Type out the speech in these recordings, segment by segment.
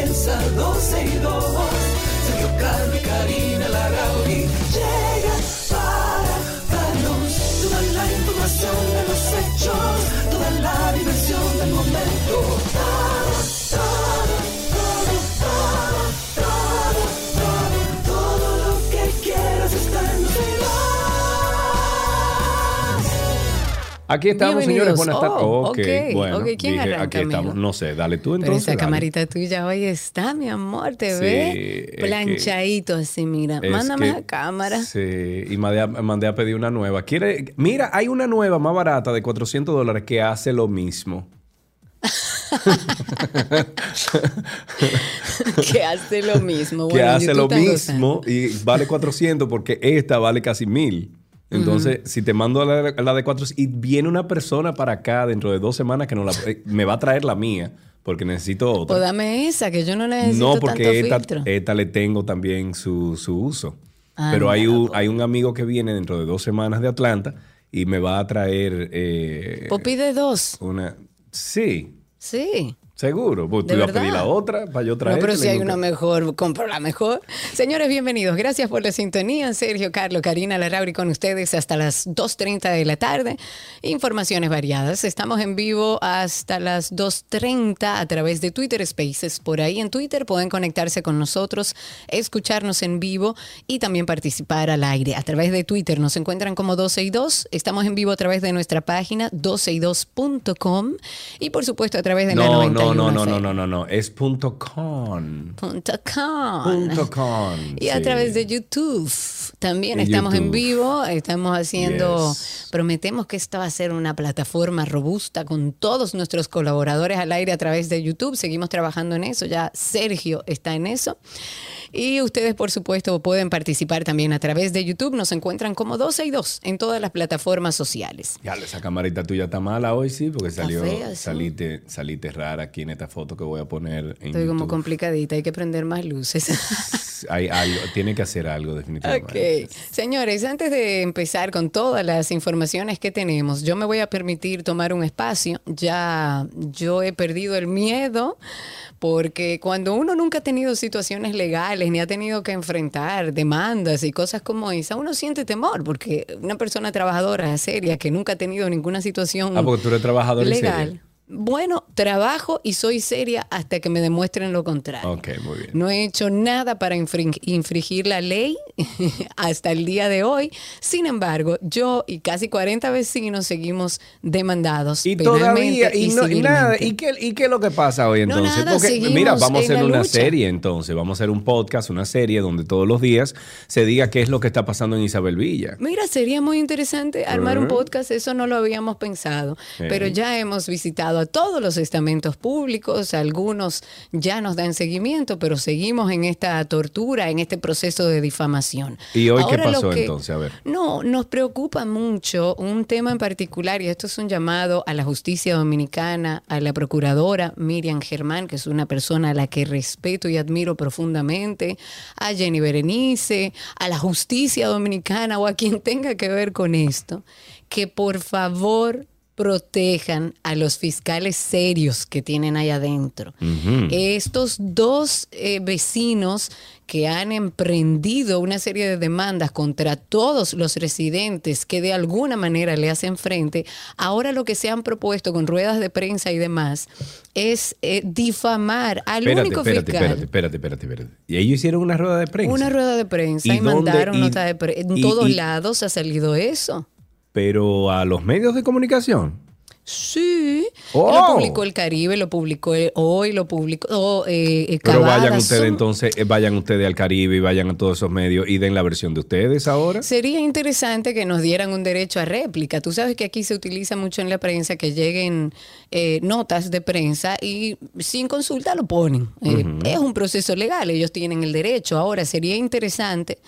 comienza 12 y 2. Sergio Carlos y Karina Larrauri Aquí estamos, señores. Buenas tardes. Oh, ok, bueno. ¿Quién dije, arranca, aquí amigo? estamos. No sé, dale tú Pero entonces. esa dale. camarita tuya hoy está, mi amor, te Sí, ve es que- planchadito así, mira. Mándame que- la cámara. Sí, y mandé a, mandé a pedir una nueva. Quiere, mira, hay una nueva más barata de 400 dólares que hace lo mismo. que hace lo mismo. que Bueno, en hace lo mismo gozando. y vale 400 porque esta vale casi 1000. Entonces, si te mando la, la de 400 y viene una persona para acá dentro de dos semanas que no la, eh, me va a traer la mía porque necesito otra. Pues dame esa, que yo no necesito No, tanto porque esta, filtro. esta le tengo también su, su uso. Ah, Pero hay un, pues. hay un amigo que viene dentro de dos semanas de Atlanta y me va a traer eh, Pues pide dos. una... Sí, Sí. Seguro. Pues tú ¿De ibas a pedir la otra para yo No, traer. pero si hay una mejor, compro la mejor. Señores, bienvenidos. Gracias por la sintonía. Sergio, Carlos, Karina Larrauri con ustedes hasta las 2.30 de la tarde. Informaciones variadas. Estamos en vivo hasta las 2.30 a través de Twitter Spaces. Por ahí en Twitter pueden conectarse con nosotros, escucharnos en vivo y también participar al aire. A través de Twitter nos encuentran como 12 y 2. Estamos en vivo a través de nuestra página 12y2.com y por supuesto a través de la No, 91 no, no, no, no, no, no, no. Es punto con. Punto com. Punto com, Y a través de YouTube. También estamos en vivo. Estamos haciendo. Yes. Prometemos que esta va a ser una plataforma robusta con todos nuestros colaboradores al aire a través de YouTube. Seguimos trabajando en eso. Ya Sergio está en eso. Y ustedes, por supuesto, pueden participar también a través de YouTube. Nos encuentran como 12 y 2 en todas las plataformas sociales. Ya, esa camarita tuya está mala hoy, sí, porque salió, fea, sí. saliste, saliste rara aquí en esta foto que voy a poner en Estoy como YouTube. complicadita. Hay que prender más luces. Hay algo, tiene que hacer algo definitivamente. Ok. Señores, antes de empezar con todas las informaciones que tenemos, yo me voy a permitir tomar un espacio. Ya yo he perdido el miedo porque cuando uno nunca ha tenido situaciones legales ni ha tenido que enfrentar demandas y cosas como esa, uno siente temor porque una persona trabajadora seria que nunca ha tenido ninguna situación Ah, porque tú eres trabajador legal. serio. Bueno, trabajo y soy seria hasta que me demuestren lo contrario. Ok, muy bien. No he hecho nada para infring- infringir la ley hasta el día de hoy. Sin embargo, yo y casi 40 vecinos seguimos demandados. Y penalmente todavía, y, no, y nada. ¿y qué, ¿y qué es lo que pasa hoy No, entonces? nada, Porque, mira, vamos a hacer una lucha. serie entonces, vamos a hacer un podcast, una serie donde todos los días se diga qué es lo que está pasando en Isabel Villa. Mira, sería muy interesante armar un podcast, eso no lo habíamos pensado, pero ya hemos visitado a todos los estamentos públicos, algunos ya nos dan seguimiento, pero seguimos en esta tortura, en este proceso de difamación. ¿Y hoy qué Ahora, pasó que- entonces? A ver. No, nos preocupa mucho un tema en particular y esto es un llamado a la justicia dominicana, a la procuradora Miriam Germán, que es una persona a la que respeto y admiro profundamente, a Jenny Berenice, a la justicia dominicana o a quien tenga que ver con esto, que por favor protejan a los fiscales serios que tienen ahí adentro. Estos dos eh, vecinos que han emprendido una serie de demandas contra todos los residentes que de alguna manera le hacen frente, ahora lo que se han propuesto con ruedas de prensa y demás es eh, difamar al Espérate, único espérate, fiscal. espérate, espérate, espérate, espérate. Y ellos hicieron una rueda de prensa. Una rueda de prensa ¿Y y, dónde? mandaron Y- nota de prensa. En todos lados ha salido eso. Pero a los medios de comunicación. Sí, Oh. Lo publicó el Caribe, lo publicó hoy, lo publicó eh, eh, Pero vayan ustedes entonces, eh, vayan ustedes al Caribe y vayan a todos esos medios y den la versión de ustedes ahora. Sería interesante que nos dieran un derecho a réplica. Tú sabes que aquí se utiliza mucho en la prensa que lleguen eh, notas de prensa y sin consulta lo ponen. Es un proceso legal, ellos tienen el derecho. Ahora sería interesante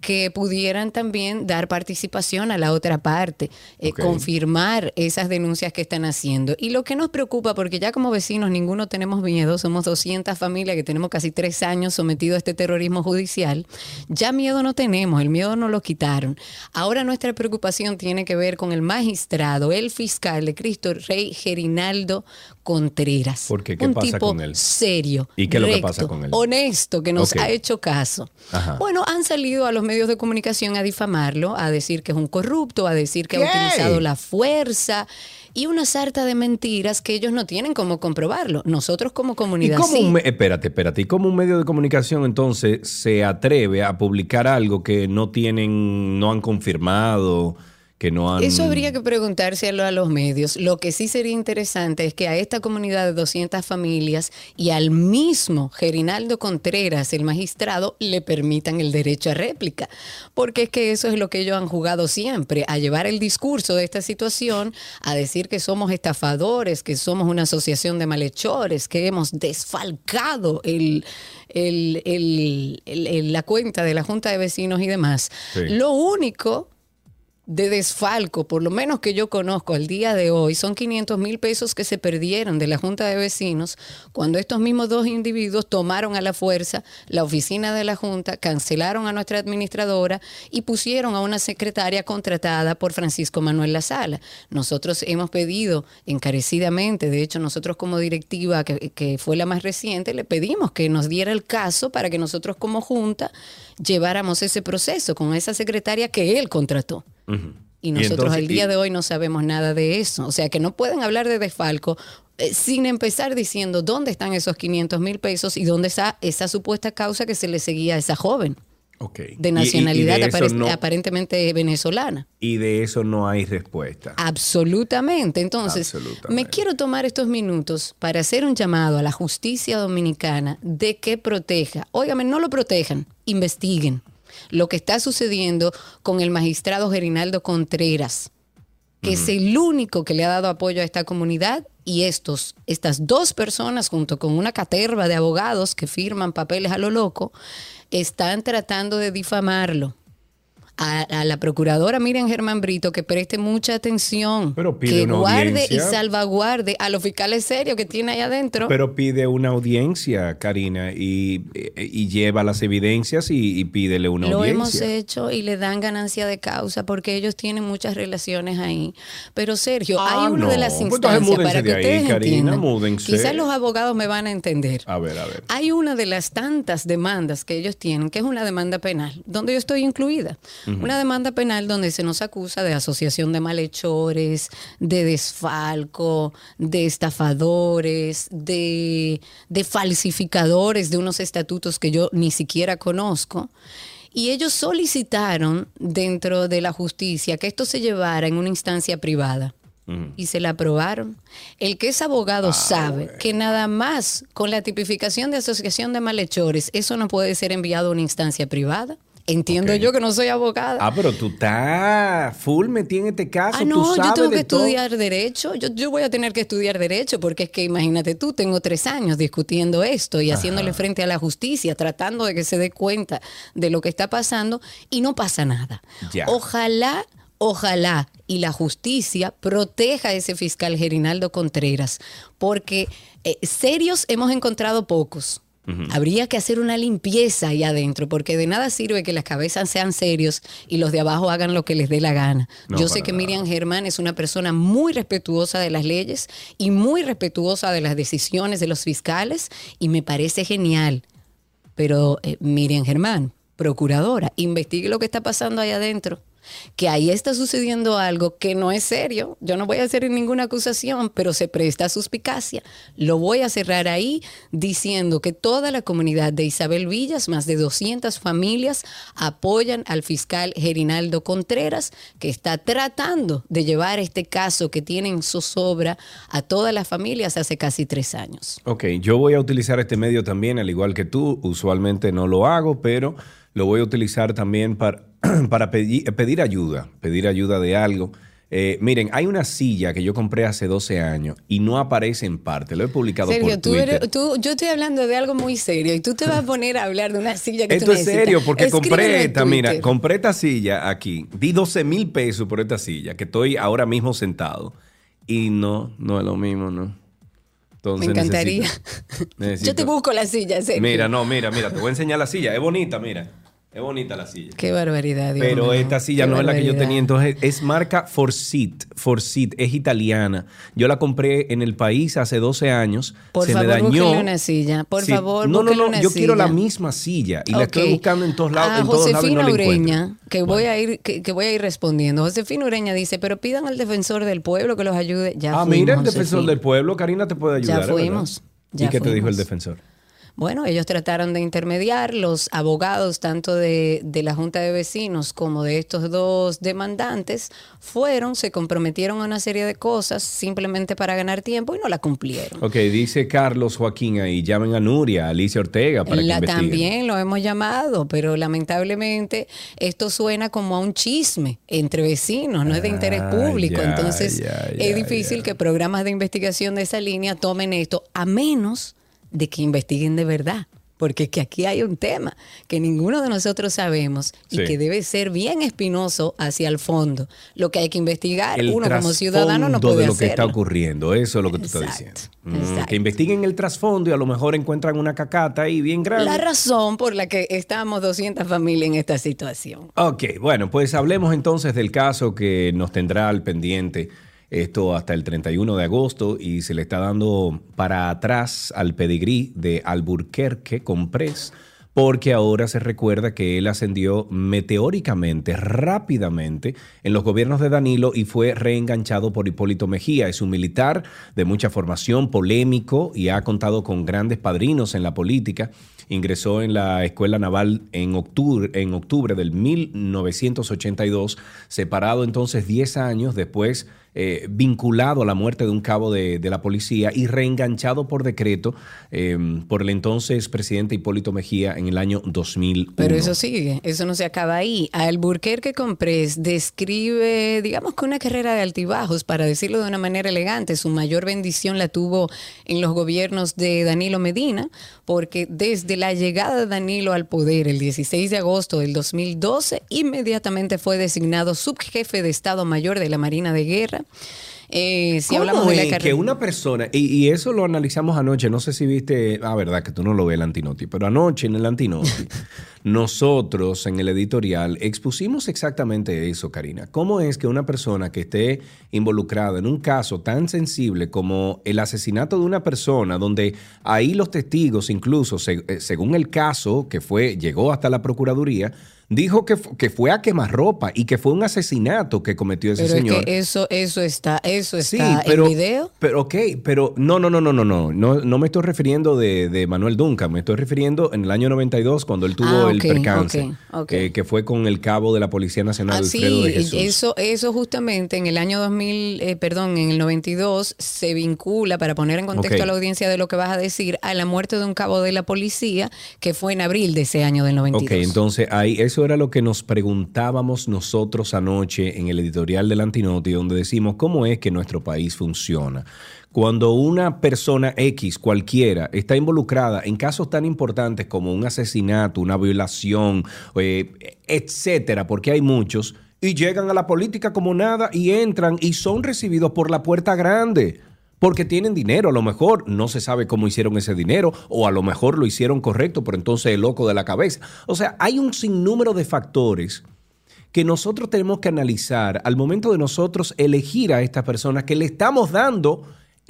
que pudieran también dar participación a la otra parte, eh, confirmar esas denuncias que están haciendo. Y lo que nos preocupa, porque ya como vecinos ninguno tenemos miedo, somos 200 familias que tenemos casi tres años sometidos a este terrorismo judicial, ya miedo no tenemos, el miedo nos lo quitaron. Ahora nuestra preocupación tiene que ver con el magistrado, el fiscal de Cristo Rey Gerinaldo Contreras. ¿Por qué? ¿Qué Un pasa tipo con él? serio, ¿Y qué es lo que pasa con él? honesto, que nos ha hecho caso. Ajá. Bueno, han salido a los medios de comunicación a difamarlo, a decir que es un corrupto, a decir que ¿Qué? ha utilizado la fuerza y una sarta de mentiras que ellos no tienen cómo comprobarlo. Nosotros como ¿Y comunidad cómo sí. un, espérate, espérate, ¿y cómo un medio de comunicación entonces se atreve a publicar algo que no tienen, no han confirmado, que no han... Eso habría que preguntárselo a los medios. Lo que sí sería interesante es que a esta comunidad de 200 familias y al mismo Gerinaldo Contreras, el magistrado, le permitan el derecho a réplica. Porque es que eso es lo que ellos han jugado siempre, a llevar el discurso de esta situación, a decir que somos estafadores, que somos una asociación de malhechores, que hemos desfalcado el, la cuenta de la Junta de Vecinos y demás. Sí. Lo único de desfalco, por lo menos que yo conozco al día de hoy, son 500 mil pesos que se perdieron de la Junta de Vecinos cuando estos mismos dos individuos tomaron a la fuerza la oficina de la Junta, cancelaron a nuestra administradora y pusieron a una secretaria contratada por Francisco Manuel La Sala. Nosotros hemos pedido encarecidamente, de hecho nosotros como directiva, que, que fue la más reciente, le pedimos que nos diera el caso para que nosotros como Junta lleváramos ese proceso con esa secretaria que él contrató. Y nosotros entonces- al día y- de hoy no sabemos nada de eso. O sea que no pueden hablar de desfalco eh, sin empezar diciendo dónde están esos 500 mil pesos y dónde está esa supuesta causa que se le seguía a esa joven. Y- y- de y nacionalidad de eso apare- no- aparentemente venezolana. y de eso no hay respuesta. Absolutamente. Entonces, Absolutamente. me quiero tomar estos minutos para hacer un llamado a la justicia dominicana de que proteja. Óigame, no lo protejan, investiguen lo que está sucediendo con el magistrado Gerinaldo Contreras, que es el único que le ha dado apoyo a esta comunidad y estos, estas dos personas junto con una caterva de abogados que firman papeles a lo loco, están tratando de difamarlo a, a la procuradora Miriam Germán Brito que preste mucha atención, Pero que guarde y salvaguarde a los fiscales serios que tiene ahí adentro. Pero pide una audiencia, Karina, y, y lleva las evidencias y, y pídele una Lo audiencia. hemos hecho y le dan ganancia de causa porque ellos tienen muchas relaciones ahí. Pero Sergio, Ah, hay una no. de las Pues instancias para que ahí, ustedes Karina, entiendan. Quizás los abogados me van a entender. A ver, a ver. Hay una de las tantas demandas que ellos tienen, que es una demanda penal, donde yo estoy incluida. Una demanda penal donde se nos acusa de asociación de malhechores, de desfalco, de estafadores, de, de falsificadores de unos estatutos que yo ni siquiera conozco. Y ellos solicitaron dentro de la justicia que esto se llevara en una instancia privada y se la aprobaron. El que es abogado sabe que nada más con la tipificación de asociación de malhechores, eso no puede ser enviado a una instancia privada. Entiendo yo que no soy abogada. Ah, pero tú estás full metida en este caso. Ah, tú no, yo sabes tengo que de todo. estudiar derecho. Yo, yo voy a tener que estudiar derecho porque es que imagínate tú, tengo tres años discutiendo esto y haciéndole frente a la justicia, tratando de que se dé cuenta de lo que está pasando y no pasa nada. Ya. Ojalá, ojalá y la justicia proteja a ese fiscal Gerinaldo Contreras porque eh, serios hemos encontrado pocos. Habría que hacer una limpieza ahí adentro, porque de nada sirve que las cabezas sean serios y los de abajo hagan lo que les dé la gana. No, Yo sé que nada. Miriam Germán es una persona muy respetuosa de las leyes y muy respetuosa de las decisiones de los fiscales y me parece genial. Pero eh, Miriam Germán, procuradora, investigue lo que está pasando ahí adentro. Que ahí está sucediendo algo que no es serio. Yo no voy a hacer ninguna acusación, pero se presta suspicacia. Lo voy a cerrar ahí diciendo que toda la comunidad de Isabel Villas, más de 200 familias, apoyan al fiscal Gerinaldo Contreras, que está tratando de llevar este caso que tiene en zozobra a todas las familias hace casi tres años. Ok, yo voy a utilizar este medio también, al igual que tú. Usualmente no lo hago, pero lo voy a utilizar también para, para pedir, pedir ayuda, pedir ayuda de algo. Eh, miren, hay una silla que yo compré hace 12 años y no aparece en parte. Lo he publicado Sergio, por tú Twitter. eres- tú- yo estoy hablando de algo muy serio y tú te vas a poner a hablar de una silla que Esto tú es necesitas. serio, porque Escríbelo compré esta, mira, compré esta silla aquí. Di 12 mil pesos por esta silla, que estoy ahora mismo sentado. Y no, no es lo mismo, ¿no? Entonces Me encantaría. necesito- Yo te busco la silla, Sergio. Mira, no, mira, mira, te voy a enseñar la silla. Es bonita, mira. Es bonita la silla. Qué barbaridad. Dios Pero mío. esta silla Qué no es la que yo tenía. Entonces, es marca Forsit. Forsit, es italiana. Yo la compré en el país hace 12 años. Por se favor, me dañó. una silla. Por Sí. favor, No, no, no. una Yo quiero la misma silla. Y la estoy buscando en todos lados. A en todos lados no Josefina la encuentro. Ureña, que voy a ir, que, que voy a ir respondiendo. Josefina Ureña dice, pero pidan al defensor del pueblo que los ayude. Ya ah, fuimos, mira, el defensor Josefina. del pueblo. Karina te puede ayudar. Ya fuimos, ¿Y qué te dijo el defensor? Bueno, ellos trataron de intermediar, los abogados tanto de, de la Junta de Vecinos como de estos dos demandantes fueron, se comprometieron a una serie de cosas simplemente para ganar tiempo y no la cumplieron. Ok, dice Carlos Joaquín ahí. Llamen a Nuria, a Alicia Ortega para que La, investiguen. también lo hemos llamado, pero lamentablemente esto suena como a un chisme entre vecinos, no es de interés Ah, público. ya, Entonces ya, es difícil que programas de investigación de esa línea tomen esto, a menos de que investiguen de verdad. Porque es que aquí hay un tema que ninguno de nosotros sabemos y Sí. que debe ser bien espinoso hacia el fondo. Lo que hay que investigar, el uno como ciudadano no puede de lo que está ocurriendo. Eso es lo que tú estás Exacto, diciendo. Mm, exacto. que investiguen el trasfondo y a lo mejor encuentran una cacata ahí bien grande. La razón por la que estamos 200 familias en esta situación. Ok, bueno, pues hablemos entonces del caso que nos tendrá al pendiente esto hasta el 31 de agosto y se le está dando para atrás al pedigrí de Alburquerque Comprés porque ahora se recuerda que él ascendió meteóricamente, rápidamente en los gobiernos de Danilo y fue reenganchado por Hipólito Mejía. Es un militar de mucha formación, polémico y ha contado con grandes padrinos en la política ingresó en la Escuela Naval en octubre, en octubre del 1982, separado entonces 10 años después, eh, vinculado a la muerte de un cabo de, la policía y reenganchado por decreto eh, por el entonces presidente Hipólito Mejía en el año 2001. Pero eso sigue, eso no se acaba ahí. Alburquerque Comprés describe, digamos que una carrera de altibajos, para decirlo de una manera elegante. Su mayor bendición la tuvo en los gobiernos de Danilo Medina, porque desde la llegada de Danilo al poder el 16 de agosto del 2012, inmediatamente fue designado subjefe de Estado Mayor de la Marina de Guerra. Eh, si ¿Cómo hablamos de la que una persona, y, y eso lo analizamos anoche, no sé si viste, ah, verdad que tú no lo ves el Antinoti, pero anoche en el Antinoti, nosotros en el editorial expusimos exactamente eso, Karina. ¿Cómo es que una persona que esté involucrada en un caso tan sensible como el asesinato de una persona, donde ahí los testigos, incluso se- eh, según el caso que fue, llegó hasta la Procuraduría, dijo que, que fue a quemarropa y que fue un asesinato que cometió ese Pero es señor? que eso, eso está, eso Sí, está pero, en video. pero ok, pero no, no, no, no, no, no, no, no me estoy refiriendo de, de Manuel Duncan, me estoy refiriendo en el año 92 cuando él tuvo Ah, el ok, percance, eh, que fue con el cabo de la Policía Nacional, Ah, Alfredo de sí, Jesús. eso, eso justamente en el año 2000, eh, perdón, en el 92 se vincula, para poner en contexto a la audiencia de lo que vas a decir, a la muerte de un cabo de la policía que fue en abril de ese año del 92. Ok, entonces ahí eso era lo que nos preguntábamos nosotros anoche en el editorial del Antinoti, donde decimos cómo es que nuestro país funciona. Cuando una persona X, cualquiera, está involucrada en casos tan importantes como un asesinato, una violación, eh, etcétera, porque hay muchos, y llegan a la política como nada y entran y son recibidos por la puerta grande porque tienen dinero, a lo mejor no se sabe cómo hicieron ese dinero, o a lo mejor lo hicieron correcto, pero entonces el loco de la cabeza. O sea, hay un sinnúmero de factores que nosotros tenemos que analizar al momento de nosotros elegir a estas personas que le estamos dando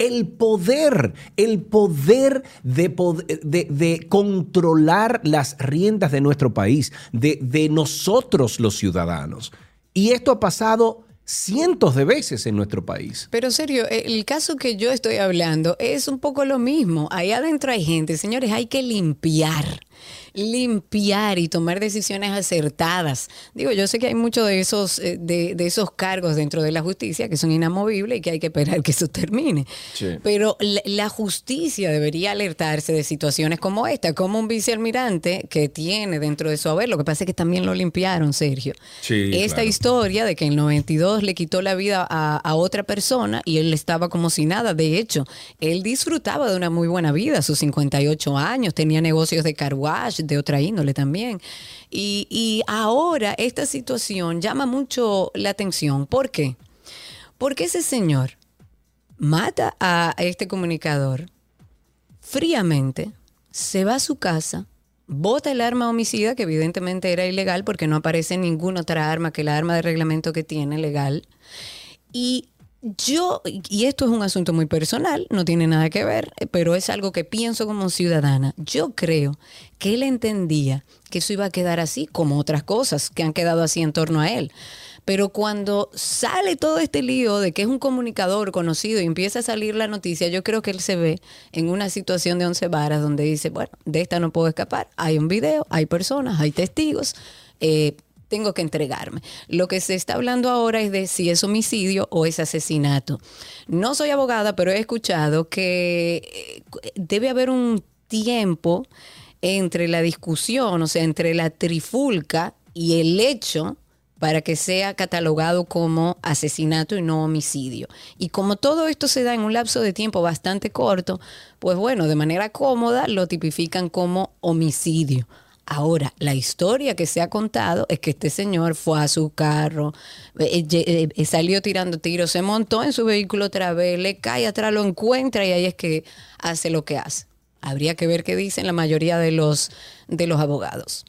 el poder, el poder de, de- controlar las riendas de nuestro país, de, de nosotros los ciudadanos. Y esto ha pasado cientos de veces en nuestro país. Pero serio, el caso que yo estoy hablando es un poco lo mismo. Ahí adentro hay gente, señores, hay que limpiar limpiar y tomar decisiones acertadas. Digo, yo sé que hay muchos de esos, eh, de, esos cargos dentro de la justicia que son inamovibles y que hay que esperar que eso termine. Pero la, justicia debería alertarse de situaciones como esta, como un vicealmirante que tiene dentro de su haber. Lo que pasa es que también lo limpiaron, Sergio. esta historia de que en 92 le quitó la vida a, a otra persona y él estaba como si nada. De hecho, él disfrutaba de una muy buena vida sus 58 años, tenía negocios de carwash, de otra índole también. Y, ahora esta situación llama mucho la atención. ¿Por qué? Porque ese señor mata a este comunicador fríamente, se va a su casa, bota el arma homicida, que evidentemente era ilegal porque no aparece ninguna otra arma que la arma de reglamento que tiene legal, y yo, y esto es un asunto muy personal, no tiene nada que ver, pero es algo que pienso como ciudadana. Yo creo que él entendía que eso iba a quedar así, como otras cosas que han quedado así en torno a él. Pero cuando sale todo este lío de que es un comunicador conocido y empieza a salir la noticia, yo creo que él se ve en una situación de once varas donde dice, bueno, de esta no puedo escapar. Hay un video, hay personas, hay testigos. Eh, tengo que entregarme. Lo que se está hablando ahora es de si es homicidio o es asesinato. No soy abogada, pero he escuchado que eh, debe haber un tiempo entre la discusión, o sea, entre la trifulca y el hecho para que sea catalogado como asesinato y no homicidio. Y como todo esto se da en un lapso de tiempo bastante corto, pues bueno, de manera cómoda lo tipifican como homicidio. Ahora, la historia que se ha contado es que este señor fue a su carro, eh, eh, eh, salió tirando tiros, se montó en su vehículo otra vez, le cae atrás, lo encuentra y ahí es que hace lo que hace. Habría que ver qué dicen la mayoría de los, de los abogados.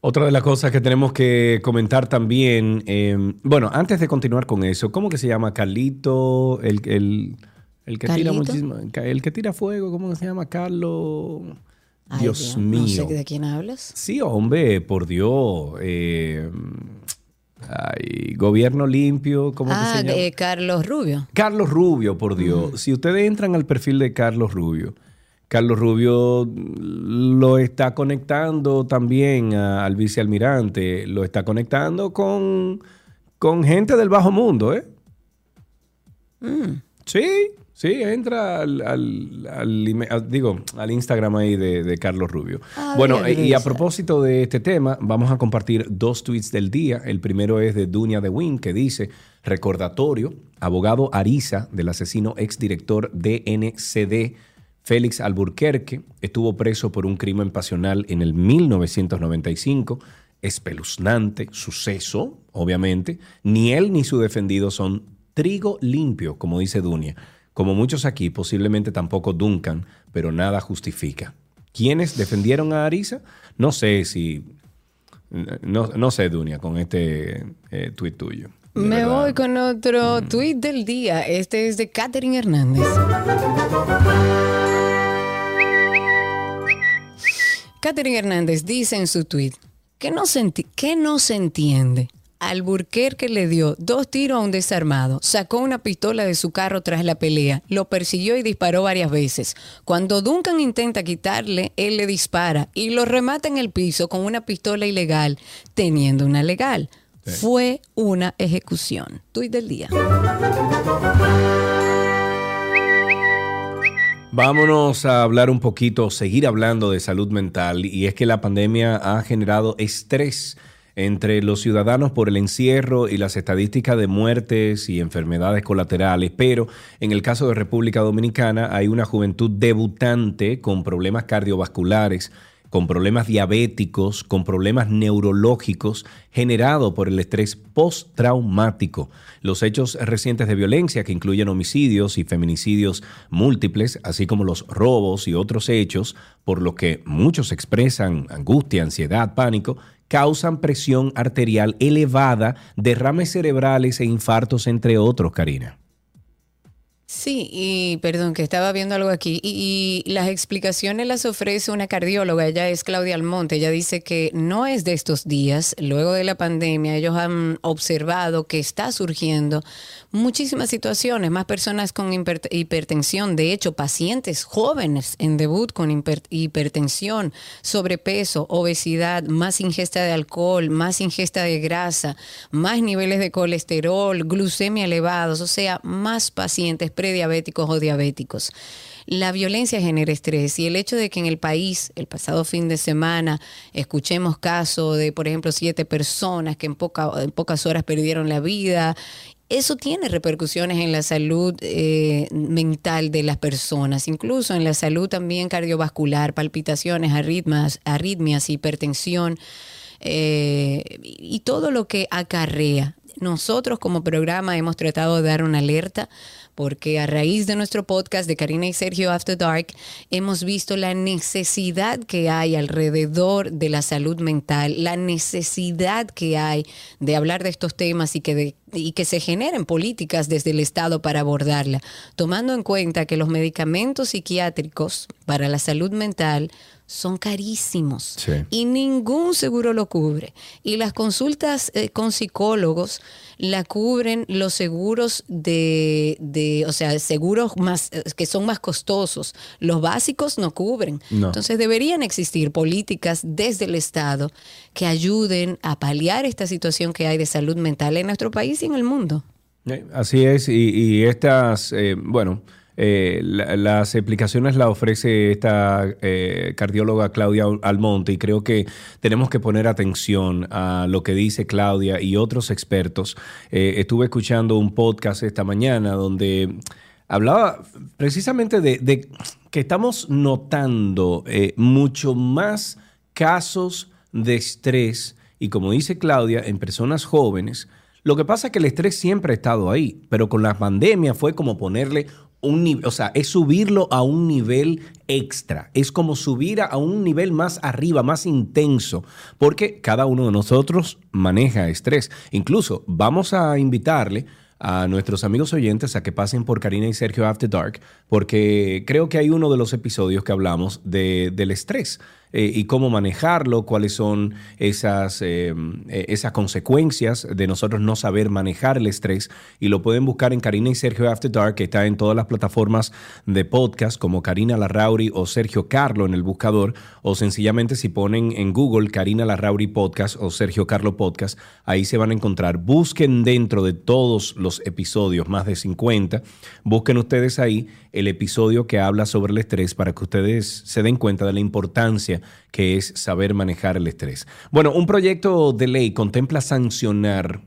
Otra de las cosas que tenemos que comentar también, bueno, antes de continuar con eso, ¿cómo que se llama Carlito? El, el que tira muchísimo, el que tira fuego, ¿cómo se llama? Carlos. Dios, mío. No sé de quién hablas. Sí, hombre, por Dios. Eh, gobierno limpio, ¿cómo ah, se llama? De Carlos Rubio. Carlos Rubio, por Dios. Si ustedes entran al perfil de Carlos Rubio, Carlos Rubio lo está conectando también al vicealmirante, lo está conectando con, con gente del bajo mundo, ¿eh? Mm. Sí, Sí, entra al, digo, al Instagram ahí de, Carlos Rubio. Ah, bueno, y a propósito de este tema, vamos a compartir dos tweets del día. El primero es de Dunia de Win, que dice, recordatorio, abogado Ariza del asesino exdirector de NCD, Félix Alburquerque, estuvo preso por un crimen pasional en el 1995. Espeluznante suceso, obviamente. Ni él ni su defendido son trigo limpio, como dice Dunia. Como muchos aquí, posiblemente tampoco Duncan, pero nada justifica. ¿Quiénes defendieron a Arisa? No sé si. No, sé, Dunia, con este eh, tuit tuyo. Me voy con otro mm. tuit del día. Este es de Katherine Hernández. Katherine Hernández dice en su tuit que no que no se entiende Alburquerque le dio dos tiros a un desarmado, sacó una pistola de su carro tras la pelea, lo persiguió y disparó varias veces. Cuando Duncan intenta quitarle, él le dispara y lo remata en el piso con una pistola ilegal, teniendo una legal. Fue una ejecución. Tuit del día. Vámonos a hablar un poquito, seguir hablando de salud mental, y es que la pandemia ha generado estrés entre los ciudadanos por el encierro y las estadísticas de muertes y enfermedades colaterales, pero en el caso de República Dominicana hay una juventud debutante con problemas cardiovasculares, con problemas diabéticos, con problemas neurológicos generados por el estrés postraumático. Los hechos recientes de violencia, que incluyen homicidios y feminicidios múltiples, así como los robos y otros hechos, por lo que muchos expresan angustia, ansiedad, pánico, causan presión arterial elevada, derrames cerebrales e infartos, entre otros, Karina. Sí, y perdón, que estaba viendo algo aquí. Y, las explicaciones las ofrece una cardióloga, ella es Claudia Almonte. Ella dice que no es de estos días, luego de la pandemia, ellos han observado que está surgiendo muchísimas situaciones, más personas con hipertensión, de hecho, pacientes jóvenes en debut con hipertensión, sobrepeso, obesidad, más ingesta de alcohol, más ingesta de grasa, más niveles de colesterol, glucemia elevados, o sea, más pacientes prediabéticos o diabéticos. La violencia genera estrés y el hecho de que en el país, el pasado fin de semana, escuchemos casos de, por ejemplo, siete personas que en, en pocas horas perdieron la vida eso tiene repercusiones en la salud eh, mental de las personas, incluso en la salud también cardiovascular, palpitaciones, arritmias, arritmias hipertensión eh, y todo lo que acarrea. Nosotros como programa hemos tratado de dar una alerta porque a raíz de nuestro podcast de Karina y Sergio After Dark hemos visto la necesidad que hay alrededor de la salud mental, la necesidad que hay de hablar de estos temas y que, y que se generen políticas desde el Estado para abordarla, tomando en cuenta que los medicamentos psiquiátricos para la salud mental son carísimos y ningún seguro lo cubre. Y las consultas eh, con psicólogos la cubren los seguros de, de, o sea, seguros más eh, que son más costosos. Los básicos no cubren. Entonces deberían existir políticas desde el Estado que ayuden a paliar esta situación que hay de salud mental en nuestro país y en el mundo. Eh, así es, y, estas, bueno, eh, las explicaciones las ofrece esta eh, cardióloga Claudia Almonte y creo que tenemos que poner atención a lo que dice Claudia y otros expertos. Eh, estuve escuchando un podcast esta mañana donde hablaba precisamente de, que estamos notando mucho más casos de estrés y como dice Claudia, en personas jóvenes. Lo que pasa es que el estrés siempre ha estado ahí, pero con la pandemia fue como ponerle un o sea, es subirlo a un nivel extra, es como subir a un nivel más arriba, más intenso, porque cada uno de nosotros maneja estrés. Incluso vamos a invitarle a nuestros amigos oyentes a que pasen por Karina y Sergio After Dark, porque creo que hay uno de los episodios que hablamos de, del estrés. Eh, y cómo manejarlo, cuáles son esas, eh, eh, esas consecuencias de nosotros no saber manejar el estrés. Y lo pueden buscar en Karina y Sergio After Dark, que está en todas las plataformas de podcast como Karina Larrauri o Sergio Carlo en el buscador, o sencillamente si ponen en Google Karina Larrauri Podcast o Sergio Carlo Podcast, ahí se van a encontrar. Busquen dentro de todos los episodios, más de 50, busquen ustedes ahí el episodio que habla sobre el estrés para que ustedes se den cuenta de la que es saber manejar el estrés. Bueno, un proyecto de ley contempla sancionar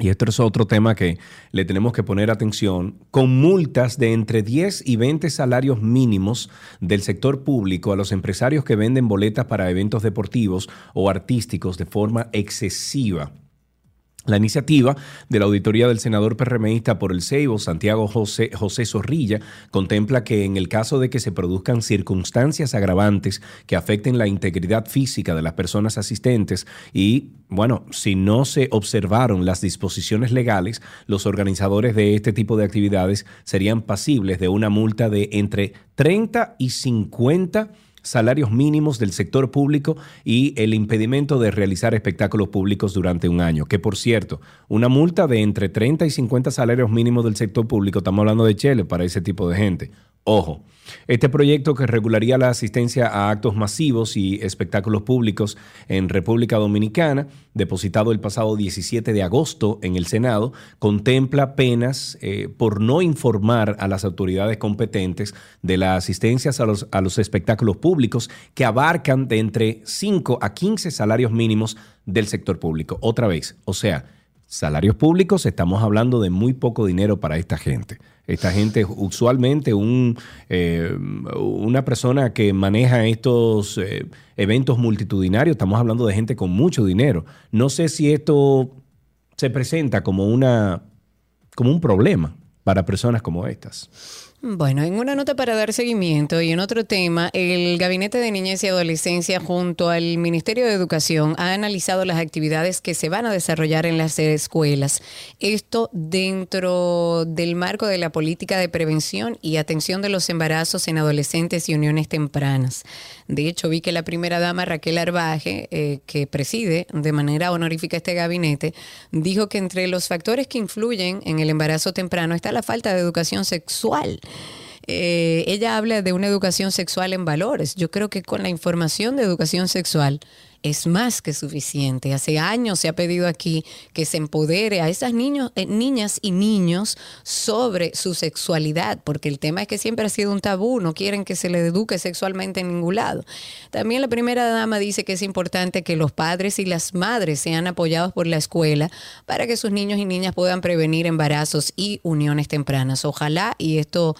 y esto es otro tema que le tenemos que poner atención, con multas de entre 10 y 20 salarios mínimos del sector público a los empresarios que venden boletas para eventos deportivos o artísticos de forma excesiva. La iniciativa de la auditoría del senador PRMista por el Ceibo, Santiago José, José Zorrilla, contempla que en el caso de que se produzcan circunstancias agravantes que afecten la integridad física de las personas asistentes y, bueno, si no se observaron las disposiciones legales, los organizadores de este tipo de actividades serían pasibles de una multa de entre 30 y 50 salarios mínimos del sector público y el impedimento de realizar espectáculos públicos durante un año. Que por cierto, una multa de entre 30 y 50 salarios mínimos del sector público, estamos hablando de Chile para ese tipo de gente. Ojo, este proyecto que regularía la asistencia a actos masivos y espectáculos públicos en República Dominicana, depositado el pasado 17 de agosto en el Senado, contempla penas eh, por no informar a las autoridades competentes de las asistencias a los, a los espectáculos públicos que abarcan de entre 5 a 15 salarios mínimos del sector público. Otra vez, o sea, salarios públicos, estamos hablando de muy poco dinero para esta gente. Esta gente, usualmente un, eh, una persona que maneja estos eh, eventos multitudinarios, estamos hablando de gente con mucho dinero. No sé si esto se presenta como, una, como un problema para personas como estas. Bueno, en una nota para dar seguimiento y en otro tema, el Gabinete de Niñez y Adolescencia junto al Ministerio de Educación ha analizado las actividades que se van a desarrollar en las escuelas. Esto dentro del marco de la política de prevención y atención de los embarazos en adolescentes y uniones tempranas. De hecho, vi que la primera dama Raquel Arbaje, eh, que preside de manera honorífica este gabinete, dijo que entre los factores que influyen en el embarazo temprano está la falta de educación sexual. Eh, ella habla de una educación sexual en valores. Yo creo que con la información de educación sexual es más que suficiente. Hace años se ha pedido aquí que se empodere a esas niños, eh, niñas y niños sobre su sexualidad, porque el tema es que siempre ha sido un tabú, no quieren que se les eduque sexualmente en ningún lado. También la primera dama dice que es importante que los padres y las madres sean apoyados por la escuela para que sus niños y niñas puedan prevenir embarazos y uniones tempranas. Ojalá y esto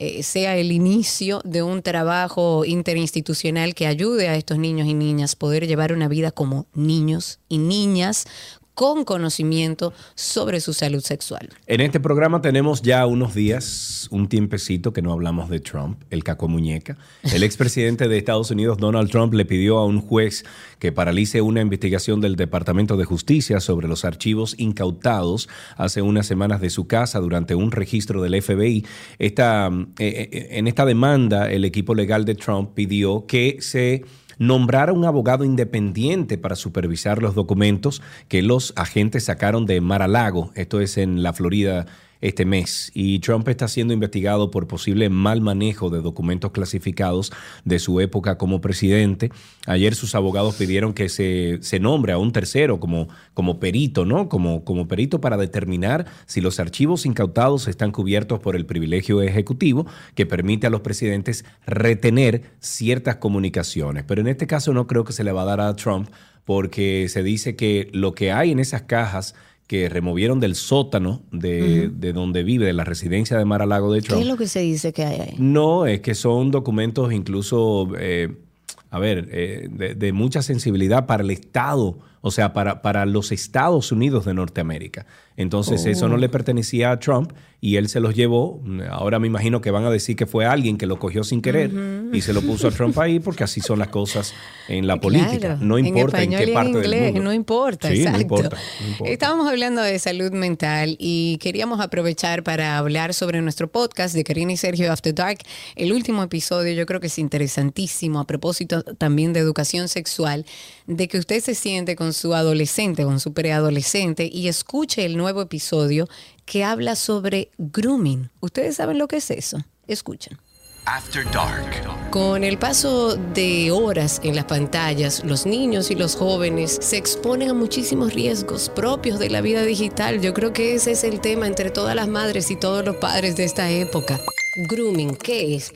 eh, sea el inicio de un trabajo interinstitucional que ayude a estos niños y niñas poder llevar una vida como niños y niñas con conocimiento sobre su salud sexual. En este programa tenemos ya unos días, un tiempecito que no hablamos de Trump, el caco muñeca. El expresidente de Estados Unidos, Donald Trump, le pidió a un juez que paralice una investigación del Departamento de Justicia sobre los archivos incautados hace unas semanas de su casa durante un registro del FBI. Esta, eh, eh, en esta demanda, el equipo legal de Trump pidió que se nombrar a un abogado independiente para supervisar los documentos que los agentes sacaron de Mar-a-Lago, esto es en la Florida este mes y Trump está siendo investigado por posible mal manejo de documentos clasificados de su época como presidente. Ayer sus abogados pidieron que se, se nombre a un tercero como, como perito, ¿no? Como, como perito para determinar si los archivos incautados están cubiertos por el privilegio ejecutivo que permite a los presidentes retener ciertas comunicaciones. Pero en este caso no creo que se le va a dar a Trump porque se dice que lo que hay en esas cajas que removieron del sótano de, de, donde vive, de la residencia de Mar a Lago de Trump. ¿Qué es lo que se dice que hay ahí? No, es que son documentos incluso, eh, a ver, eh, de, de, mucha sensibilidad para el Estado, o sea, para, para los Estados Unidos de Norteamérica. Entonces oh. eso no le pertenecía a Trump y él se los llevó. Ahora me imagino que van a decir que fue alguien que lo cogió sin querer uh -huh. y se lo puso a Trump ahí porque así son las cosas en la política. Claro, no importa en, en qué parte en inglés, del mundo. No importa, sí, exacto. No importa, no importa. Estábamos hablando de salud mental y queríamos aprovechar para hablar sobre nuestro podcast de Karina y Sergio After Dark. El último episodio yo creo que es interesantísimo a propósito también de educación sexual, de que usted se siente con su adolescente, con su preadolescente y escuche el nuevo episodio que habla sobre grooming. ¿Ustedes saben lo que es eso? Escuchen. After Dark. Con el paso de horas en las pantallas, los niños y los jóvenes se exponen a muchísimos riesgos propios de la vida digital. Yo creo que ese es el tema entre todas las madres y todos los padres de esta época. Grooming, ¿qué es?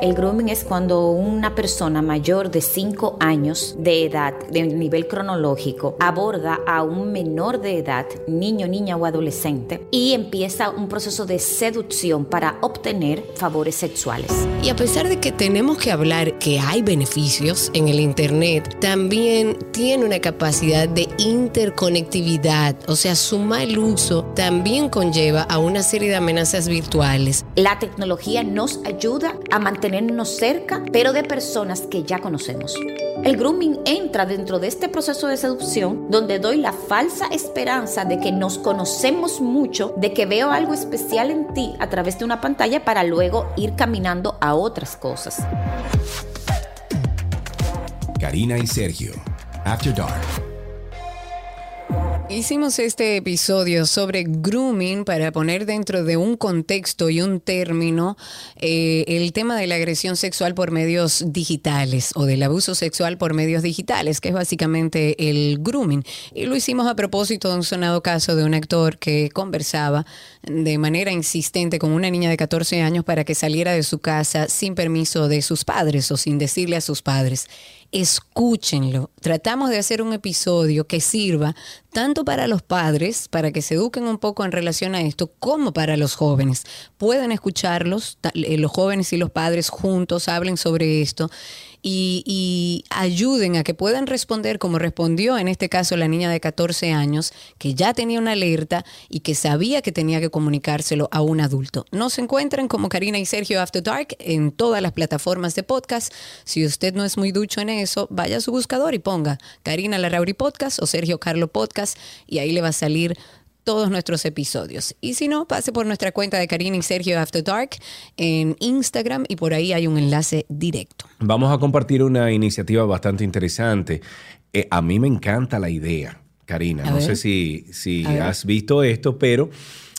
El grooming es cuando una persona mayor de 5 años de edad, de nivel cronológico, aborda a un menor de edad, niño, niña o adolescente, y empieza un proceso de seducción para obtener favores sexuales. Y a pesar de que tenemos que hablar que hay beneficios en el Internet, también tiene una capacidad de interconectividad, o sea, su mal uso también conlleva a una serie de amenazas virtuales. La tecnología nos ayuda a mantenernos cerca, pero de personas que ya conocemos. El grooming entra dentro de este proceso de seducción donde doy la falsa esperanza de que nos conocemos mucho, de que veo algo especial en ti a través de una pantalla para luego ir caminando a otras cosas. Karina y Sergio, After Dark. Hicimos este episodio sobre grooming para poner dentro de un contexto y un término eh, el tema de la agresión sexual por medios digitales o del abuso sexual por medios digitales, que es básicamente el grooming. Y lo hicimos a propósito de un sonado caso de un actor que conversaba de manera insistente con una niña de 14 años para que saliera de su casa sin permiso de sus padres o sin decirle a sus padres escúchenlo. Tratamos de hacer un episodio que sirva tanto para los padres, para que se eduquen un poco en relación a esto, como para los jóvenes. Pueden escucharlos, los jóvenes y los padres juntos hablen sobre esto y, ayuden a que puedan responder como respondió en este caso la niña de 14 años, que ya tenía una alerta y que sabía que tenía que comunicárselo a un adulto. Nos encuentran como Karina y Sergio After Dark en todas las plataformas de podcast. Si usted no es muy ducho en eso, vaya a su buscador y ponga Karina Larrauri Podcast o Sergio Carlo Podcast y ahí le va a salir todos nuestros episodios. Y si no, pase por nuestra cuenta de Karina y Sergio After Dark en Instagram y por ahí hay un enlace directo. Vamos a compartir una iniciativa bastante interesante. Eh, a mí me encanta la idea, Karina. A no ver. sé si, si has visto esto, pero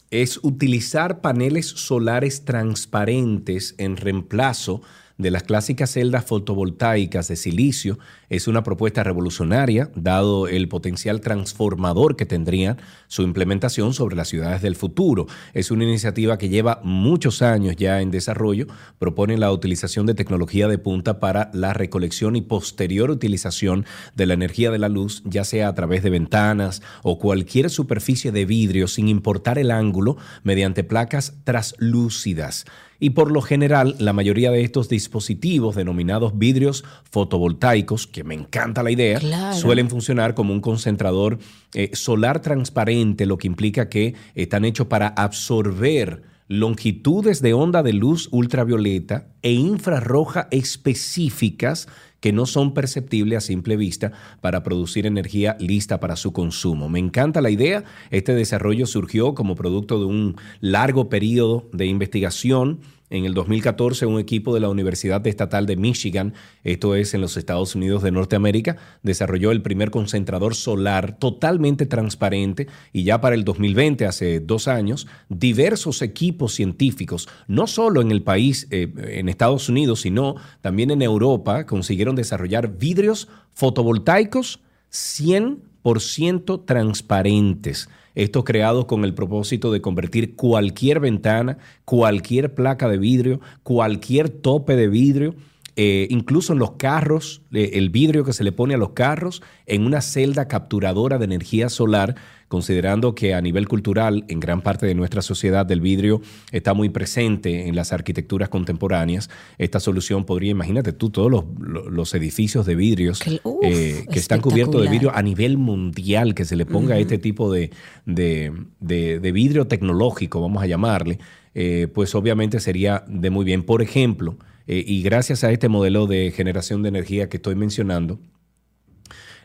es utilizar paneles solares transparentes en reemplazo de las clásicas celdas fotovoltaicas de silicio. Es una propuesta revolucionaria, dado el potencial transformador que tendría su implementación sobre las ciudades del futuro. Es una iniciativa que lleva muchos años ya en desarrollo. Propone la utilización de tecnología de punta para la recolección y posterior utilización de la energía de la luz, ya sea a través de ventanas o cualquier superficie de vidrio, sin importar el ángulo, mediante placas traslúcidas. Y por lo general, la mayoría de estos dispositivos denominados vidrios fotovoltaicos, me encanta la idea, Claro. suelen funcionar como un concentrador eh, solar transparente, lo que implica que están hechos para absorber longitudes de onda de luz ultravioleta e infrarroja específicas que no son perceptibles a simple vista para producir energía lista para su consumo. Me encanta la idea. Este desarrollo surgió como producto de un largo periodo de investigación. En el 2014, un equipo de la Universidad Estatal de Michigan, esto es en los Estados Unidos de Norteamérica, desarrolló el primer concentrador solar totalmente transparente y ya para el 2020, hace dos años, diversos equipos científicos, no solo en el país, eh, en Estados Unidos, sino también en Europa, consiguieron desarrollar vidrios fotovoltaicos 100% transparentes. Estos creados con el propósito de convertir cualquier ventana, cualquier placa de vidrio, cualquier tope de vidrio, eh, incluso en los carros, eh, el vidrio que se le pone a los carros, en una celda capturadora de energía solar, considerando que a nivel cultural, en gran parte de nuestra sociedad, el vidrio está muy presente en las arquitecturas contemporáneas. Esta solución podría, imagínate tú, todos los, los edificios de vidrios uf, eh, que están cubiertos de vidrio a nivel mundial, que se le ponga este tipo de, de- de- de vidrio tecnológico, vamos a llamarle, pues obviamente sería de muy bien. Por ejemplo, eh, y gracias a este modelo de generación de energía que estoy mencionando,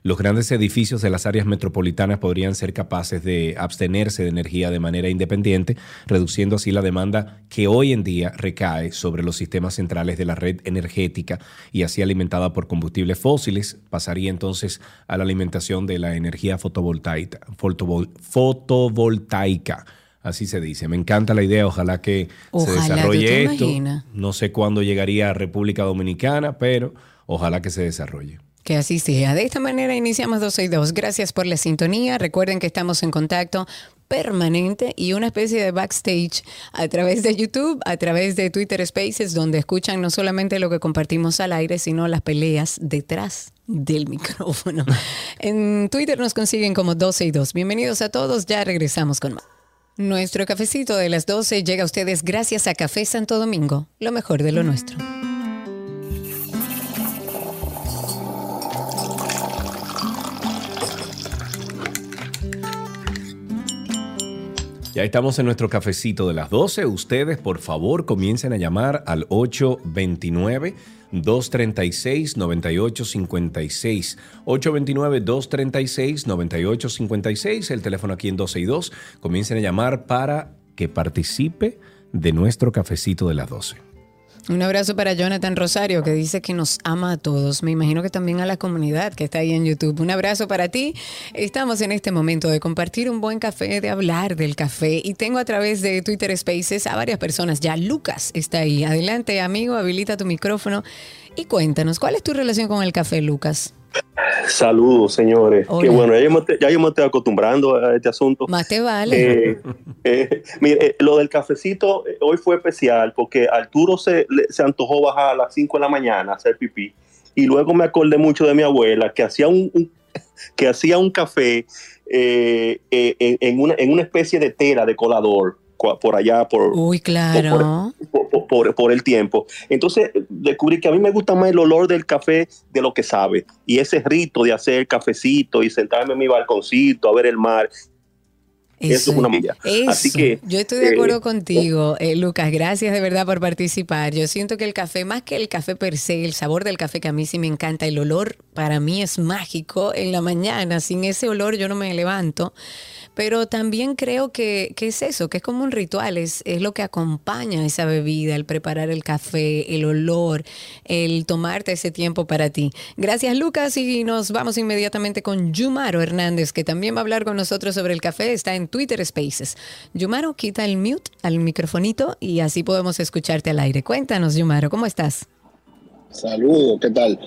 los grandes edificios de las áreas metropolitanas podrían ser capaces de abstenerse de energía de manera independiente, reduciendo así la demanda que hoy en día recae sobre los sistemas centrales de la red energética y así alimentada por combustibles fósiles, pasaría entonces a la alimentación de la energía fotovoltaica. fotovol- fotovoltaica. Así se dice. Me encanta la idea. Ojalá que Ojalá, se ¿tú desarrolle esto. imaginas? No sé cuándo llegaría a República Dominicana, pero ojalá que se desarrolle. Que así sea. De esta manera iniciamos 12 y 2. Gracias por la sintonía. Recuerden que estamos en contacto permanente y una especie de backstage a través de YouTube, a través de Twitter Spaces, donde escuchan no solamente lo que compartimos al aire, sino las peleas detrás del micrófono. En Twitter nos consiguen como 12 y 2. Bienvenidos a todos. Ya regresamos con más. Nuestro cafecito de las 12 llega a ustedes gracias a Café Santo Domingo, lo mejor de lo nuestro. Ya estamos en nuestro cafecito de las 12. Ustedes, por favor, comiencen a llamar al 829-236-9856. 829-236-9856. El teléfono aquí en 12 y 2. Comiencen a llamar para que participe de nuestro cafecito de las 12. Un abrazo para Jonathan Rosario, que dice que nos ama a todos. Me imagino que también a la comunidad que está ahí en YouTube. Un abrazo para ti. Estamos en este momento de compartir un buen café, de hablar del café. Y tengo a través de Twitter Spaces a varias personas. Ya Lucas está ahí. Adelante, amigo, habilita tu micrófono y cuéntanos, ¿cuál es tu relación con el café, Lucas? Saludos, señores. Hola. Qué bueno, ya yo, me, ya yo me estoy acostumbrando a este asunto. Más te vale. Eh, eh, mire, eh, lo del cafecito eh, hoy fue especial porque Arturo se, se antojó bajar a las 5 de la mañana a hacer pipí y luego me acordé mucho de mi abuela que hacía un, un- que hacía un café en, en una, en una especie de tela de colador por allá por, Uy, claro. por, por- por- por el tiempo. Entonces, descubrí que a mí me gusta más el olor del café de lo que sabe. Y ese rito de hacer cafecito y sentarme en mi balconcito a ver el mar, eso, es una milla. Así que yo estoy de acuerdo eh, contigo, eh, Lucas. Gracias de verdad por participar. Yo siento que el café, más que el café per se, el sabor del café que a mí sí me encanta, el olor para mí es mágico en la mañana. Sin ese olor yo no me levanto. Pero también creo que, que es eso, que es como un ritual, es, es lo que acompaña esa bebida, el preparar el café, el olor, el tomarte ese tiempo para ti. Gracias Lucas y nos vamos inmediatamente con Yumaro Hernández, que también va a hablar con nosotros sobre el café, está en Twitter Spaces. Yumaro, quita el mute al microfonito y así podemos escucharte al aire. Cuéntanos Yumaro, ¿cómo estás? Saludos, ¿qué tal?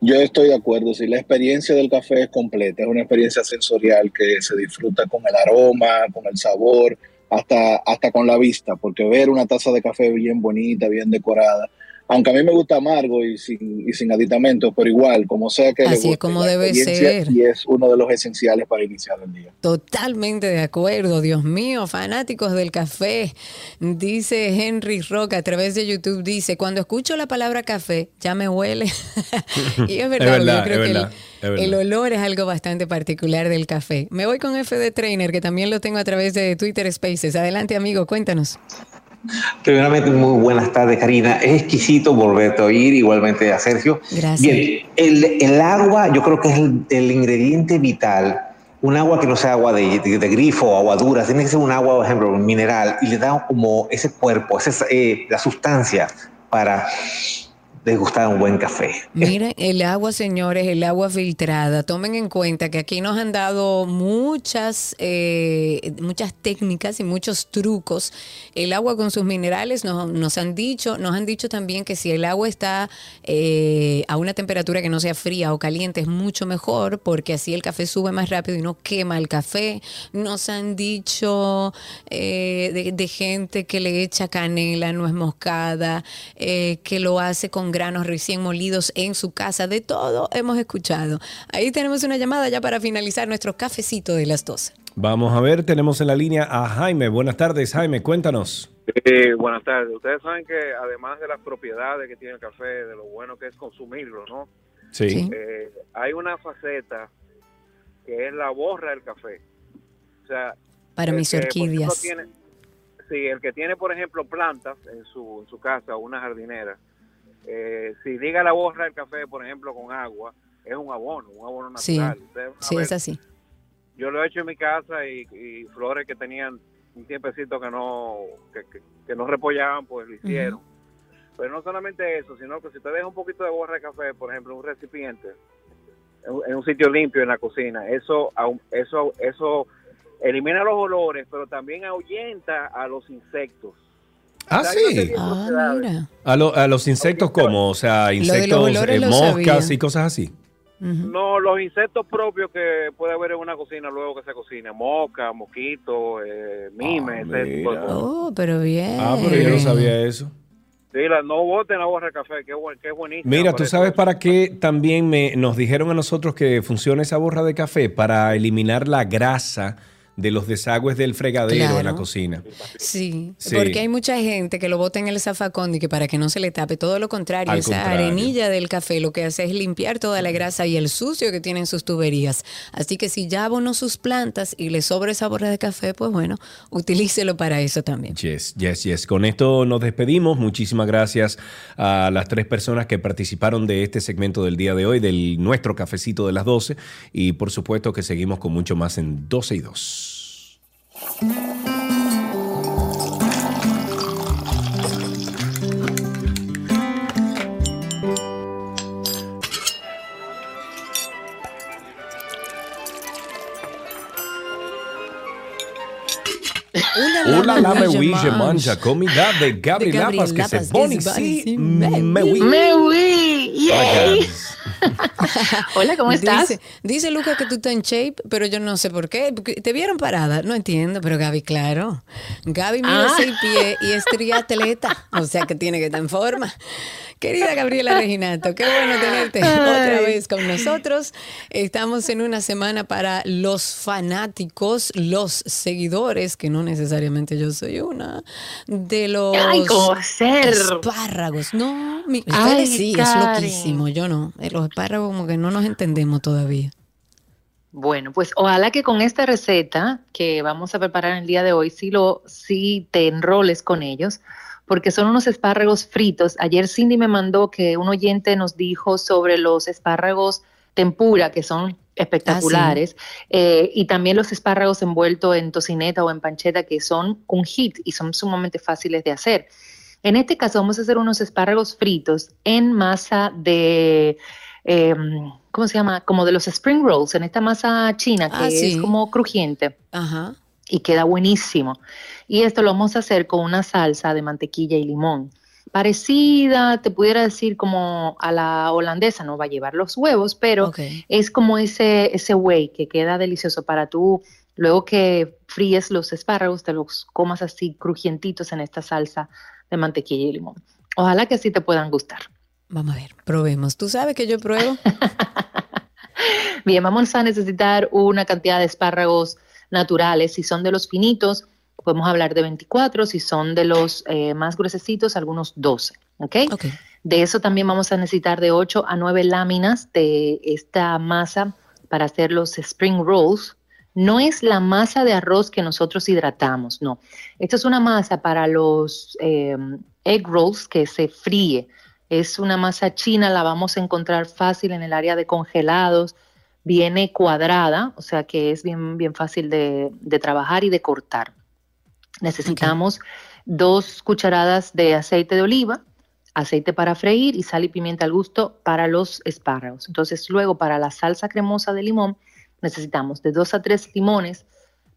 Yo estoy de acuerdo, si la experiencia del café es completa, es una experiencia sensorial que se disfruta con el aroma, con el sabor, hasta, hasta con la vista, porque ver una taza de café bien bonita, bien decorada, aunque a mí me gusta amargo y sin, y sin aditamentos, pero igual, como sea que le Así es guste, como la debe ser. Y es uno de los esenciales para iniciar el día. Totalmente de acuerdo, Dios mío, fanáticos del café. Dice Henry Roca a través de YouTube, dice, cuando escucho la palabra café, ya me huele. y es verdad, verdad, yo creo es que verdad, es el, el olor es algo bastante particular del café. Me voy con FD Trainer, que también lo tengo a través de Twitter Spaces. Adelante, amigo, cuéntanos. Primeramente, muy buenas tardes, Karina. Es exquisito volverte a oír, igualmente a Sergio. Gracias. Bien, el, el agua yo creo que es el, el ingrediente vital. Un agua que no sea agua de, de- de grifo o agua dura, tiene que ser un agua, por ejemplo, mineral, y le da como ese cuerpo, esa, eh, la sustancia para degustar un buen café. Miren, el agua, señores, el agua filtrada. Tomen en cuenta que aquí nos han dado muchas, eh, muchas técnicas y muchos trucos. El agua con sus minerales nos, han dicho, nos han dicho también que si el agua está eh, a una temperatura que no sea fría o caliente es mucho mejor porque así el café sube más rápido y no quema el café. Nos han dicho eh, de, gente que le echa canela, nuez moscada, eh, que lo hace con granos recién molidos en su casa. De todo hemos escuchado. Ahí tenemos una llamada ya para finalizar nuestro cafecito de las 12. Vamos a ver, tenemos en la línea a Jaime. Buenas tardes, Jaime, cuéntanos. Eh, buenas tardes. Ustedes saben que además de las propiedades que tiene el café, de lo bueno que es consumirlo, ¿no? Sí. Eh, hay una faceta que es la borra del café. O sea, Para mis que, por ejemplo, orquídeas. tiene- sí, el que tiene, por ejemplo, plantas en su, en su casa o una jardinera, eh, si diga la borra del café, por ejemplo, con agua, es un abono, un abono Sí. natural. Sí, ver es así. yo lo he hecho en mi casa y, y flores que tenían un tiempecito que no que, que- que no repollaban, pues lo hicieron. Pero no solamente eso, sino que si te deja un poquito de borra de café, por ejemplo, en un recipiente, en, un- en un sitio limpio en la cocina, eso eso eso elimina los olores, pero también ahuyenta a los insectos. Ah, sí. Ah, mira. A, lo- a los insectos, ¿cómo? O sea, insectos, eh, moscas sabía. y cosas así. No, los insectos propios que puede haber en una cocina luego que se cocine, mosca, mosquito, eh, mimes, Ah, cosas. Oh, pero bien. Ah, pero yo no sabía eso. Sí, la, no boten la borra de café, que es buenísimo. Mira, ¿tú sabes para qué también me, nos dijeron a nosotros que funciona esa borra de café? Para eliminar la grasa de los desagües del fregadero en la Claro. cocina. Sí, Sí. porque hay mucha gente que lo bota en el zafacón y que para que no se le tape, todo lo contrario, Al esa contrario. arenilla del café lo que hace es limpiar toda la grasa y el sucio que tienen sus tuberías. Así que si ya abonó sus plantas y le sobra esa borra de café, pues bueno, utilícelo para eso también. Yes, yes, yes. Con esto nos despedimos. Muchísimas gracias a las tres personas que participaron de este segmento del día de hoy, del nuestro cafecito de las 12. Y por supuesto que seguimos con mucho más en 12 y 2. 嗯。Hola, la me oui, je mange comida de Gabriel De Gabriel Lapas, que se Lapas, pone que se sí, pone sí, me oui. Me oui. Hola, ¿cómo estás? Dice, dice Lucas que tú estás en shape, pero yo no sé por qué. ¿Te vieron parada? No entiendo, pero Gaby, claro. Gaby mide Ah. seis pies y es triatleta, o sea que tiene que estar en forma. Querida Gabriela Reginato, qué bueno tenerte otra vez con nosotros. Estamos en una semana para los fanáticos, los seguidores, que no necesariamente yo soy una, de los espárragos. No, Mi- Ay, Ustedes sí, es loquísimo. Yo no. Eh, Los espárragos como que no nos entendemos todavía. Bueno, pues ojalá que con esta receta que vamos a preparar el día de hoy, sí, lo, sí te enroles con ellos, porque son unos espárragos fritos. Ayer Cindy me mandó que un oyente nos dijo sobre los espárragos tempura, que son espectaculares, eh, y también los espárragos envueltos en tocineta o en pancheta, que son un hit y son sumamente fáciles de hacer. En este caso vamos a hacer unos espárragos fritos en masa de, eh, ¿cómo se llama? Como de los spring rolls, en esta masa china que Ah, sí. es como crujiente Ajá. y queda buenísimo. Y esto lo vamos a hacer con una salsa de mantequilla y limón. Parecida, te pudiera decir como a la holandesa, no va a llevar los huevos, pero es como ese, ese whey que queda delicioso para tú, luego que fríes los espárragos, te los comas así crujientitos en esta salsa de mantequilla y limón. Ojalá que así te puedan gustar. Vamos a ver, probemos. ¿Tú sabes que yo pruebo? Bien, vamos a necesitar una cantidad de espárragos naturales. Si son de los finitos, podemos hablar de 24. Si son de los eh, más gruesecitos, algunos 12. ¿Ok? Ok. De eso también vamos a necesitar de 8 a 9 láminas de esta masa para hacer los spring rolls. No es la masa de arroz que nosotros hidratamos, no. Esto es una masa para los eh, egg rolls que se fríe. Es una masa china, la vamos a encontrar fácil en el área de congelados. Viene cuadrada, o sea que es bien, bien fácil de, de trabajar y de cortar. Necesitamos dos cucharadas de aceite de oliva, aceite para freír y sal y pimienta al gusto para los espárragos. Entonces, luego para la salsa cremosa de limón necesitamos de dos a tres limones,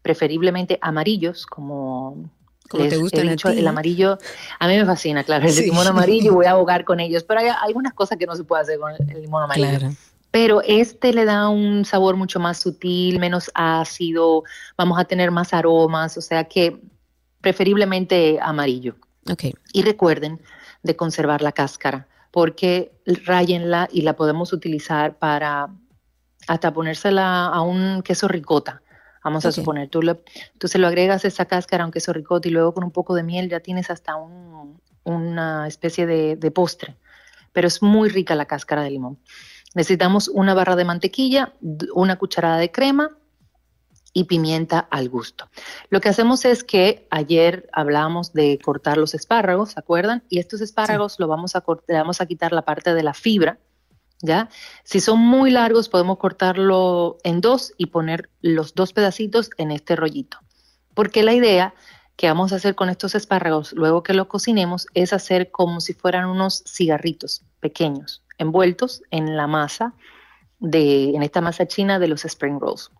preferiblemente amarillos, como, Como te les he gustan a dicho, el amarillo, a mí me fascina, claro, el de Sí. limón amarillo, voy a abogar con ellos, pero hay algunas cosas que no se puede hacer con el, el limón amarillo. Claro. Pero este le da un sabor mucho más sutil, menos ácido, vamos a tener más aromas, o sea que preferiblemente amarillo. Ok. Y recuerden de conservar la cáscara, porque rayenla y la podemos utilizar para hasta ponérsela a un queso ricota. Vamos a suponer, tú, le- tú se lo agregas esa cáscara a un queso ricota y luego con un poco de miel ya tienes hasta un- una especie de, de postre. Pero es muy rica la cáscara de limón. Necesitamos una barra de mantequilla, una cucharada de crema y pimienta al gusto. Lo que hacemos es que ayer hablamos de cortar los espárragos, ¿se acuerdan? Y estos espárragos lo vamos a le vamos a quitar la parte de la fibra, ¿ya? Si son muy largos podemos cortarlo en dos y poner los dos pedacitos en este rollito. Porque la idea que vamos a hacer con estos espárragos luego que los cocinemos es hacer como si fueran unos cigarritos pequeños envueltos en la masa de en esta masa china de los spring rolls.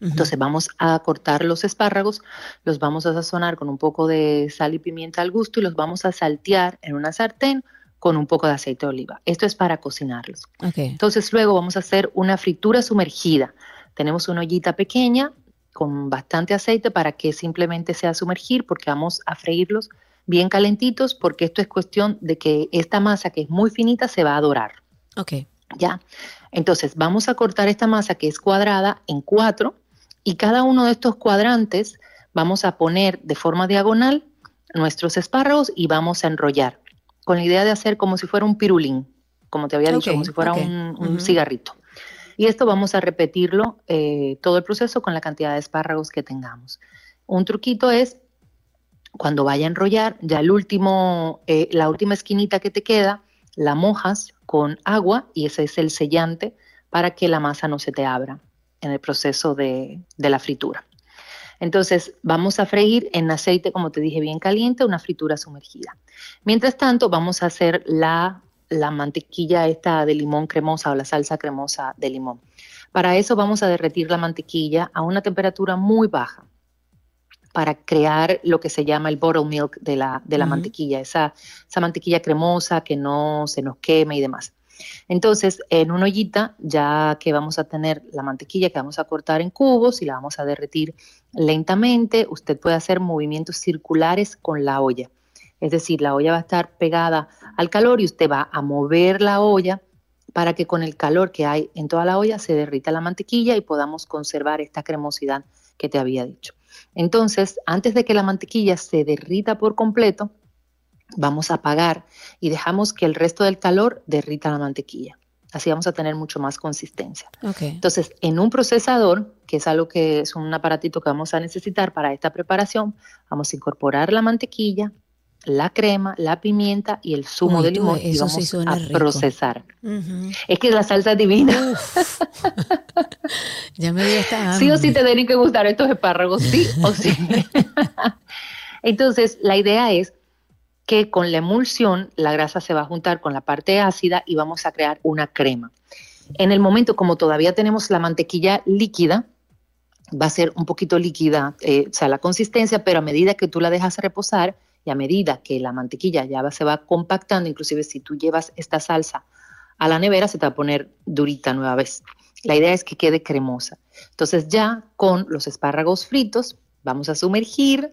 Entonces vamos a cortar los espárragos, los vamos a sazonar con un poco de sal y pimienta al gusto y los vamos a saltear en una sartén con un poco de aceite de oliva. Esto es para cocinarlos. Ok. Entonces luego vamos a hacer una fritura sumergida. Tenemos una ollita pequeña con bastante aceite para que simplemente sea sumergir porque vamos a freírlos bien calentitos porque esto es cuestión de que esta masa que es muy finita se va a dorar. Ok. ¿ya? Entonces vamos a cortar esta masa que es cuadrada en cuatro y cada uno de estos cuadrantes vamos a poner de forma diagonal nuestros espárragos y vamos a enrollar con la idea de hacer como si fuera un pirulín, como te había dicho, como si fuera un, cigarrito. Y esto vamos a repetirlo eh, todo el proceso con la cantidad de espárragos que tengamos. Un truquito es cuando vaya a enrollar, ya el último, eh, la última esquinita que te queda, la mojas con agua y ese es el sellante para que la masa no se te abra en el proceso de, de la fritura. Entonces vamos a freír en aceite, como te dije, bien caliente, una fritura sumergida. Mientras tanto, vamos a hacer la, la mantequilla esta de limón cremosa o la salsa cremosa de limón. Para eso vamos a derretir la mantequilla a una temperatura muy baja para crear lo que se llama el bottle milk de la, de la Ujú. mantequilla, esa, esa mantequilla cremosa que no se nos queme y demás. Entonces, en una ollita, ya que vamos a tener la mantequilla que vamos a cortar en cubos y la vamos a derretir lentamente, usted puede hacer movimientos circulares con la olla. Es decir, la olla va a estar pegada al calor y usted va a mover la olla para que con el calor que hay en toda la olla se derrita la mantequilla y podamos conservar esta cremosidad que te había dicho. Entonces, antes de que la mantequilla se derrita por completo, vamos a apagar y dejamos que el resto del calor derrita la mantequilla. Así vamos a tener mucho más consistencia. Okay. Entonces, en un procesador, que es algo que es un aparatito que vamos a necesitar para esta preparación, vamos a incorporar la mantequilla, la crema, la pimienta y el zumo Uy, de limón y vamos sí a rico. procesar. Ujú. Es que la salsa es divina. Ya me dio esta Sí o sí te tienen que gustar estos espárragos, sí o sí. Entonces, la idea es que con la emulsión la grasa se va a juntar con la parte ácida y vamos a crear una crema. En el momento, como todavía tenemos la mantequilla líquida, va a ser un poquito líquida, eh, o sea, la consistencia, pero a medida que tú la dejas reposar y a medida que la mantequilla ya va- se va compactando, inclusive si tú llevas esta salsa a la nevera, se te va a poner durita nueva vez. La idea es que quede cremosa. Entonces ya con los espárragos fritos vamos a sumergir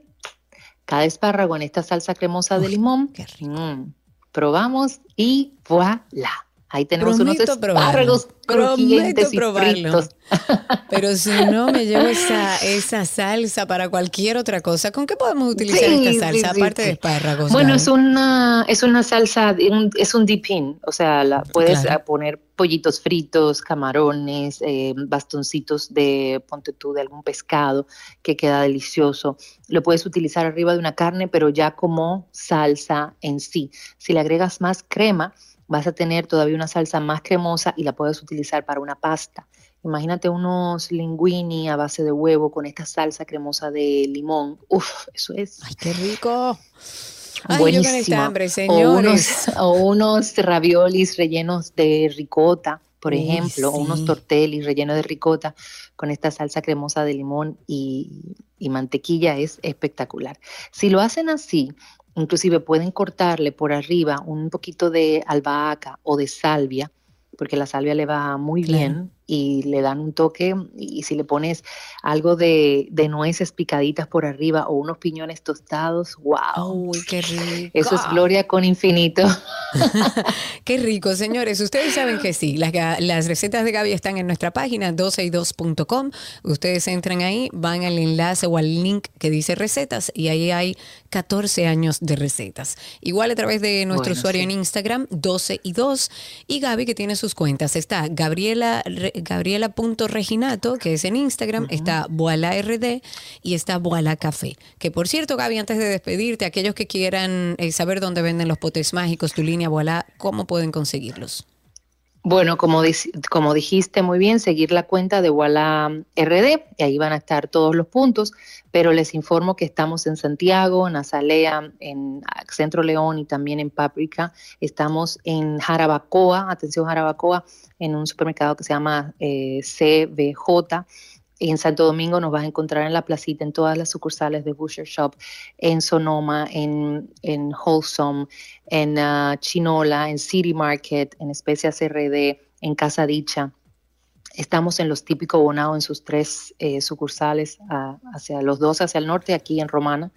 cada espárrago en esta salsa cremosa de limón. qué rico. Mm, probamos y voilà. Ahí tenemos Prometo unos probarlo. espárragos crujientes y fritos. Pero si no me llevo esa, esa salsa para cualquier otra cosa, ¿con qué podemos utilizar Sí, esta salsa sí, aparte sí. de espárragos? Bueno, es una, es una salsa, es un dipping, o sea, la, puedes Claro. poner pollitos fritos, camarones, eh, bastoncitos de, ponte tú, de algún pescado que queda delicioso. Lo puedes utilizar arriba de una carne, pero ya como salsa en sí. Si le agregas más crema, vas a tener todavía una salsa más cremosa y la puedes utilizar para una pasta. Imagínate unos linguini a base de huevo con esta salsa cremosa de limón. Uf, eso es ¡Ay, qué rico! Ay, yo con buenísima. esta hambre, O unos, o unos raviolis rellenos de ricota, por Uy, ejemplo, o unos tortellis rellenos de ricota con esta salsa cremosa de limón y, y mantequilla es espectacular. Si lo hacen así, inclusive pueden cortarle por arriba un poquito de albahaca o de salvia, porque la salvia le va muy Claro. bien y le dan un toque y si le pones algo de, de nueces picaditas por arriba o unos piñones tostados, wow. ¡Uy, qué rico! Eso es gloria con infinito. Qué rico, señores. Ustedes saben que sí. Las, las recetas de Gaby están en nuestra página 12y2.com. Ustedes entran ahí, van al enlace o al link que dice recetas y ahí hay 14 años de recetas. Igual a través de nuestro Bueno, usuario sí. en Instagram, 12 y 2. Y Gaby que tiene sus cuentas. Está Gabriela Gabriela.reginato, que es en Instagram. Está Voila RD y está Voila Café. Que por cierto, Gaby, antes de despedirte, aquellos que quieran eh, saber dónde venden los potes mágicos, tu línea Voila, ¿cómo pueden conseguirlos? Bueno, como, como dijiste muy bien, seguir la cuenta de Walla RD, y ahí van a estar todos los puntos, pero les informo que estamos en Santiago, en Azalea, en Centro León y también en Páprica. Estamos en Jarabacoa, atención Jarabacoa, en un supermercado que se llama eh, CBJ. En Santo Domingo nos vas a encontrar en la placita, en todas las sucursales de Butcher Shop, en Sonoma, en, en Wholesome, en ah, Chinola, en City Market, en Especias RD, en Casa Dicha. Estamos en los típicos Bonao en sus tres eh, sucursales, hacia los dos hacia el norte, aquí en Romana.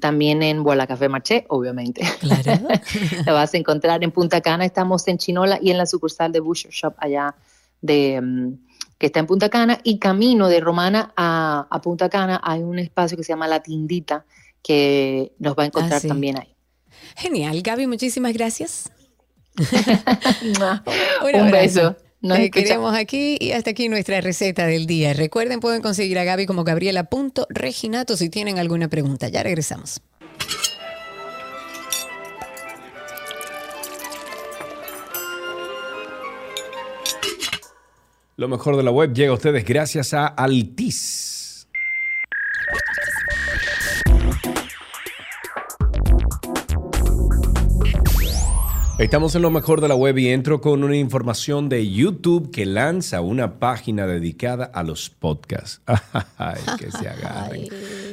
También en Bola Café Marché, obviamente. Claro. La vas a encontrar en Punta Cana, estamos en Chinola y en la sucursal de Butcher Shop allá de mm, que está en Punta Cana y camino de Romana a, a Punta Cana hay un espacio que se llama La Tindita que nos va a encontrar Ah, sí. también ahí. Genial, Gaby, muchísimas gracias. un beso. Nos escuchamos. queremos aquí y hasta aquí nuestra receta del día. Recuerden, pueden conseguir a Gaby como Gabriela.reginato si tienen alguna pregunta. Ya regresamos. Lo mejor de la web llega a ustedes gracias a Altis. Estamos en lo mejor de la web y entro con una información de YouTube que lanza una página dedicada a los podcasts. Ay, que se agarren.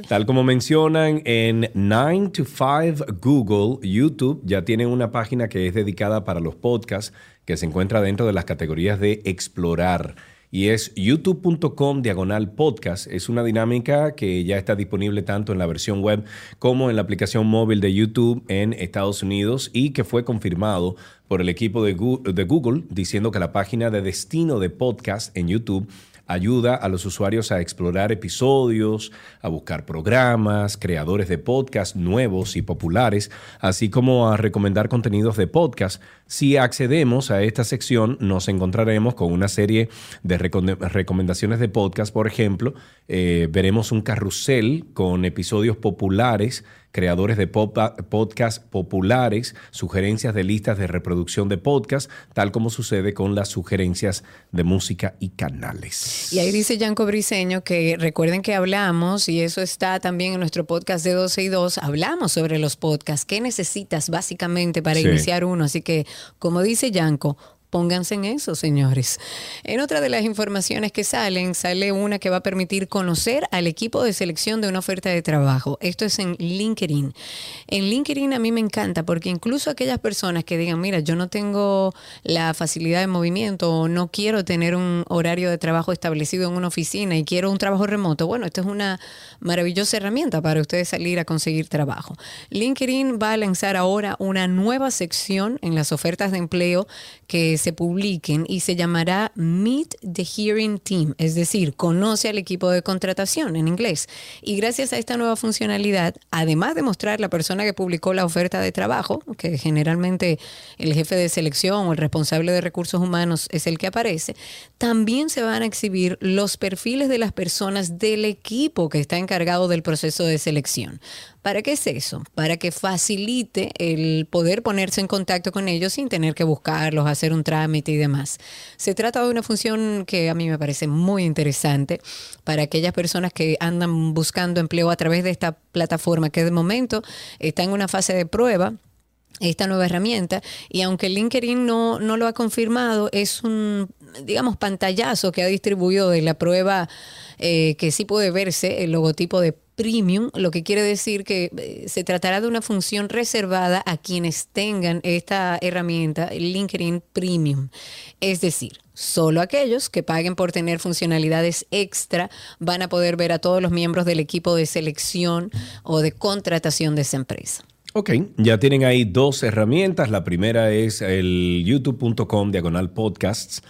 Tal como mencionan en 9 to 5 Google, YouTube ya tiene una página que es dedicada para los podcasts que se encuentra dentro de las categorías de explorar y es youtube.com diagonal podcast. Es una dinámica que ya está disponible tanto en la versión web como en la aplicación móvil de YouTube en Estados Unidos y que fue confirmado por el equipo de Google diciendo que la página de destino de podcast en YouTube ayuda a los usuarios a explorar episodios, a buscar programas, creadores de podcast nuevos y populares, así como a recomendar contenidos de podcast. Si accedemos a esta sección, nos encontraremos con una serie de recomendaciones de podcast, por ejemplo, eh, veremos un carrusel con episodios populares creadores de podcast populares, sugerencias de listas de reproducción de podcast, tal como sucede con las sugerencias de música y canales. Y ahí dice Yanko Briseño que recuerden que hablamos, y eso está también en nuestro podcast de 12 y 2, hablamos sobre los podcasts, qué necesitas básicamente para iniciar uno. Así que, como dice Yanko, Pónganse en eso, señores. En otra de las informaciones que salen, sale una que va a permitir conocer al equipo de selección de una oferta de trabajo. Esto es en LinkedIn. En LinkedIn a mí me encanta porque incluso aquellas personas que digan, mira, yo no tengo la facilidad de movimiento o no quiero tener un horario de trabajo establecido en una oficina y quiero un trabajo remoto, bueno, esto es una maravillosa herramienta para ustedes salir a conseguir trabajo. LinkedIn va a lanzar ahora una nueva sección en las ofertas de empleo que se publiquen y se llamará Meet the Hearing Team, es decir, conoce al equipo de contratación en inglés. Y gracias a esta nueva funcionalidad, además de mostrar la persona que publicó la oferta de trabajo, que generalmente el jefe de selección o el responsable de recursos humanos es el que aparece, también se van a exhibir los perfiles de las personas del equipo que está encargado del proceso de selección. ¿Para qué es eso? Para que facilite el poder ponerse en contacto con ellos sin tener que buscarlos, hacer un trámite y demás. Se trata de una función que a mí me parece muy interesante para aquellas personas que andan buscando empleo a través de esta plataforma que de momento está en una fase de prueba esta nueva herramienta y aunque LinkedIn no, no lo ha confirmado, es un, digamos, pantallazo que ha distribuido de la prueba eh, que sí puede verse el logotipo de premium, lo que quiere decir que eh, se tratará de una función reservada a quienes tengan esta herramienta, LinkedIn Premium. Es decir, solo aquellos que paguen por tener funcionalidades extra van a poder ver a todos los miembros del equipo de selección o de contratación de esa empresa. Ok, ya tienen ahí dos herramientas. La primera es el youtube.com diagonal podcasts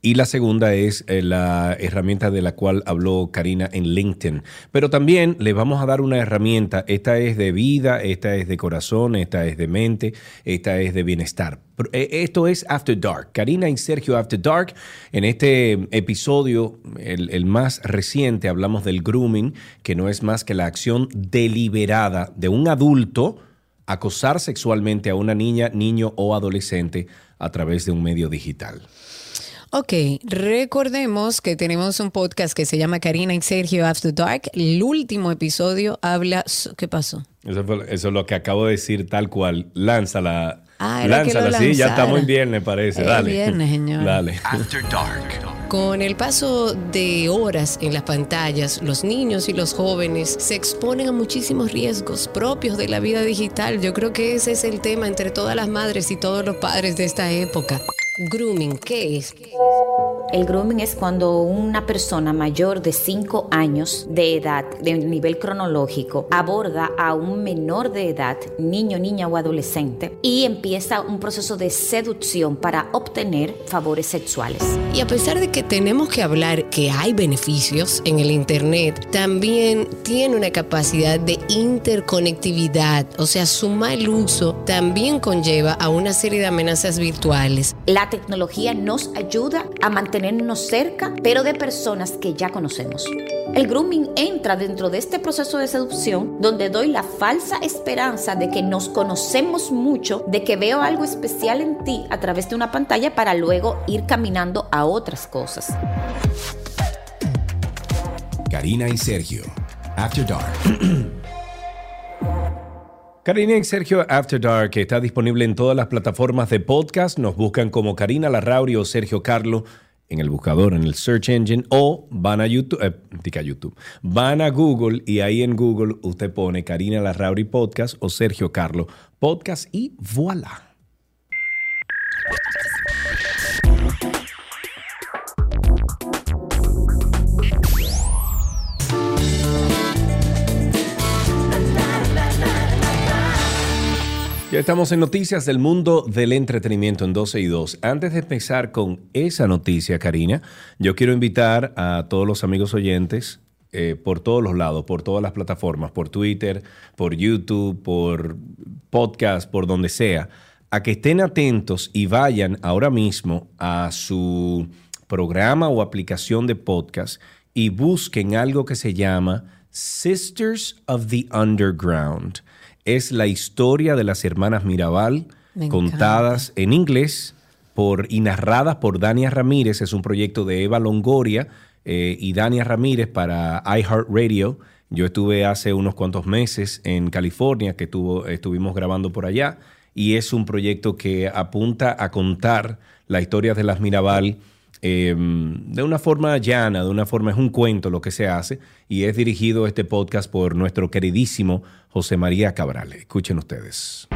y la segunda es eh, la herramienta de la cual habló Karina en LinkedIn. Pero también les vamos a dar una herramienta. Esta es de vida, esta es de corazón, esta es de mente, esta es de bienestar. Eh, esto es After Dark. Karina y Sergio After Dark. En este episodio, el, el, más reciente, hablamos del grooming, que no es más que la acción deliberada de un adulto acosar sexualmente a una niña, niño o adolescente a través de un medio digital. Ok, recordemos que tenemos un podcast que se llama Karina y Sergio After Dark. El último episodio habla... ¿Qué pasó? Eso, es lo que acabo de decir tal cual. Lánzala. Ah, Lánzala, sí, ya estamos en viernes, parece. Es Dale. viernes, señor. Dale. After Dark. Con el paso de horas en las pantallas, los niños y los jóvenes se exponen a muchísimos riesgos propios de la vida digital. Yo creo que ese es el tema entre todas las madres y todos los padres de esta época. Grooming, ¿qué es? El grooming es cuando una persona mayor de 5 años de edad, de nivel cronológico, aborda a un menor de edad, niño, niña o adolescente, y empieza un proceso de seducción para obtener favores sexuales. Y a pesar de que tenemos que hablar que hay beneficios en el Internet, también tiene una capacidad de interconectividad, o sea, su mal uso también conlleva a una serie de amenazas virtuales. La tecnología nos ayuda a mantenernos cerca, pero de personas que ya conocemos. El grooming entra dentro de este proceso de seducción donde doy la falsa esperanza de que nos conocemos mucho, de que veo algo especial en ti a través de una pantalla para luego ir caminando a otras cosas. Karina y Sergio, After Dark. Karina y Sergio After Dark está disponible en todas las plataformas de podcast. Nos buscan como Karina Larrauri o Sergio Carlo en el buscador, en el search engine, o van a YouTube, eh, YouTube, van a Google y ahí en Google usted pone Karina Larrauri Podcast o Sergio Carlo Podcast y voilà. Ya estamos en noticias del mundo del entretenimiento en 12 y 2. Antes de empezar con esa noticia, Karina, yo quiero invitar a todos los amigos oyentes eh, por todos los lados, por todas las plataformas, por Twitter, por YouTube, por podcast, por donde sea, a que estén atentos y vayan ahora mismo a su programa o aplicación de podcast y busquen algo que se llama Sisters of the Underground. Es la historia de las hermanas Mirabal contadas en inglés por, y narradas por Dania Ramírez. Es un proyecto de Eva Longoria eh, y Dania Ramírez para iHeartRadio. Yo estuve hace unos cuantos meses en California, que tuvo, estuvimos grabando por allá, y es un proyecto que apunta a contar la historia de las Mirabal eh, de una forma llana, de una forma, es un cuento lo que se hace, y es dirigido este podcast por nuestro queridísimo José María Cabral. Escuchen ustedes.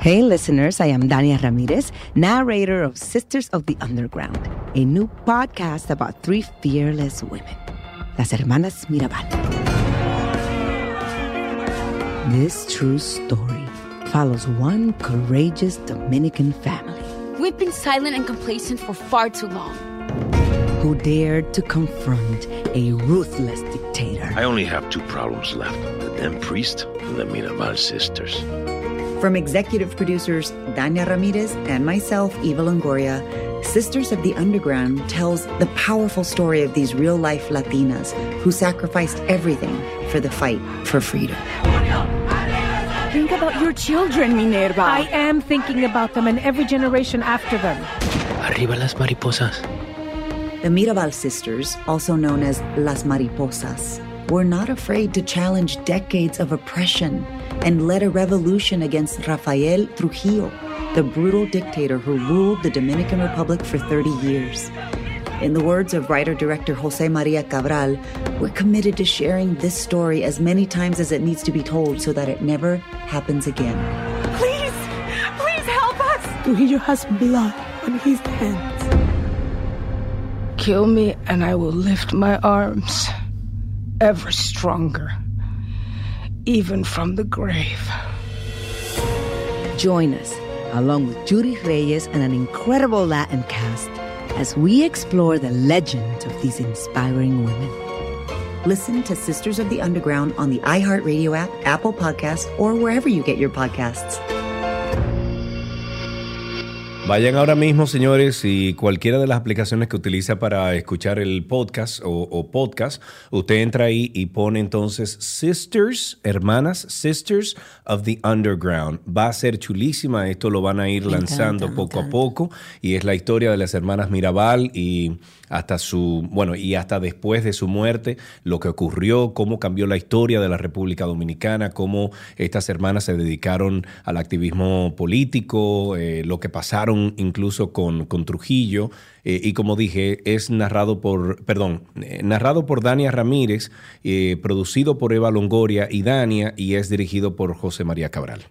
Hey, listeners, I am Dania Ramirez, narrator of Sisters of the Underground, a new podcast about three fearless women, las hermanas Mirabal. This true story follows one courageous Dominican family We've been silent and complacent for far too long. who dared to confront a ruthless dictator. I only have two problems left the damn priest and the Mirabal sisters. From executive producers Dania Ramirez and myself, Eva Longoria, Sisters of the Underground tells the powerful story of these real life Latinas who sacrificed everything for the fight for freedom. Think about your children, Minerva. I am thinking about them and every generation after them. Arriba las mariposas. The Mirabal sisters, also known as Las Mariposas, were not afraid to challenge decades of oppression and led a revolution against Rafael Trujillo, the brutal dictator who ruled the Dominican Republic for 30 years. In the words of writer director Jose Maria Cabral, we're committed to sharing this story as many times as it needs to be told so that it never happens again. Please, please help us. Trujillo has blood on his hands. Kill me and I will lift my arms ever stronger, even from the grave. Join us, along with Judy Reyes and an incredible Latin cast, as we explore the legend of these inspiring women. Listen to Sisters of the Underground on the iHeartRadio app, Apple Podcast, or wherever you get your podcasts. Vayan ahora mismo, señores, y cualquiera de las aplicaciones que utiliza para escuchar el podcast o, o podcast, usted entra ahí y pone entonces Sisters, hermanas, Sisters of the Underground. Va a ser chulísima, esto lo van a ir Me lanzando encanta, poco a poco y es la historia de las hermanas Mirabal y hasta su, bueno, y hasta después de su muerte, lo que ocurrió, cómo cambió la historia de la República Dominicana, cómo estas hermanas se dedicaron al activismo político, eh, lo que pasaron incluso con, con Trujillo. eh, y como dije, es narrado por, perdón, eh, narrado por Dania Ramírez, eh, producido por Eva Longoria y Dania, y es dirigido por José María Cabral.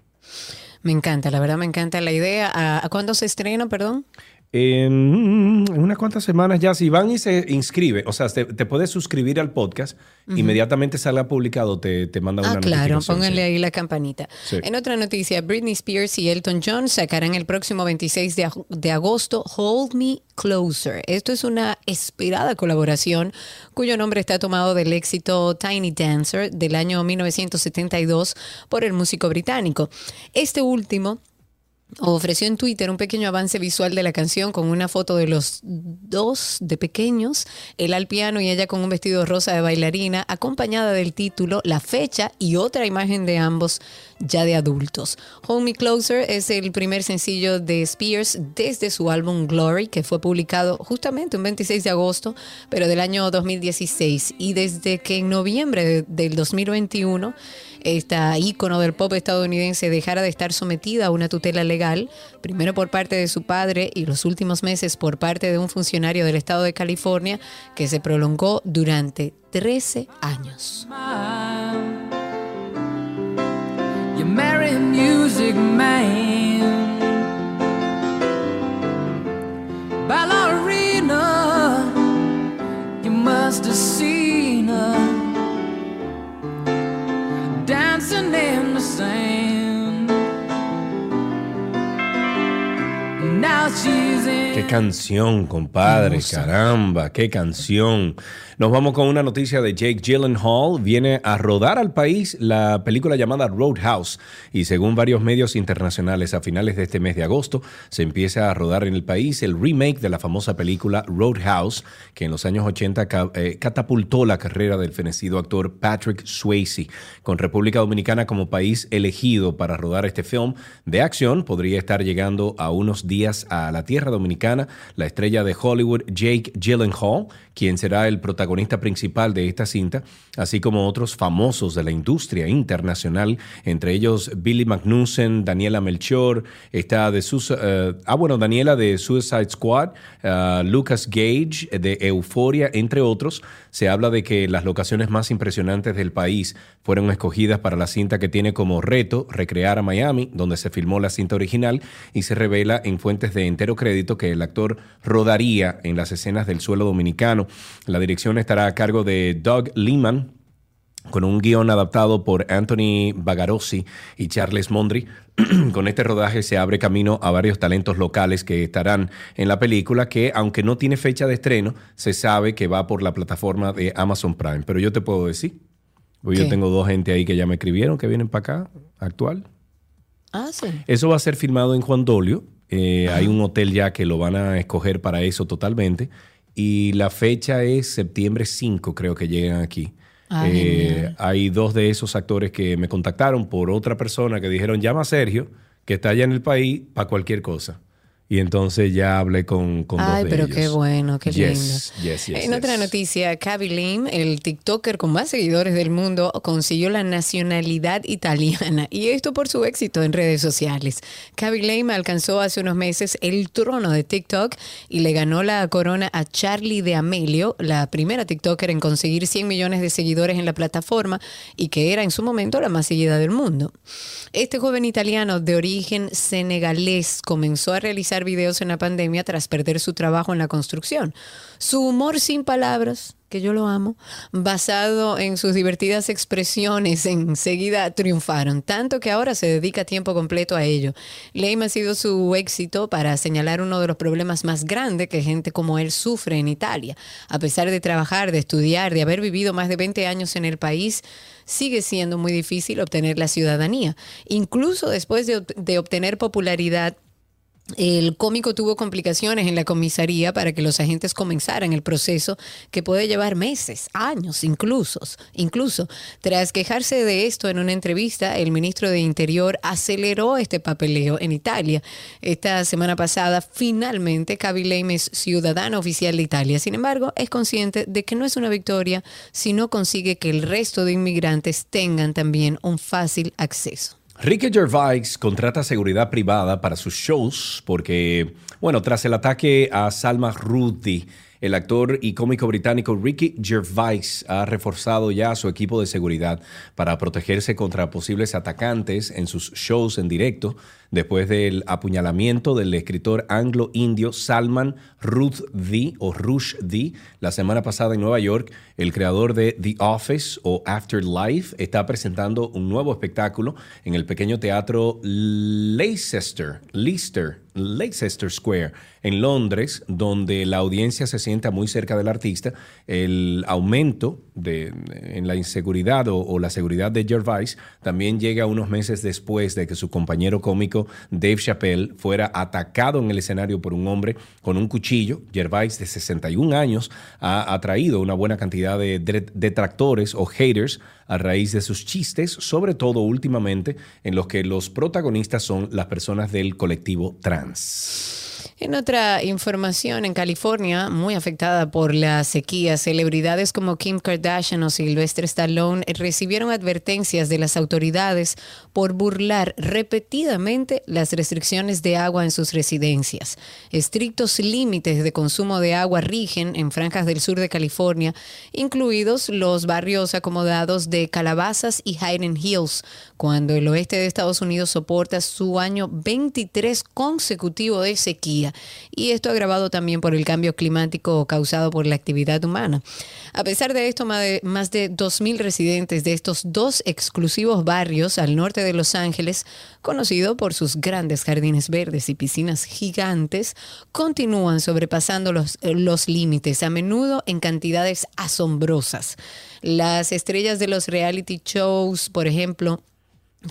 Me encanta, la verdad me encanta la idea. ¿A, cuándo se estrena, perdón? En, en unas cuantas semanas ya, si van y se inscribe, o sea, te, te puedes suscribir al podcast, inmediatamente salga publicado, te, te manda una Ah, claro, notificación, pónganle sí. ahí la campanita. Sí. En otra noticia, Britney Spears y Elton John sacarán el próximo 26 de, de agosto Hold Me Closer. Esto es una esperada colaboración cuyo nombre está tomado del éxito Tiny Dancer del año 1972 por el músico británico. Este último ofreció en Twitter un pequeño avance visual de la canción con una foto de los dos de pequeños, él al piano y ella con un vestido rosa de bailarina, acompañada del título, la fecha y otra imagen de ambos ya de adultos. Hold Me Closer es el primer sencillo de Spears desde su álbum Glory, que fue publicado justamente un 26 de agosto, pero del año 2016, y desde que en noviembre de- del 2021 esta ícono del pop estadounidense dejara de estar sometida a una tutela legal, primero por parte de su padre y los últimos meses por parte de un funcionario del estado de California, que se prolongó durante 13 años. You marry music man Ballerina You must have seen her Dancing in the sand Now she's in. Qué canción, compadre, caramba, qué canción. Nos vamos con una noticia de Jake Gyllenhaal. Viene a rodar al país la película llamada Roadhouse y según varios medios internacionales a finales de este mes de agosto se empieza a rodar en el país el remake de la famosa película Roadhouse que en los años 80 ca- eh, catapultó la carrera del fenecido actor Patrick Swayze. Con República Dominicana como país elegido para rodar este film de acción, podría estar llegando a unos días a la tierra dominicana la estrella de Hollywood Jake Gyllenhaal, quien será el protagonista principal de esta cinta, así como otros famosos de la industria internacional, entre ellos Billy Magnussen, Daniela Melchor, está de sus, eh, ah bueno, Daniela de Suicide Squad, ah, Lucas Gage de Euforia, entre otros. Se habla de que las locaciones más impresionantes del país fueron escogidas para la cinta que tiene como reto recrear a Miami, donde se filmó la cinta original, y se revela en fuentes de entero crédito que el actor rodaría en las escenas del suelo dominicano. La dirección estará a cargo de Doug Lehman, con un guion adaptado por Anthony Bagarossi y Charles Mondri. con este rodaje se abre camino a varios talentos locales que estarán en la película, que aunque no tiene fecha de estreno, se sabe que va por la plataforma de Amazon Prime. Pero yo te puedo decir, yo tengo dos gente ahí que ya me escribieron que vienen para acá, actual. Ah, sí. Eso va a ser filmado en Juan Dolio. Eh, hay un hotel ya que lo van a escoger para eso totalmente. Y la fecha es septiembre 5, creo que llegan aquí. Eh, hay dos de esos actores que me contactaron por otra persona que dijeron, llama a Sergio, que está allá en el país, para cualquier cosa. Y entonces ya hablé con, con Ay, dos de pero ellos. qué bueno, qué Yes, lindo. yes, yes, en otra noticia, Kaby Lim, el TikToker con más seguidores del mundo, consiguió la nacionalidad italiana y esto por su éxito en redes sociales. Kaby Lim alcanzó hace unos meses el trono de TikTok y le ganó la corona a Charlie de Amelio, la primera TikToker en conseguir 100 millones de seguidores en la plataforma y que era en su momento la más seguida del mundo. Este joven italiano de origen senegalés comenzó a realizar videos en la pandemia tras perder su trabajo en la construcción. Su humor sin palabras, que yo lo amo, basado en sus divertidas expresiones, enseguida triunfaron, tanto que ahora se dedica tiempo completo a ello. Lame ha sido su éxito para señalar uno de los problemas más grandes que gente como él sufre en Italia. A pesar de trabajar, de estudiar, de haber vivido más de 20 años en el país, sigue siendo muy difícil obtener la ciudadanía. Incluso después de obtener popularidad, el cómico tuvo complicaciones en la comisaría para que los agentes comenzaran el proceso que puede llevar meses, años incluso. Incluso, tras quejarse de esto en una entrevista, el ministro de Interior aceleró este papeleo en Italia. Esta semana pasada, finalmente, Lame es ciudadano oficial de Italia. Sin embargo, es consciente de que no es una victoria si no consigue que el resto de inmigrantes tengan también un fácil acceso. Ricky Gervais contrata seguridad privada para sus shows porque, bueno, tras el ataque a Salma Rushdie, el actor y cómico británico Ricky Gervais ha reforzado ya su equipo de seguridad para protegerse contra posibles atacantes en sus shows en directo después del apuñalamiento del escritor anglo-indio Salman Rushdie o Rushdie la semana pasada en Nueva York. El creador de The Office o Afterlife está presentando un nuevo espectáculo en el pequeño teatro Leicester, Leicester, Leicester Square en Londres, donde la audiencia se sienta muy cerca del artista. El aumento de, en la inseguridad o, o la seguridad de Gervais también llega unos meses después de que su compañero cómico Dave Chappelle fuera atacado en el escenario por un hombre con un cuchillo. Gervais, de 61 años, ha atraído una buena cantidad de detractores o haters a raíz de sus chistes, sobre todo últimamente en los que los protagonistas son las personas del colectivo trans. En otra información, en California, muy afectada por la sequía, celebridades como Kim Kardashian o Sylvester Stallone recibieron advertencias de las autoridades por burlar repetidamente las restricciones de agua en sus residencias. Estrictos límites de consumo de agua rigen en franjas del sur de California, incluidos los barrios acomodados de Calabazas y Hayden Hills, cuando el oeste de Estados Unidos soporta su año 23 consecutivo de sequía. Y esto agravado también por el cambio climático causado por la actividad humana. A pesar de esto, más de, más de 2.000 residentes de estos dos exclusivos barrios al norte de Los Ángeles, conocido por sus grandes jardines verdes y piscinas gigantes, continúan sobrepasando los, los límites, a menudo en cantidades asombrosas. Las estrellas de los reality shows, por ejemplo,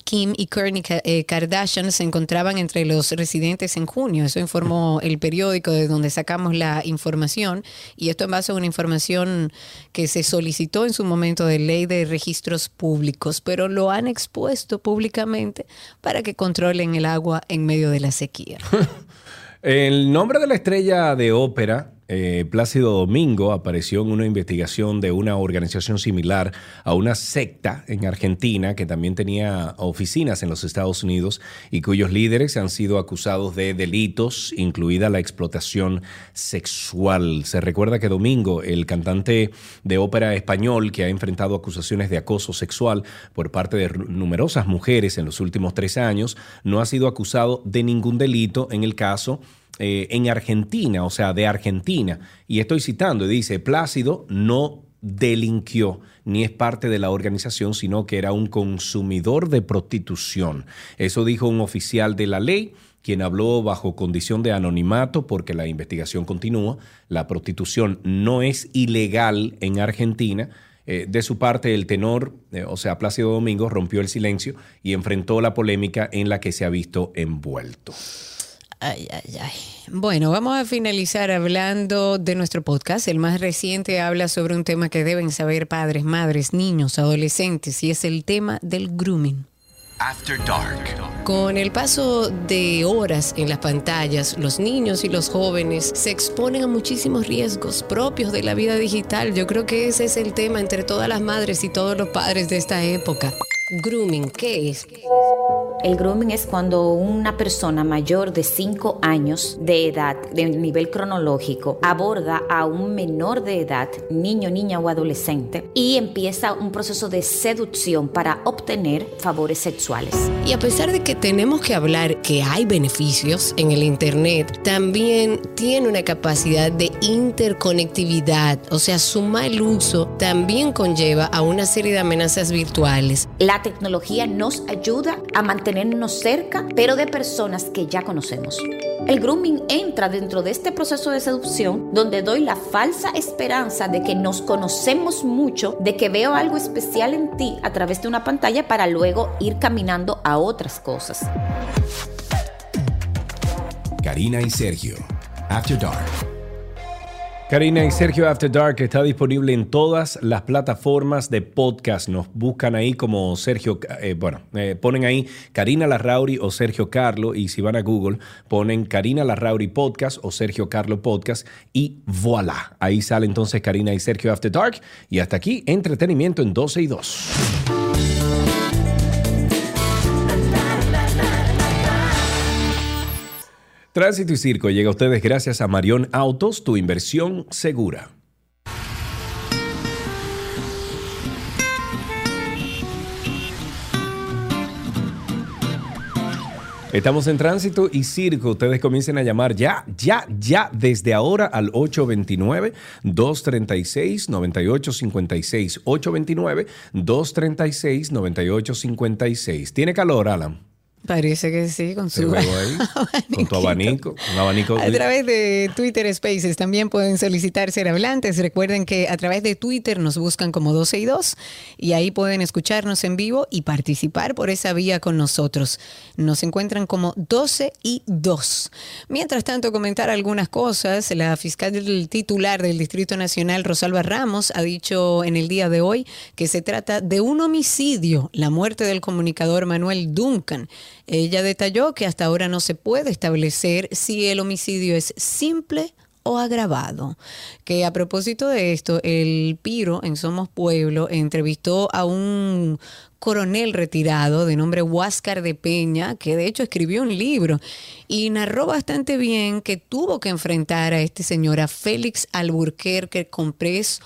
Kim y Kourtney eh, Kardashian se encontraban entre los residentes en junio. Eso informó el periódico de donde sacamos la información. Y esto en base a una información que se solicitó en su momento de ley de registros públicos, pero lo han expuesto públicamente para que controlen el agua en medio de la sequía. el nombre de la estrella de ópera eh, Plácido Domingo apareció en una investigación de una organización similar a una secta en Argentina que también tenía oficinas en los Estados Unidos y cuyos líderes han sido acusados de delitos, incluida la explotación sexual. Se recuerda que Domingo, el cantante de ópera español que ha enfrentado acusaciones de acoso sexual por parte de numerosas mujeres en los últimos tres años, no ha sido acusado de ningún delito en el caso eh, en Argentina, o sea, de Argentina. Y estoy citando, dice, Plácido no delinquió ni es parte de la organización, sino que era un consumidor de prostitución. Eso dijo un oficial de la ley quien habló bajo condición de anonimato porque la investigación continúa. La prostitución no es ilegal en Argentina. Eh, de su parte, el tenor, eh, o sea, Plácido Domingo, rompió el silencio y enfrentó la polémica en la que se ha visto envuelto. Ay, ay, ay. Bueno, vamos a finalizar hablando de nuestro podcast. El más reciente habla sobre un tema que deben saber padres, madres, niños, adolescentes, y es el tema del grooming. After Dark. Con el paso de horas en las pantallas, los niños y los jóvenes se exponen a muchísimos riesgos propios de la vida digital. Yo creo que ese es el tema entre todas las madres y todos los padres de esta época. Grooming, ¿qué es? El grooming es cuando una persona mayor de 5 años de edad, de nivel cronológico, aborda a un menor de edad, niño, niña o adolescente, y empieza un proceso de seducción para obtener favores sexuales. Y a pesar de que tenemos que hablar que hay beneficios en el Internet, también tiene una capacidad de interconectividad, o sea, su mal uso también conlleva a una serie de amenazas virtuales. La tecnología nos ayuda a mantener tenernos cerca, pero de personas que ya conocemos. El grooming entra dentro de este proceso de seducción donde doy la falsa esperanza de que nos conocemos mucho, de que veo algo especial en ti a través de una pantalla para luego ir caminando a otras cosas. Karina y Sergio, After Dark. Karina y Sergio After Dark está disponible en todas las plataformas de podcast. Nos buscan ahí como Sergio, eh, bueno, eh, ponen ahí Karina Larrauri o Sergio Carlo y si van a Google ponen Karina Larrauri Podcast o Sergio Carlo Podcast y voilà. Ahí sale entonces Karina y Sergio After Dark y hasta aquí entretenimiento en 12 y 2. Tránsito y Circo llega a ustedes gracias a Marión Autos, tu inversión segura. Estamos en tránsito y circo. Ustedes comiencen a llamar ya, ya, ya, desde ahora al 829-236-9856. 829-236-9856. ¿Tiene calor, Alan? Parece que sí, con su con tu abanico, un abanico. A través de Twitter Spaces también pueden solicitar ser hablantes. Recuerden que a través de Twitter nos buscan como 12 y 2 y ahí pueden escucharnos en vivo y participar por esa vía con nosotros. Nos encuentran como 12 y 2. Mientras tanto, comentar algunas cosas. La fiscal del titular del Distrito Nacional, Rosalba Ramos, ha dicho en el día de hoy que se trata de un homicidio, la muerte del comunicador Manuel Duncan. Ella detalló que hasta ahora no se puede establecer si el homicidio es simple o agravado. Que a propósito de esto, el Piro en Somos Pueblo entrevistó a un coronel retirado de nombre Huáscar de Peña, que de hecho escribió un libro y narró bastante bien que tuvo que enfrentar a este señor, a Félix Alburquerque Comprés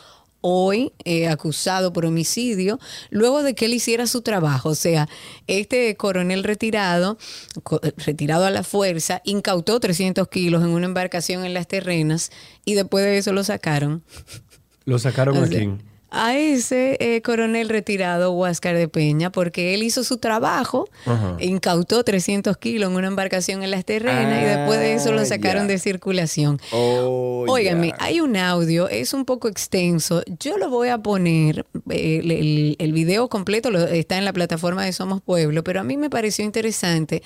hoy eh, acusado por homicidio luego de que él hiciera su trabajo. O sea, este coronel retirado, co- retirado a la fuerza, incautó 300 kilos en una embarcación en las terrenas y después de eso lo sacaron. ¿Lo sacaron O a quién? A ese eh, coronel retirado, Huáscar de Peña, porque él hizo su trabajo, incautó 300 kilos en una embarcación en las terrenas y después de eso lo Ah, sacaron de circulación. Oh, Óigame, hay un audio, es un poco extenso. Yo lo voy a poner, eh, el, el- el video completo lo- está en la plataforma de Somos Pueblo, pero a mí me pareció interesante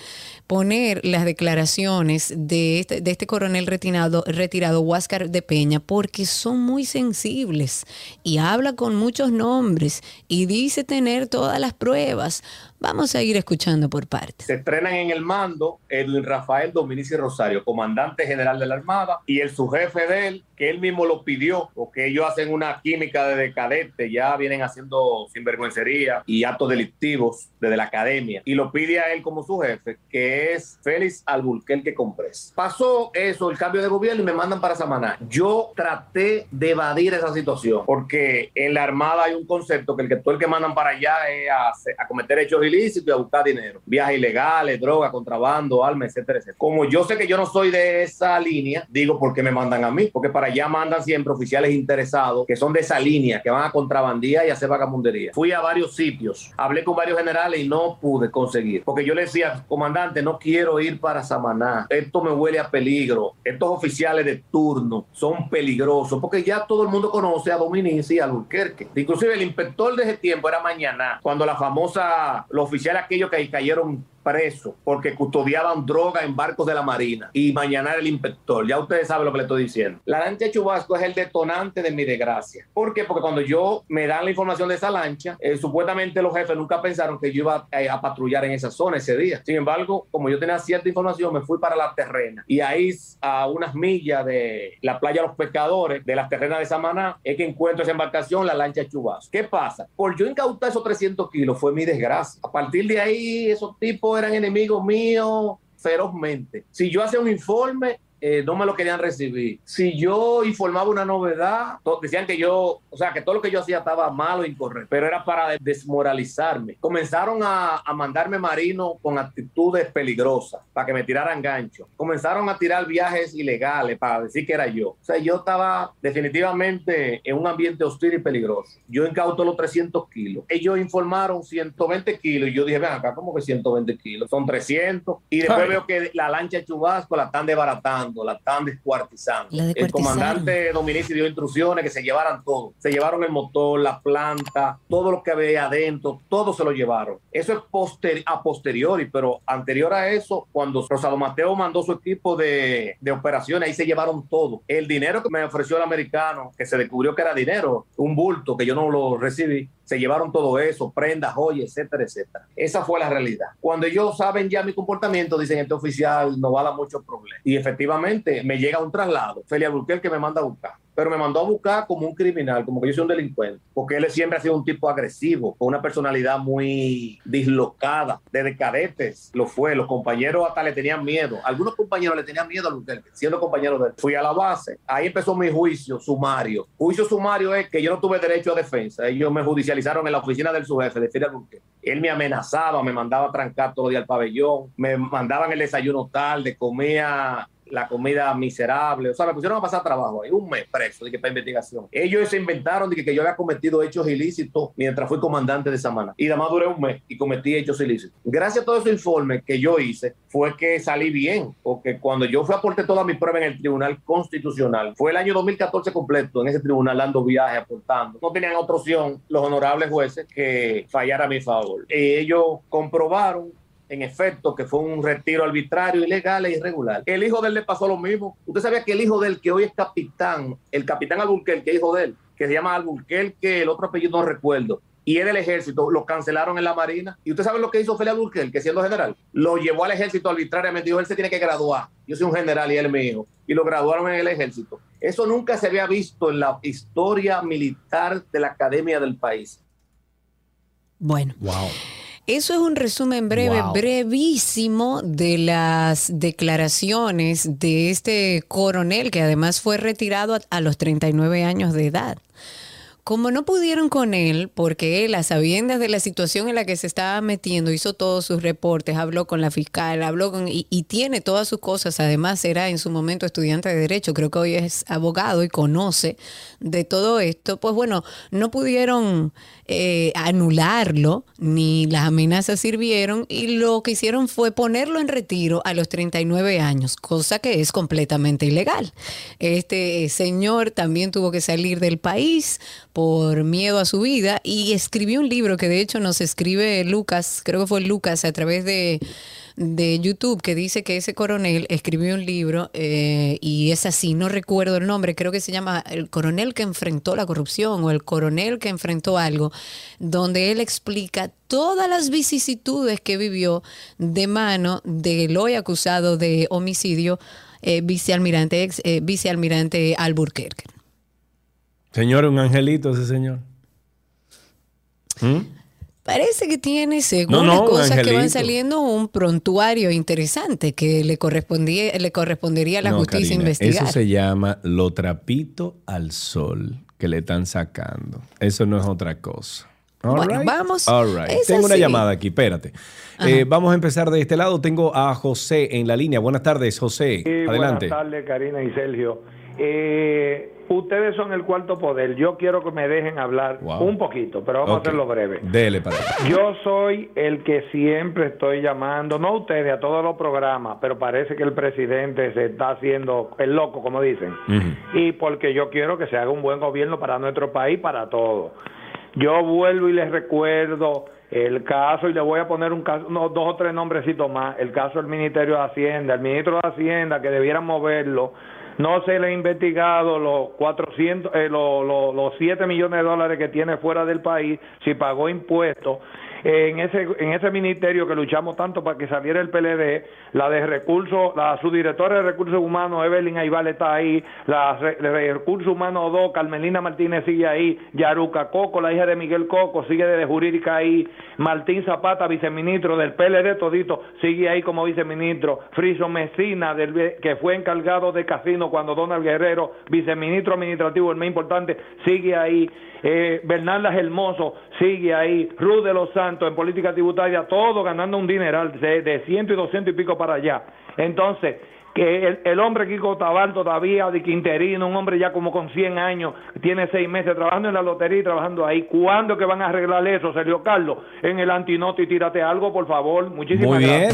poner las declaraciones de este, de este coronel retirado, retirado, Huáscar de Peña, porque son muy sensibles y habla con muchos nombres y dice tener todas las pruebas. Vamos a ir escuchando por partes. Se estrenan en el mando Edwin Rafael Dominici Rosario, comandante general de la Armada, y el subjefe de él, que él mismo lo pidió, porque ellos hacen una química de cadete, ya vienen haciendo sinvergüencería y actos delictivos desde la academia, y lo pide a él como su jefe, que es Félix Alburquerque Comprés. Pasó eso, el cambio de gobierno, y me mandan para Samaná. Yo traté de evadir esa situación, porque en la Armada hay un concepto que el que todo el que mandan para allá es a, a cometer hechos ilícitos y a buscar dinero. Viajes ilegales, droga, contrabando, armas, etcétera, etcétera. Como yo sé que yo no soy de esa línea, digo, ¿por qué me mandan a mí? Porque para allá mandan siempre oficiales interesados que son de esa línea, que van a contrabandía y a hacer vagabundería. Fui a varios sitios, hablé con varios generales y no pude conseguir. Porque yo le decía, comandante, no quiero ir para Samaná. Esto me huele a peligro. Estos oficiales de turno son peligrosos. Porque ya todo el mundo conoce a Dominici y a Alburquerque. Inclusive el inspector de ese tiempo era mañana, cuando la famosa, los oficiales aquellos que cayeron presos porque custodiaban droga en barcos de la Marina y mañana era el inspector. Ya ustedes saben lo que le estoy diciendo. La lancha Chubasco es el detonante de mi desgracia. ¿Por qué? Porque cuando yo me dan la información de esa lancha, eh, supuestamente los jefes nunca pensaron que yo iba eh, a patrullar en esa zona ese día. Sin embargo, como yo tenía cierta información, me fui para la terrena y ahí a unas millas de la playa Los Pescadores, de las terrenas de Samaná, es que encuentro esa embarcación, la lancha Chubasco. ¿Qué pasa? Por yo incautar esos 300 kilos fue mi desgracia. A partir de ahí, esos tipos eran enemigos míos ferozmente. Si yo hacía un informe, eh, no me lo querían recibir. Si yo informaba una novedad, decían que yo, o sea, que todo lo que yo hacía estaba malo e incorrecto, pero era para desmoralizarme. Comenzaron a, a mandarme marinos con actitudes peligrosas para que me tiraran gancho. Comenzaron a tirar viajes ilegales para decir que era yo. O sea, yo estaba definitivamente en un ambiente hostil y peligroso. Yo incauto los 300 kilos. Ellos informaron 120 kilos y yo dije, ven acá, ¿cómo que 120 kilos? Son 300. Y después Ay. veo que la lancha Chubasco la están desbaratando, la están descuartizando. La El comandante Dominici dio instrucciones que se llevaran todo. Se llevaron el motor, la planta, todo lo que había adentro, todo se lo llevaron. Eso es poster- a posteriori, pero anterior a eso, cuando Rosado Mateo mandó su equipo de, de operaciones, ahí se llevaron todo. El dinero que me ofreció el americano, que se descubrió que era dinero, un bulto que yo no lo recibí, se llevaron todo eso, prendas, joyas, etcétera, etcétera. Esa fue la realidad. Cuando ellos saben ya mi comportamiento, dicen, este oficial no va a dar muchos problemas. Y efectivamente me llega un traslado. Felia Burquel que me manda a buscar. Pero me mandó a buscar como un criminal, como que yo soy un delincuente. Porque él siempre ha sido un tipo agresivo, con una personalidad muy dislocada. Desde cadetes lo fue. Los compañeros hasta le tenían miedo. Algunos compañeros le tenían miedo a Burquel, siendo compañero de él. Fui a la base. Ahí empezó mi juicio sumario. Juicio sumario es que yo no tuve derecho a defensa. Ellos me judicializaron en la oficina del subjefe de Burquel. Él me amenazaba, me mandaba a trancar todos los días al pabellón, me mandaban el desayuno tarde, comía la comida miserable, o sea, me pusieron a pasar trabajo ahí, un mes preso, de que para investigación. Ellos se inventaron de que, que yo había cometido hechos ilícitos mientras fui comandante de Samana. Y además duré un mes y cometí hechos ilícitos. Gracias a todos esos informes que yo hice, fue que salí bien, porque cuando yo fui a aportar toda mi prueba en el Tribunal Constitucional, fue el año 2014 completo en ese tribunal dando viaje, aportando. No tenían otra opción los honorables jueces que fallar a mi favor. Y ellos comprobaron en efecto, que fue un retiro arbitrario, ilegal e irregular. El hijo de él le pasó lo mismo. Usted sabía que el hijo de él, que hoy es capitán, el capitán Alburquerque, hijo de él, que se llama Alburquerque, el otro apellido no recuerdo, y es del ejército, lo cancelaron en la marina. Y usted sabe lo que hizo Félix Alburquerque, que siendo general, lo llevó al ejército arbitrariamente, dijo, él se tiene que graduar. Yo soy un general y él es mi hijo. Y lo graduaron en el ejército. Eso nunca se había visto en la historia militar de la academia del país. Bueno. Wow. Eso es un resumen breve, Wow. brevísimo de las declaraciones de este coronel que además fue retirado a, a los 39 años de edad. como no pudieron con él, porque él, a sabiendas de la situación en la que se estaba metiendo, hizo todos sus reportes, habló con la fiscal, habló con. y, y tiene todas sus cosas. Además, era en su momento estudiante de Derecho, creo que hoy es abogado y conoce de todo esto. Pues bueno, no pudieron eh, anularlo, ni las amenazas sirvieron, y lo que hicieron fue ponerlo en retiro a los 39 años, cosa que es completamente ilegal. Este señor también tuvo que salir del país por miedo a su vida y escribió un libro que de hecho nos escribe Lucas, creo que fue Lucas a través de de YouTube que dice que ese coronel escribió un libro eh, y es así, no recuerdo el nombre, creo que se llama El coronel que enfrentó la corrupción o El coronel que enfrentó algo, donde él explica todas las vicisitudes que vivió de mano del hoy acusado de homicidio eh, vicealmirante, ex, eh, vicealmirante Alburquerque. Señor, un angelito ese señor. ¿Mm? Parece que tiene, según No, no, las cosas que van saliendo, un prontuario interesante que le, correspondía, le correspondería a la No, justicia Karina, investigar. Eso se llama lo trapito al sol que le están sacando. Eso no es otra cosa. All Bueno, right. vamos. All right. Es Tengo una llamada aquí, espérate. Eh, vamos a empezar de este lado. Tengo a José en la línea. Buenas tardes, José. Sí, Adelante. Buenas tardes, Karina y Sergio. Eh, ustedes son el cuarto poder. Yo quiero que me dejen hablar Wow. un poquito, pero vamos a hacerlo breve. Dele para. Yo soy el que siempre estoy llamando, no ustedes, a todos los programas, pero parece que el presidente se está haciendo el loco, como dicen. Y porque yo quiero que se haga un buen gobierno para nuestro país, para todos. Yo vuelvo y les recuerdo el caso, y le voy a poner un caso, no, dos o tres nombrecitos más, el caso del Ministerio de Hacienda, el ministro de Hacienda, que debieran moverlo, no se le ha investigado los 400, eh, los, los, los 7 millones de dólares que tiene fuera del país, si pagó impuestos. En ese, en ese ministerio que luchamos tanto para que saliera el PLD, la de recursos, la subdirectora de recursos humanos, Evelyn Aibal está ahí, la de recursos humanos 2, Carmelina Martínez sigue ahí, Yaruca Coco, la hija de Miguel Coco, sigue de jurídica ahí, Martín Zapata, viceministro del PLD todito, sigue ahí como viceministro, Friso Mesina, del, que fue encargado de casino cuando Donald Guerrero, viceministro administrativo, el más importante, sigue ahí, eh, Bernardas Hermoso sigue ahí, Ruth de los Santos en política tributaria, todo ganando un dineral de, de ciento y doscientos y pico para allá. Entonces, que el, el hombre Kiko Tabal todavía de Quinterino, un hombre ya como con 100 años, tiene seis meses trabajando en la lotería y trabajando ahí. ¿Cuándo que van a arreglar eso, Sergio Carlos? En el antinoto y tírate algo, por favor. Muchísimas Muy bien.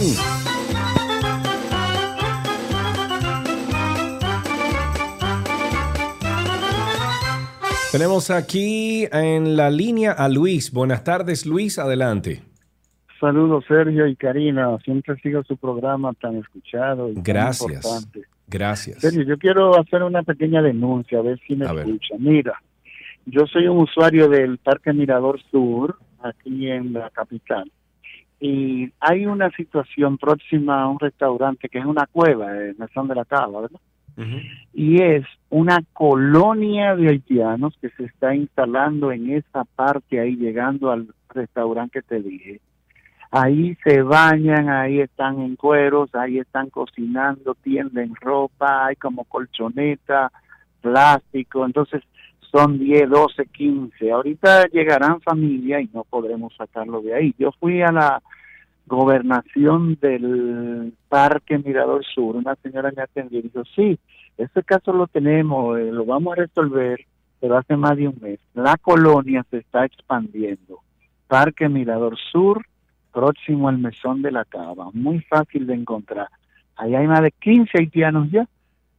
Tenemos aquí en la línea a Luis. Buenas tardes, Luis. Adelante. Saludos Sergio y Karina, siempre sigo su programa tan escuchado y tan Gracias. importante. Gracias. Sergio, yo quiero hacer una pequeña denuncia, a ver si me A ver. escucha. Mira, yo soy un usuario del Parque Mirador Sur, aquí en la capital, y hay una situación próxima a un restaurante que es una cueva, en Mesón de la Cava, ¿verdad? Y es una colonia de haitianos que se está instalando en esa parte ahí, llegando al restaurante que te dije. Ahí se bañan, ahí están en cueros, ahí están cocinando, tienden ropa, hay como colchoneta, plástico, entonces son 10, 12, 15. Ahorita llegarán familia y no podremos sacarlo de ahí. Yo fui a la gobernación del Parque Mirador Sur, una señora me atendió y dijo, sí, ese caso lo tenemos, eh, lo vamos a resolver, pero hace más de un mes. La colonia se está expandiendo. Parque Mirador Sur, próximo al Mesón de la Cava, muy fácil de encontrar. Ahí hay más de 15 haitianos ya,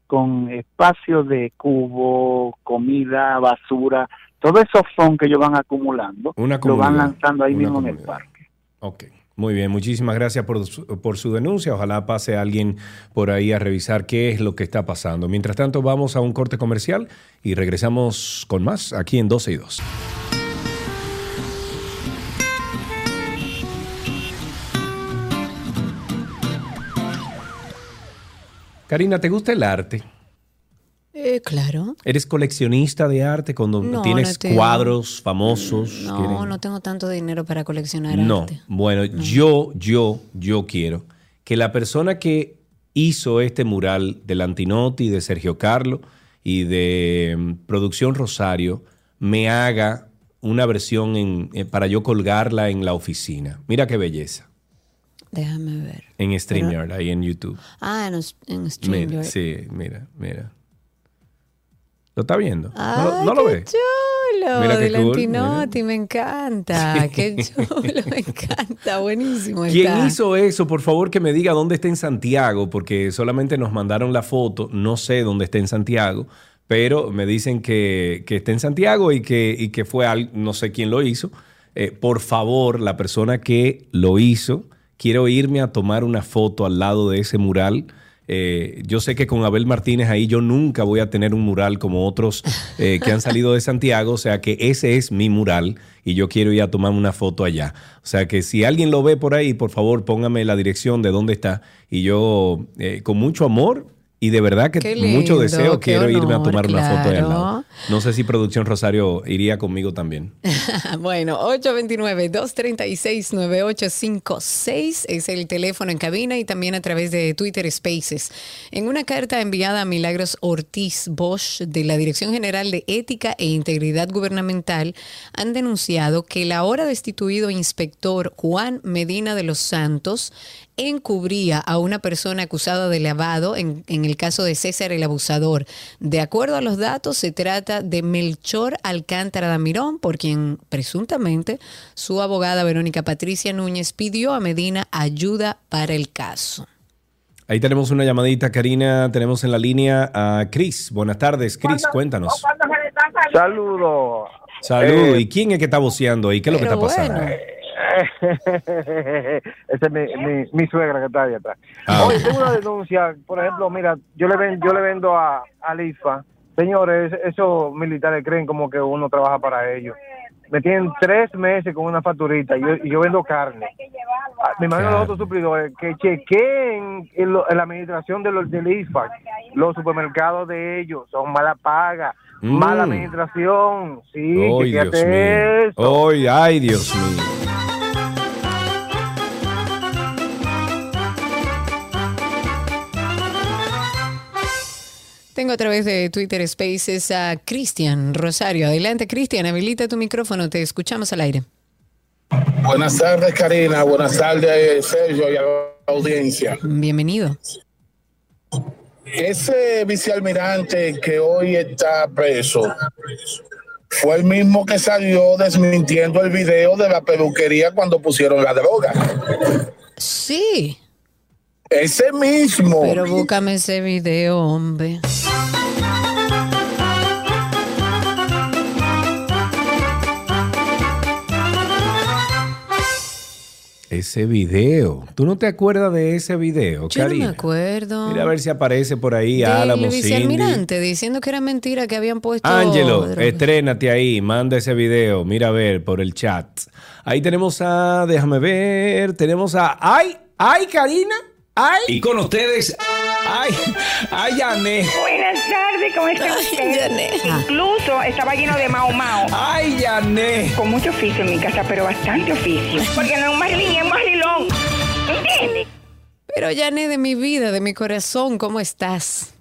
con espacio de cubo, comida, basura, todo eso son que ellos van acumulando, Una lo van lanzando ahí mismo en el parque. Ok. Muy bien, muchísimas gracias por su, por su denuncia. Ojalá pase alguien por ahí a revisar qué es lo que está pasando. Mientras tanto, vamos a un corte comercial y regresamos con más aquí en 12 y 2. Karina, ¿te gusta el arte? Eh, claro. ¿Eres coleccionista de arte cuando No, tienes no tengo. cuadros famosos? No, ¿Quieren- no tengo tanto dinero para coleccionar No, arte. bueno, yo, yo, yo quiero que la persona que hizo este mural del Antinotti, de Sergio Carlo y de mm, Producción Rosario me haga una versión en, eh, para yo colgarla en la oficina. Mira qué belleza. Déjame ver. En StreamYard, ahí en YouTube. Ah, en, en Mira, StreamYard. sí, mira, mira. ¿Lo está viendo? ¿No, Ay, no lo qué ve? chulo, Mira qué cool, me encanta. Qué chulo, me encanta, buenísimo. ¿Quién está. hizo eso? Por favor, que me diga dónde está en Santiago, porque solamente nos mandaron la foto. No sé dónde está en Santiago, pero me dicen que, que está en Santiago y que, y que fue al, no sé quién lo hizo. Eh, por favor, la persona que lo hizo, quiero irme a tomar una foto al lado de ese mural. Eh, yo sé que con Abel Martínez ahí yo nunca voy a tener un mural como otros eh, que han salido de Santiago, o sea que ese es mi mural y yo quiero ir a tomar una foto allá. O sea que si alguien lo ve por ahí, por favor póngame la dirección de dónde está y yo eh, con mucho amor y de verdad que mucho deseo quiero irme a tomar una foto de al lado. No sé si Producción Rosario iría conmigo también. bueno, 829-236-9856 es el teléfono en cabina y también a través de Twitter Spaces. En una carta enviada a Milagros Ortiz Bosch de la Dirección General de Ética e Integridad Gubernamental, han denunciado que el ahora destituido inspector Juan Medina de los Santos encubría a una persona acusada de lavado en, en el caso de César el Abusador. De acuerdo a los datos, se trata de Melchor Alcántara Damirón, por quien presuntamente su abogada Verónica Patricia Núñez pidió a Medina ayuda para el caso. Ahí tenemos una llamadita, Karina. Tenemos en la línea a Cris. Buenas tardes, Cris, cuéntanos. Saludos. Salud. Eh, ¿Y quién es que está voceando ahí? ¿Qué es lo que está pasando? bueno. Esa es mi, mi, mi suegra que está ahí atrás. Ah, Oye, tengo una denuncia. Por ejemplo, mira, yo le, ven, yo le vendo a, a IFA. Señores, esos militares creen como que uno trabaja para ellos. Me tienen tres meses con una facturita y yo, vendo carne. Ah, Me imagino los otros suplidores que chequeen en, lo- en la administración de los del IFA. Los supermercados de ellos son mala paga, Mm. mala administración. Sí, Ay, Dios mío. eso. Ay, ay, Dios mío. Tengo a través de Twitter Spaces a Cristian Rosario. Adelante, Cristian, habilita tu micrófono, te escuchamos al aire. Buenas tardes, Karina. Buenas tardes, Sergio y a la audiencia. Bienvenido. Ese vicealmirante que hoy está preso fue el mismo que salió desmintiendo el video de la peluquería cuando pusieron la droga. Sí. Ese mismo. Pero búscame ese video, hombre. Ese video. ¿Tú no te acuerdas de ese video, Yo no me Karina? acuerdo. Mira a ver si aparece por ahí Del Álamo, vicealmirante diciendo que era mentira que habían puesto. Ángelo, estrénate ahí, manda ese video, mira a ver por el chat. Ahí tenemos a, déjame ver, tenemos a, ay, ay, Karina, ay. Y con ustedes, ay, ay, Yané. Buenas tardes, ¿cómo está usted? Incluso estaba lleno de mao mao. ¡Ay, Yané! Con mucho oficio en mi casa, pero bastante oficio. Porque no es un marlín, es un barrilón. ¿Entiendes? Pero Yané, de mi vida, de mi corazón, ¿cómo estás?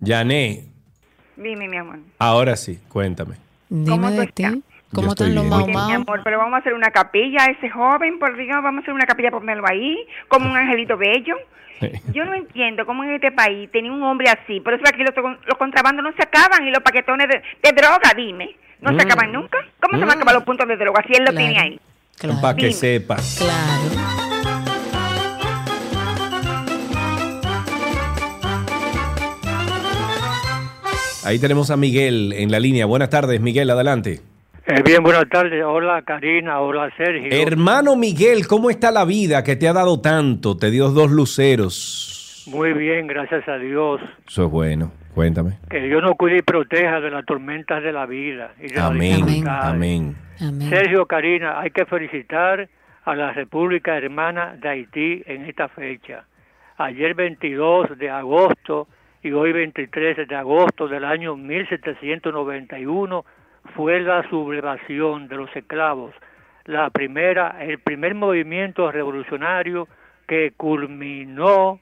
Yané, Dime, mi amor. ahora sí, cuéntame. Dime de ti. ¿Cómo están los Oye, mi amor, pero vamos a hacer una capilla a ese joven, por Dios, vamos a hacer una capilla, ponmelo ahí, como un angelito bello. Yo no entiendo cómo en este país tenía un hombre así, por eso aquí los, los contrabandos no se acaban y los paquetones de, de droga, dime, no se Mm. acaban nunca. ¿Cómo se van a acabar los puntos de droga si él lo tiene ahí? Para que sepa. Claro. Ahí tenemos a Miguel en la línea. Buenas tardes, Miguel, adelante. Eh, bien, buenas tardes. Hola Karina, hola Sergio. Hermano Miguel, ¿cómo está la vida que te ha dado tanto? Te dio dos luceros. Muy bien, gracias a Dios. Eso es bueno. Cuéntame. Que Dios nos cuide y proteja de las tormentas de la vida. Y de Amén. dificultades. Amén. Sergio, Karina, hay que felicitar a la República Hermana de Haití en esta fecha. Ayer 22 de agosto y hoy 23 de agosto del año 1791 fue la sublevación de los esclavos, la primera, el primer movimiento revolucionario que culminó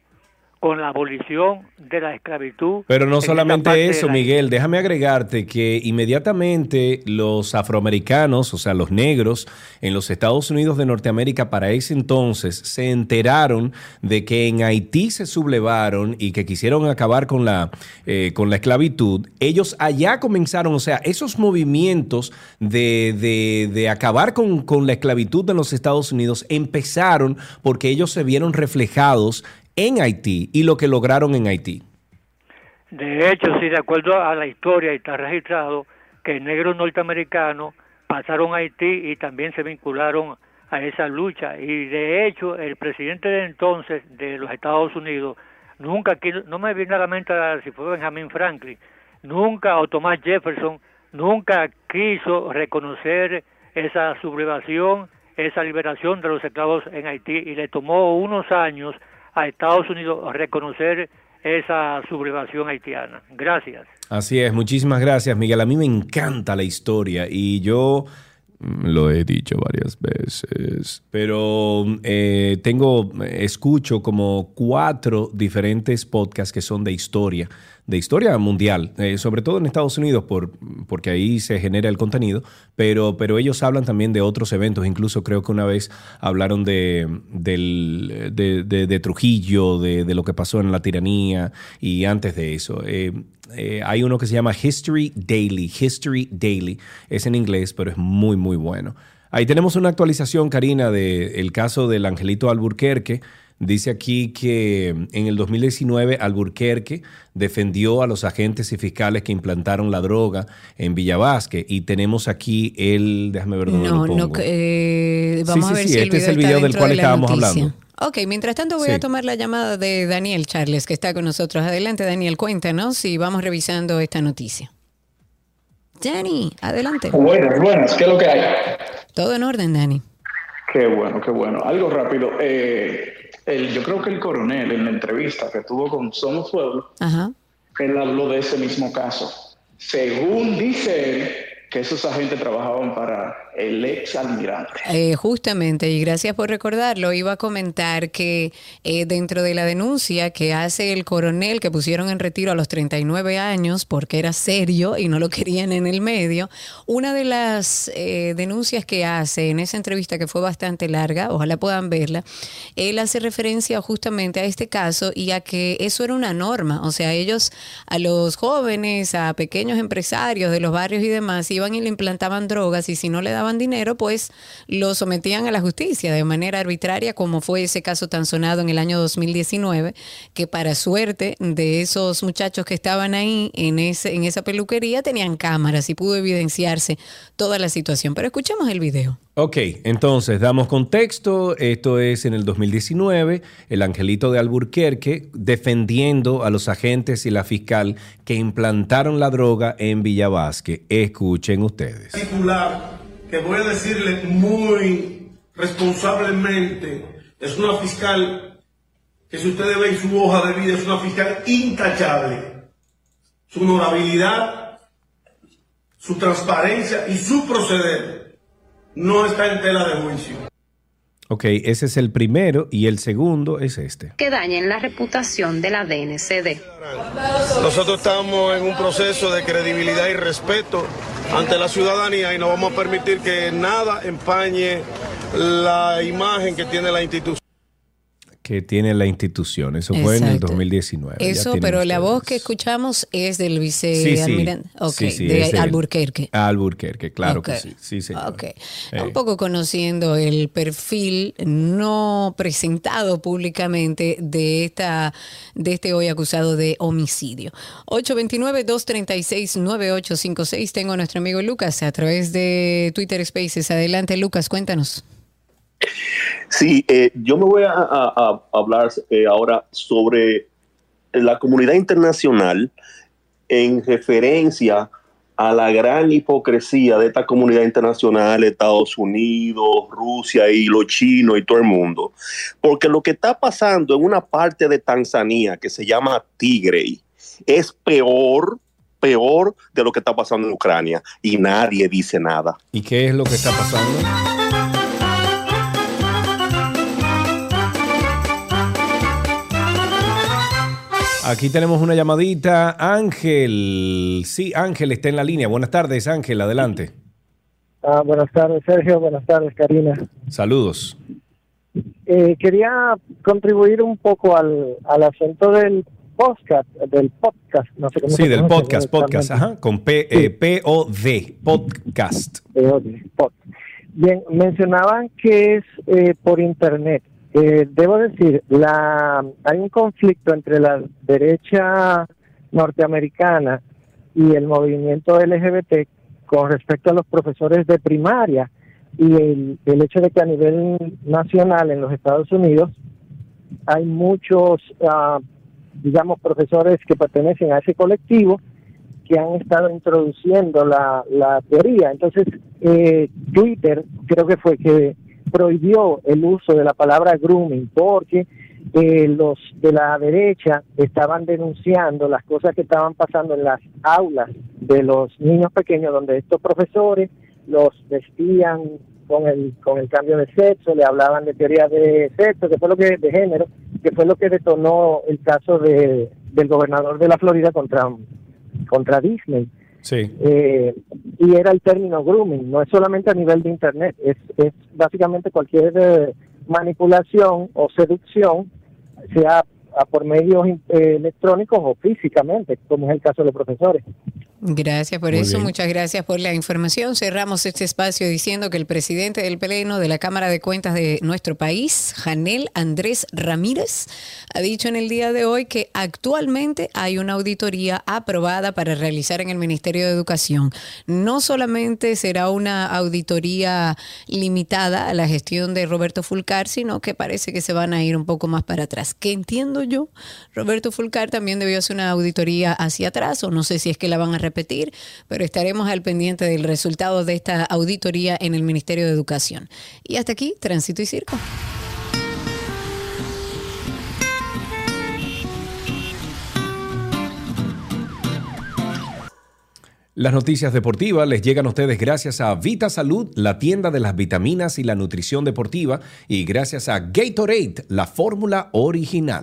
con la abolición de la esclavitud. Pero no solamente eso, la- Miguel, déjame agregarte que inmediatamente los afroamericanos, o sea, los negros en los Estados Unidos de Norteamérica para ese entonces se enteraron de que en Haití se sublevaron y que quisieron acabar con la, eh, con la esclavitud, ellos allá comenzaron, o sea, esos movimientos de, de- de acabar con, con la esclavitud en los Estados Unidos empezaron porque ellos se vieron reflejados en Haití y lo que lograron en Haití. De hecho, sí, de acuerdo a la historia, está registrado que negros norteamericanos pasaron a Haití y también se vincularon a esa lucha. Y de hecho, el presidente de entonces de los Estados Unidos, nunca, quiso- no me viene a la mente si fue Benjamin Franklin, nunca, o Thomas Jefferson, nunca quiso reconocer esa sublevación, esa liberación de los esclavos en Haití y le tomó unos años a Estados Unidos reconocer esa sublevación haitiana. Gracias. Así es, muchísimas gracias, Miguel. A mí me encanta la historia y yo mm, lo he dicho varias veces, pero eh, tengo, escucho como cuatro diferentes podcasts que son de historia, de historia mundial, eh, sobre todo en Estados Unidos, por, porque ahí se genera el contenido, pero, pero ellos hablan también de otros eventos, incluso creo que una vez hablaron de, de, Trujillo, de, de lo que pasó en la tiranía y antes de eso. Eh, eh, hay uno que se llama History Daily, History Daily, es en inglés, pero es muy, muy bueno. Ahí tenemos una actualización, Karina, del caso del Angelito Alburquerque. Dice aquí que en el 2019 Alburquerque defendió a los agentes y fiscales que implantaron la droga en Villavasque y tenemos aquí el, déjame ver dónde No, lo no, eh, vamos Sí, a ver sí, si el este es el video del cual de estábamos noticia. hablando. Ok, mientras tanto voy Sí. a tomar la llamada de Daniel Charles, que está con nosotros. Adelante, Daniel, cuéntanos y vamos revisando esta noticia. Dani, adelante. Buenas, buenas, ¿qué es lo que hay? Todo en orden, Dani. Qué bueno, qué bueno. Algo rápido. Eh, el, yo creo que el coronel en la entrevista que tuvo con Somos Pueblo, Ajá. él habló de ese mismo caso. Según dice él, que esos agentes trabajaban para el ex almirante. Eh, justamente, y gracias por recordarlo, iba a comentar que eh, dentro de la denuncia que hace el coronel que pusieron en retiro a los 39 años porque era serio y no lo querían en el medio, una de las eh, denuncias que hace en esa entrevista que fue bastante larga, ojalá puedan verla, él hace referencia justamente a este caso y a que eso era una norma, o sea, ellos a los jóvenes, a pequeños empresarios de los barrios y demás, iban y le implantaban drogas y si no le daban dinero, pues lo sometían a la justicia de manera arbitraria, como fue ese caso tan sonado en el año 2019, que para suerte de esos muchachos que estaban ahí en, ese, en esa peluquería tenían cámaras y pudo evidenciarse toda la situación. Pero escuchemos el video. Ok, entonces damos contexto. Esto es en el 2019, el Angelito de Alburquerque defendiendo a los agentes y la fiscal que implantaron la droga en Villavasque. Escuchen ustedes. Que voy a decirle muy responsablemente, es una fiscal que si ustedes ven su hoja de vida es una fiscal intachable. Su honorabilidad, su transparencia y su proceder no está en tela de juicio. Ok, ese es el primero y el segundo es este. que dañen la reputación de la DNCD. Nosotros estamos en un proceso de credibilidad y respeto ante la ciudadanía y no vamos a permitir que nada empañe la imagen que tiene la institución. Que tiene la institución. Eso fue en el Exacto. 2019. Ya Eso, pero la voz que escuchamos es del Sí, sí. vicealmirante. Sí, de. Alburquerque. Alburquerque, claro que sí. Sí, señor. Ok. Eh. Un poco conociendo el perfil no presentado públicamente de esta de este hoy acusado de homicidio. 829-236-9856. Tengo a nuestro amigo Lucas a través de Twitter Spaces. Adelante, Lucas, cuéntanos. Sí, eh, yo me voy a, hablar eh, ahora sobre la comunidad internacional en referencia a la gran hipocresía de esta comunidad internacional, Estados Unidos, Rusia y los chinos y todo el mundo. Porque lo que está pasando en una parte de Tanzania que se llama Tigray es peor, peor de lo que está pasando en Ucrania y nadie dice nada. ¿Y qué es lo que está pasando? Aquí tenemos una llamadita. Ángel. Sí, Ángel está en la línea. Buenas tardes, Ángel. Adelante. Ah, buenas tardes, Sergio. Buenas tardes, Karina. Saludos. Eh, quería contribuir un poco al, al asunto del podcast, del podcast, no sé cómo Sí, se del podcast, podcast, ajá, con P, eh, P-O-D, podcast. POD, pod. Bien, mencionaban que es eh, por internet. Eh, debo decir, la, hay un conflicto entre la derecha norteamericana y el movimiento LGBT con respecto a los profesores de primaria y el, hecho de que a nivel nacional en los Estados Unidos hay muchos, ah, digamos, profesores que pertenecen a ese colectivo que han estado introduciendo la, la teoría. Entonces, eh, Twitter creo que fue que prohibió el uso de la palabra grooming porque eh, los de la derecha estaban denunciando las cosas que estaban pasando en las aulas de los niños pequeños donde estos profesores los vestían con el con el cambio de sexo, le hablaban de teoría de sexo, que fue lo que de género, que fue lo que detonó el caso de del gobernador de la Florida contra contra Disney. Sí. Eh, y era el término grooming, no es solamente a nivel de internet, es, es básicamente cualquier eh, manipulación o seducción, sea por medios eh, electrónicos o físicamente, como es el caso de los profesores. Gracias por Muy eso, bien. muchas gracias por la información. Cerramos este espacio diciendo que el presidente del Pleno de la Cámara de Cuentas de nuestro país, Janel Andrés Ramírez, ha dicho en el día de hoy que actualmente hay una auditoría aprobada para realizar en el Ministerio de Educación. No solamente será una auditoría limitada a la gestión de Roberto Fulcar, sino que parece que se van a ir un poco más para atrás. ¿Qué entiendo yo? Roberto Fulcar también debió hacer una auditoría hacia atrás, o no sé si es que la van a repetir, pero estaremos al pendiente del resultado de esta auditoría en el Ministerio de Educación. Y hasta aquí, Tránsito y Circo. Las noticias deportivas les llegan a ustedes gracias a Vita Salud, la tienda de las vitaminas y la nutrición deportiva, y gracias a Gatorade, la fórmula original.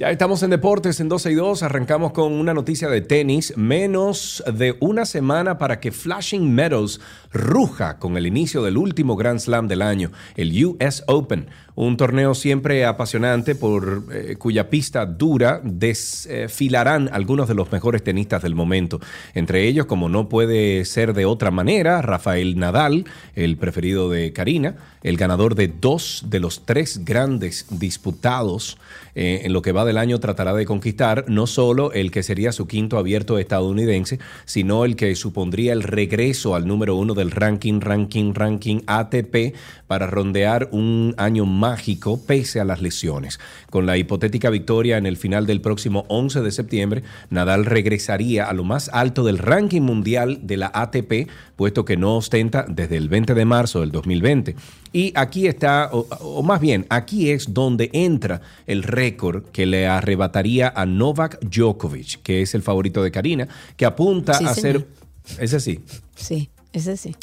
Ya estamos en deportes en 12 y 2. Arrancamos con una noticia de tenis. Menos de una semana para que Flashing Meadows ruja con el inicio del último Grand Slam del año, el US Open. Un torneo siempre apasionante por eh, cuya pista dura desfilarán algunos de los mejores tenistas del momento. Entre ellos, como no puede ser de otra manera, Rafael Nadal, el preferido de Karina, el ganador de dos de los tres grandes disputados eh, en lo que va del año tratará de conquistar no solo el que sería su quinto abierto estadounidense, sino el que supondría el regreso al número uno del ranking, ranking, ranking ATP para rondear un año mágico pese a las lesiones. Con la hipotética victoria en el final del próximo 11 de septiembre, Nadal regresaría a lo más alto del ranking mundial de la ATP, puesto que no ostenta desde el 20 de marzo del 2020. Y aquí está, o, o más bien, aquí es donde entra el récord que le arrebataría a Novak Djokovic, que es el favorito de Karina, que apunta Sí, a señor. ser... Ese sí, Sí, ese sí.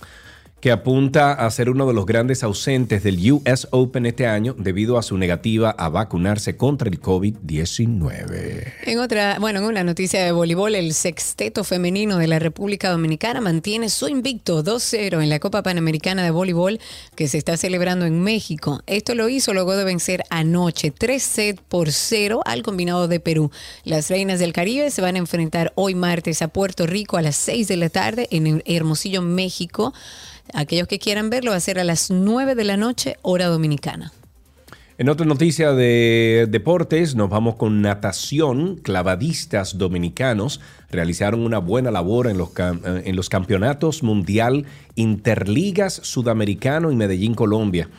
Apunta a ser uno de los grandes ausentes del US Open este año debido a su negativa a vacunarse contra el COVID-19. En otra, bueno, en una noticia de voleibol, el sexteto femenino de la República Dominicana mantiene su invicto 2-0 en la Copa Panamericana de Voleibol que se está celebrando en México. Esto lo hizo luego de vencer anoche 3 sets por 0 al combinado de Perú. Las Reinas del Caribe se van a enfrentar hoy martes a Puerto Rico a las 6 de la tarde en Hermosillo, México. Aquellos que quieran verlo va a ser a las 9 de la noche, hora dominicana. En otra noticia de deportes, nos vamos con natación. Clavadistas dominicanos realizaron una buena labor en los, eh, en los campeonatos mundial Interligas Sudamericano y Medellín, Colombia.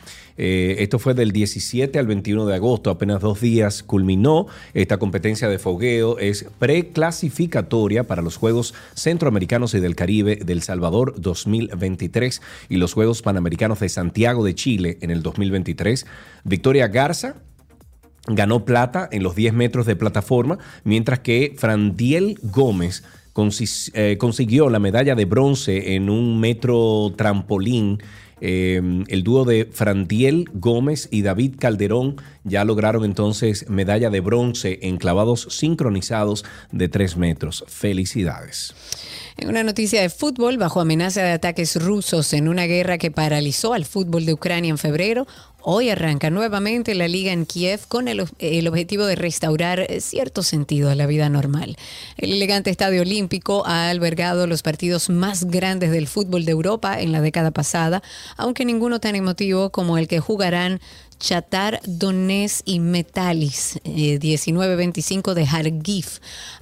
Eh, esto fue del 17 al 21 de agosto, apenas dos días culminó esta competencia de fogueo. Es preclasificatoria para los Juegos Centroamericanos y del Caribe del Salvador 2023 y los Juegos Panamericanos de Santiago de Chile en el 2023. Victoria Garza ganó plata en los 10 metros de plataforma, mientras que Frandiel Gómez eh, consiguió la medalla de bronce en un metro trampolín. Eh, el dúo de Frandiel Gómez y David Calderón ya lograron entonces medalla de bronce en clavados sincronizados de 3 metros. Felicidades. En una noticia de fútbol, bajo amenaza de ataques rusos en una guerra que paralizó al fútbol de Ucrania en febrero, hoy arranca nuevamente la liga en Kiev con el, el objetivo de restaurar eh, cierto sentido a la vida normal. El elegante estadio olímpico ha albergado los partidos más grandes del fútbol de Europa en la década pasada, aunque ninguno tan emotivo como el que jugarán Chatar Donetsk y Metalis, eh, 19-25 de Kharkiv,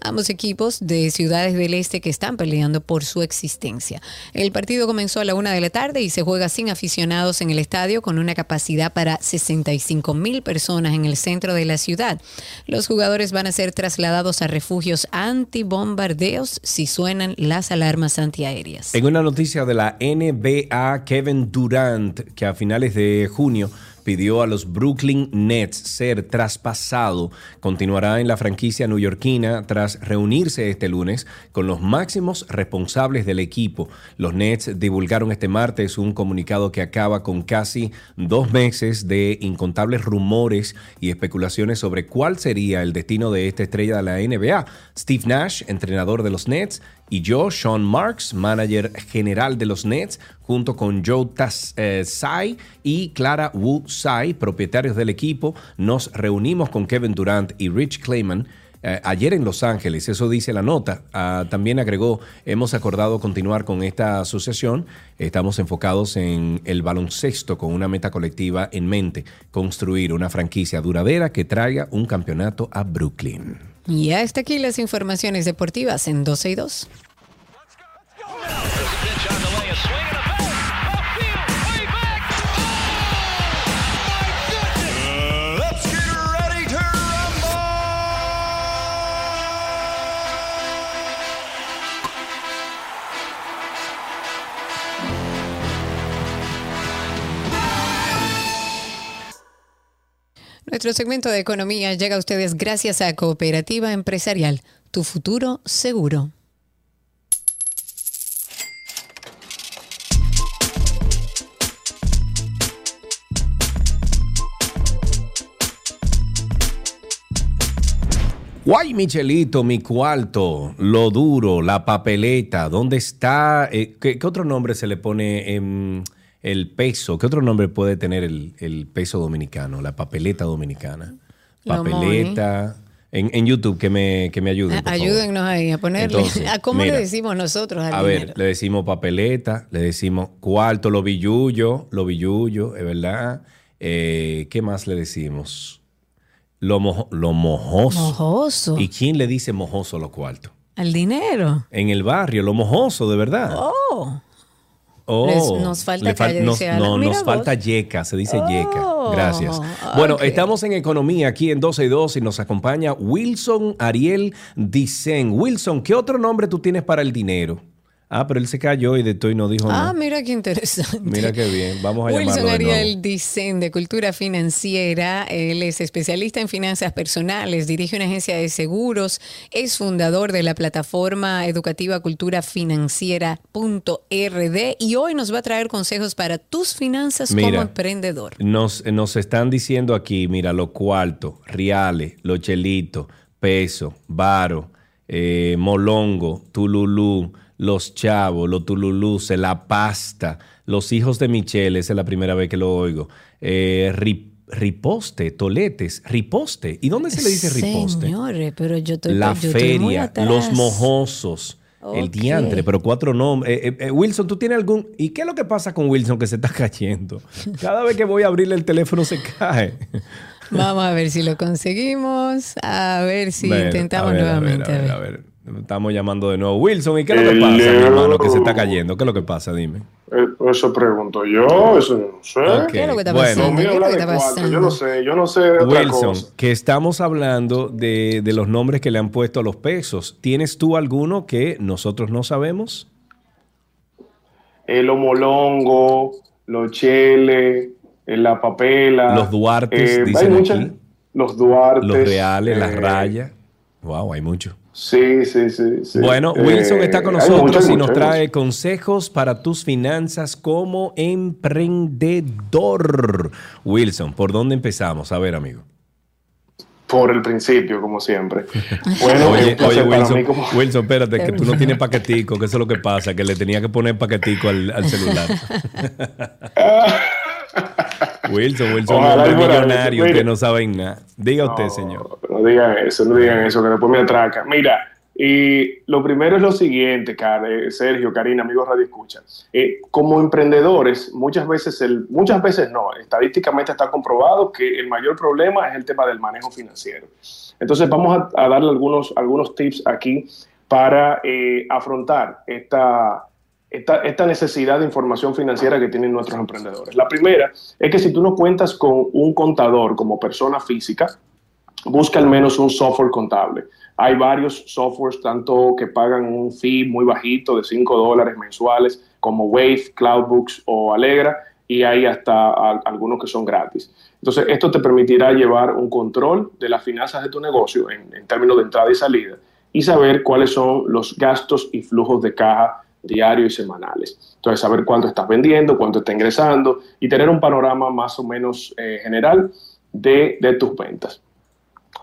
ambos equipos de ciudades del este que están peleando por su existencia. El partido comenzó a la una de la tarde y se juega sin aficionados en el estadio con una capacidad para 65 mil personas en el centro de la ciudad. Los jugadores van a ser trasladados a refugios antibombardeos si suenan las alarmas antiaéreas. En una noticia de la NBA, Kevin Durant, que a finales de junio pidió a los Brooklyn Nets ser traspasado, continuará en la franquicia neoyorquina tras reunirse este lunes con los máximos responsables del equipo. Los Nets divulgaron este martes un comunicado que acaba con casi dos meses de incontables rumores y especulaciones sobre cuál sería el destino de esta estrella de la NBA. Steve Nash, entrenador de los Nets, y yo, Sean Marks, manager general de los Nets, junto con Joe eh, Tsai y Clara Wu Tsai, propietarios del equipo, nos reunimos con Kevin Durant y Rich Clayman eh, ayer en Los Ángeles, eso dice la nota. Ah, también agregó, hemos acordado continuar con esta asociación. Estamos enfocados en el baloncesto con una meta colectiva en mente, construir una franquicia duradera que traiga un campeonato a Brooklyn. Y hasta aquí las informaciones deportivas en 12 y 2. Nuestro segmento de economía llega a ustedes gracias a Cooperativa Empresarial, tu futuro seguro. Guay, Michelito, mi cuarto, lo duro, la papeleta, ¿dónde está? Eh, ¿qué, otro nombre se le pone em, el peso? ¿Qué otro nombre puede tener el, el peso dominicano, la papeleta dominicana? Papeleta. En, en YouTube, que me, que me ayuden. por favor. Ayúdennos ahí a ponerle. Entonces, ¿A cómo mira, le decimos nosotros al A dinero? ver, le decimos papeleta, le decimos cuarto, lo billullo, lo billullo, es verdad. Eh, ¿Qué más le decimos? Lo, mojo- lo mojoso. Mojoso. ¿Y quién le dice mojoso a los cuartos? Al dinero. En el barrio, lo mojoso, de verdad. Oh. Oh, Les- nos falta le fal- calle, nos, no, Mira nos vos. falta yeca, se dice yeca. Oh, Gracias. Bueno, estamos en economía aquí en 12 y 2 y nos acompaña Wilson Ariel Dicen. Wilson, ¿qué otro nombre tú tienes para el dinero? Ah, pero él se cayó y de todo y no dijo Ah, nada. mira qué interesante. Mira qué bien. Vamos a Wilson llamarlo de Ariel nuevo. Dicen de Cultura Financiera. Él es especialista en finanzas personales, dirige una agencia de seguros, es fundador de la plataforma educativa cultura financiera.rd y hoy nos va a traer consejos para tus finanzas como emprendedor. Nos, nos están diciendo aquí, mira, los cuartos, reales, los chelitos, peso, varo, eh, molongo, tululú, los chavos, los tululúes, la pasta, los hijos de Michelle, esa es la primera vez que lo oigo. Eh, ri- riposte, toletes, riposte. ¿Y dónde se le dice riposte? Señores, pero yo estoy La yo estoy muy feria, los mojosos. El diantre, pero cuatro nombres. Eh, eh, Wilson, ¿tú tienes algún...? ¿Y qué es lo que pasa con Wilson que se está cayendo? Cada vez que voy a abrirle el teléfono se cae. Vamos a ver si lo conseguimos, a ver si Bueno, intentamos a ver, nuevamente. A ver, a ver. Estamos llamando de nuevo. Wilson, ¿y qué es lo que pasa, mi hermano, que se está cayendo? ¿Qué es lo que pasa? Dime. Eh, Eso pregunto yo, eso no sé. ¿Qué es lo que está pasando? Lo mío ¿Qué es lo habla que de está cuarto, pasando? yo no sé, yo no sé de otra Wilson, cosa. que estamos hablando de, de los nombres que le han puesto a los pesos. ¿Tienes tú alguno que nosotros no sabemos? El homolongo, los cheles, eh, la papela. Los Duartes, eh, dicen hay muchas- aquí. Los Duartes. Los reales, las eh, rayas. Wow, hay mucho. Sí, sí, sí. sí. Bueno, Eh, Wilson está con hay nosotros muchas, y nos muchas, trae consejos para tus finanzas como emprendedor. Wilson, ¿por dónde empezamos? A ver, amigo. Por el principio, como siempre. Bueno, Oye, oye, Wilson, como- Wilson, espérate, que tú no tienes paquetico, que eso es lo que pasa, que le tenía que poner paquetico al, al celular. Wilson, Wilson, Ojalá fuera eso. millonario, que no saben nada. Diga usted, señor. No digan eso, no digan eso, que después me atraca. Mira, y lo primero es lo siguiente, Sergio, Karina, amigos Radio Escucha. Eh, como emprendedores, muchas veces, el, muchas veces no, estadísticamente está comprobado que el mayor problema es el tema del manejo financiero. Entonces vamos a, a darle algunos, algunos tips aquí para eh, afrontar esta, esta, necesidad de información financiera que tienen nuestros emprendedores. La primera es que si tú no cuentas con un contador como persona física, busca al menos un software contable. Hay varios softwares, tanto que pagan un fee muy bajito de 5 dólares mensuales, como Wave, Cloudbooks o Alegra, y hay hasta algunos que son gratis. Entonces, esto te permitirá llevar un control de las finanzas de tu negocio en términos de entrada y salida y saber cuáles son los gastos y flujos de caja diarios y semanales. Entonces, saber cuánto estás vendiendo, cuánto está ingresando y tener un panorama más o menos eh, general de, de tus ventas.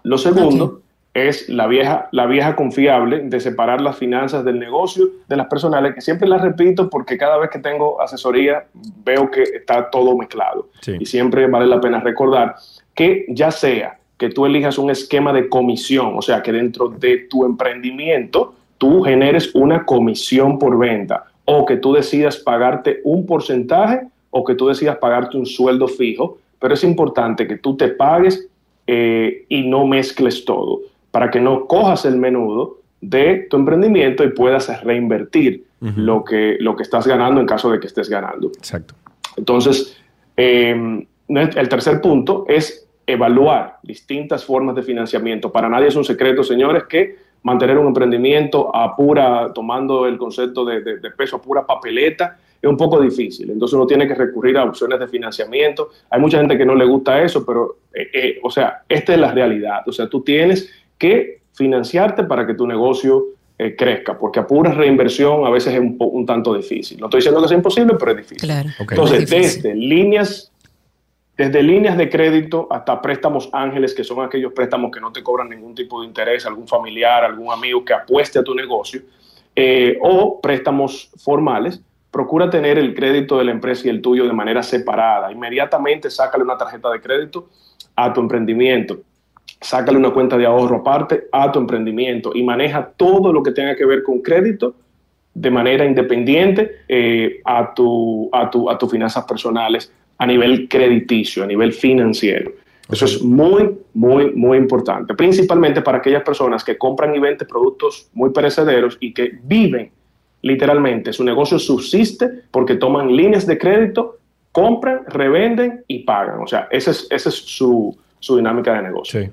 Lo segundo es la vieja, la vieja confiable de separar las finanzas del negocio de las personales, que siempre las repito porque cada vez que tengo asesoría veo que está todo mezclado. Y siempre vale la pena recordar que ya sea que tú elijas un esquema de comisión, o sea, que dentro de tu emprendimiento tú generes una comisión por venta, o que tú decidas pagarte un porcentaje, o que tú decidas pagarte un sueldo fijo, pero es importante que tú te pagues eh, y no mezcles todo, para que no cojas el menudo de tu emprendimiento y puedas reinvertir lo, que, lo que estás ganando en caso de que estés ganando. Exacto. Entonces, eh, el tercer punto es evaluar distintas formas de financiamiento. Para nadie es un secreto, señores, que mantener un emprendimiento a pura, tomando el concepto de, de- de peso a pura papeleta, es un poco difícil. Entonces uno tiene que recurrir a opciones de financiamiento. Hay mucha gente que no le gusta eso, pero, eh, eh, o sea, esta es la realidad. O sea, tú tienes que financiarte para que tu negocio eh, crezca, porque a pura reinversión a veces es un, po- un tanto difícil. No estoy diciendo que sea imposible, pero es difícil. Claro. Entonces, Es difícil. desde líneas, desde líneas de crédito hasta préstamos ángeles, que son aquellos préstamos que no te cobran ningún tipo de interés, algún familiar, algún amigo que apueste a tu negocio, eh, o préstamos formales, procura tener el crédito de la empresa y el tuyo de manera separada. Inmediatamente sácale una tarjeta de crédito a tu emprendimiento. Sácale una cuenta de ahorro aparte a tu emprendimiento y maneja todo lo que tenga que ver con crédito de manera independiente eh, a, tu, a, tu, a tus finanzas personales a nivel crediticio, a nivel financiero. Eso es muy, muy, muy importante, principalmente para aquellas personas que compran y venden productos muy perecederos y que viven literalmente, su negocio subsiste porque toman líneas de crédito, compran, revenden y pagan. O sea, esa es, esa es su, su dinámica de negocio.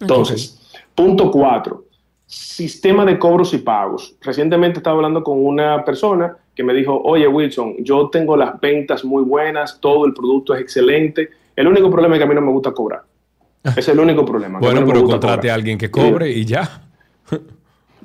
Entonces, punto cuatro, sistema de cobros y pagos. Recientemente estaba hablando con una persona que me dijo, oye Wilson, yo tengo las ventas muy buenas, todo el producto es excelente, el único problema es que a mí no me gusta cobrar. Ese es el único problema. Bueno, no pero contrate cobrar. a alguien que cobre y ya.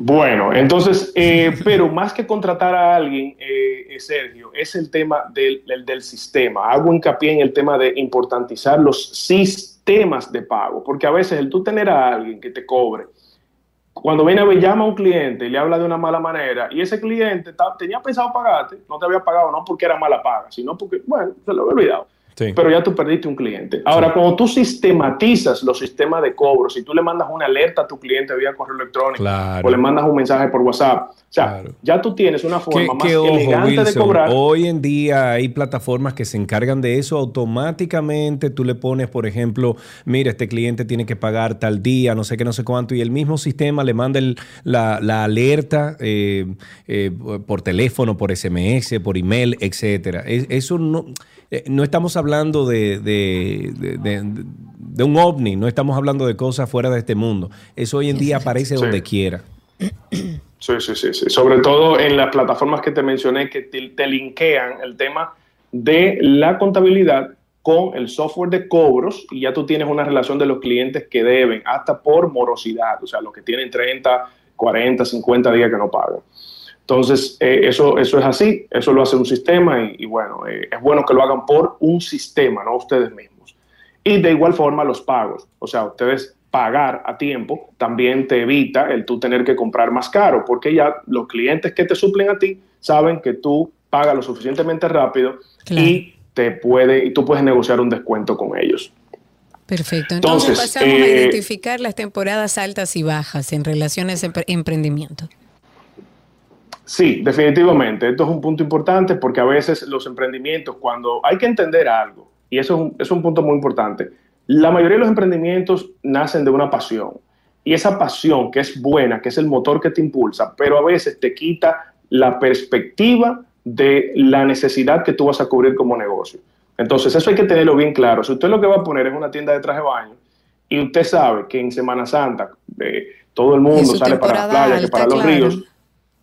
Bueno, entonces, eh, pero más que contratar a alguien, eh, eh, Sergio, es el tema del, del- del sistema. Hago hincapié en el tema de importantizar los sistemas de pago, porque a veces el tú tener a alguien que te cobre, cuando viene a ver, llama a un cliente y le habla de una mala manera, y ese cliente tenía pensado pagarte, no te había pagado no porque era mala paga, sino porque, bueno, se lo había olvidado. Sí. Pero ya tú perdiste un cliente. Ahora, cuando tú sistematizas los sistemas de cobro, si tú le mandas una alerta a tu cliente vía correo electrónico Claro. o le mandas un mensaje por WhatsApp, O sea, ya tú tienes una forma más Que, ojo, elegante de Wilson, cobrar. Hoy en día hay plataformas que se encargan de eso automáticamente. Tú le pones, por ejemplo, mira, este cliente tiene que pagar tal día, no sé qué, no sé cuánto, y el mismo sistema le manda el- la, la alerta eh, eh, por teléfono, por SMS, por email, etcétera. Es- Eso no, eh, no estamos hablando de, de- de- de- de un ovni, no estamos hablando de cosas fuera de este mundo. Eso hoy en día aparece Sí. donde quiera. Sí, sí, sí, sí. Sobre todo en las plataformas que te mencioné que te, linkean el tema de la contabilidad con el software de cobros y ya tú tienes una relación de los clientes que deben, hasta por morosidad, o sea, los que tienen 30, 40, 50 días que no pagan. Entonces, eh, eso, eso es así, eso lo hace un sistema y, y bueno, eh, es bueno que lo hagan por un sistema, no ustedes mismos. Y de igual forma los pagos, o sea, ustedes pagar a tiempo también te evita el tú tener que comprar más caro, porque ya los clientes que te suplen a ti saben que tú pagas lo suficientemente rápido y te puede y tú puedes negociar un descuento con ellos. Perfecto. Entonces, Entonces, pasamos a eh, identificar las temporadas altas y bajas en relación a emprendimiento. Sí, definitivamente. Esto es un punto importante porque a veces los emprendimientos, cuando hay que entender algo, y eso es un, es un punto muy importante, la mayoría de los emprendimientos nacen de una pasión. Y esa pasión que es buena, que es el motor que te impulsa, pero a veces te quita la perspectiva de la necesidad que tú vas a cubrir como negocio. Entonces, eso hay que tenerlo bien claro. Si usted lo que va a poner es una tienda de traje de baño y usted sabe que en Semana Santa eh, todo el mundo sale para la temporada playa, que para los claro. ríos,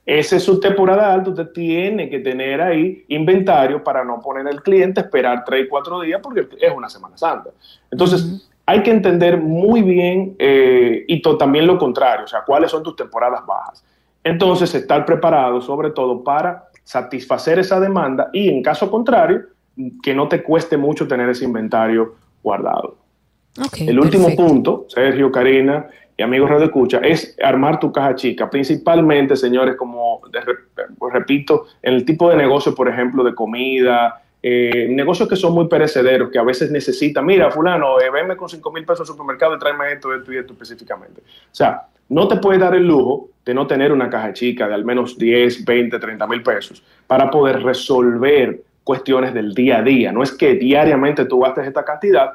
esa es su temporada alta, usted tiene que tener ahí inventario para no poner al cliente esperar 3, 4 días porque es una Semana Santa. Entonces, hay que entender muy bien eh, y también lo contrario, o sea, cuáles son tus temporadas bajas. Entonces, estar preparado sobre todo para satisfacer esa demanda y en caso contrario, que no te cueste mucho tener ese inventario guardado. El último perfecto. punto, Sergio, Karina y amigos Radio Escucha, es armar tu caja chica. Principalmente, señores, como pues, repito, en el tipo de negocio, por ejemplo, de comida, eh, negocios que son muy perecederos, que a veces necesitan, mira, fulano, eh, venme con 5 mil pesos al supermercado y tráeme esto, esto y esto específicamente. O sea, no te puedes dar el lujo de no tener una caja chica de al menos 10, 20, 30 mil pesos para poder resolver cuestiones del día a día. No es que diariamente tú gastes esta cantidad,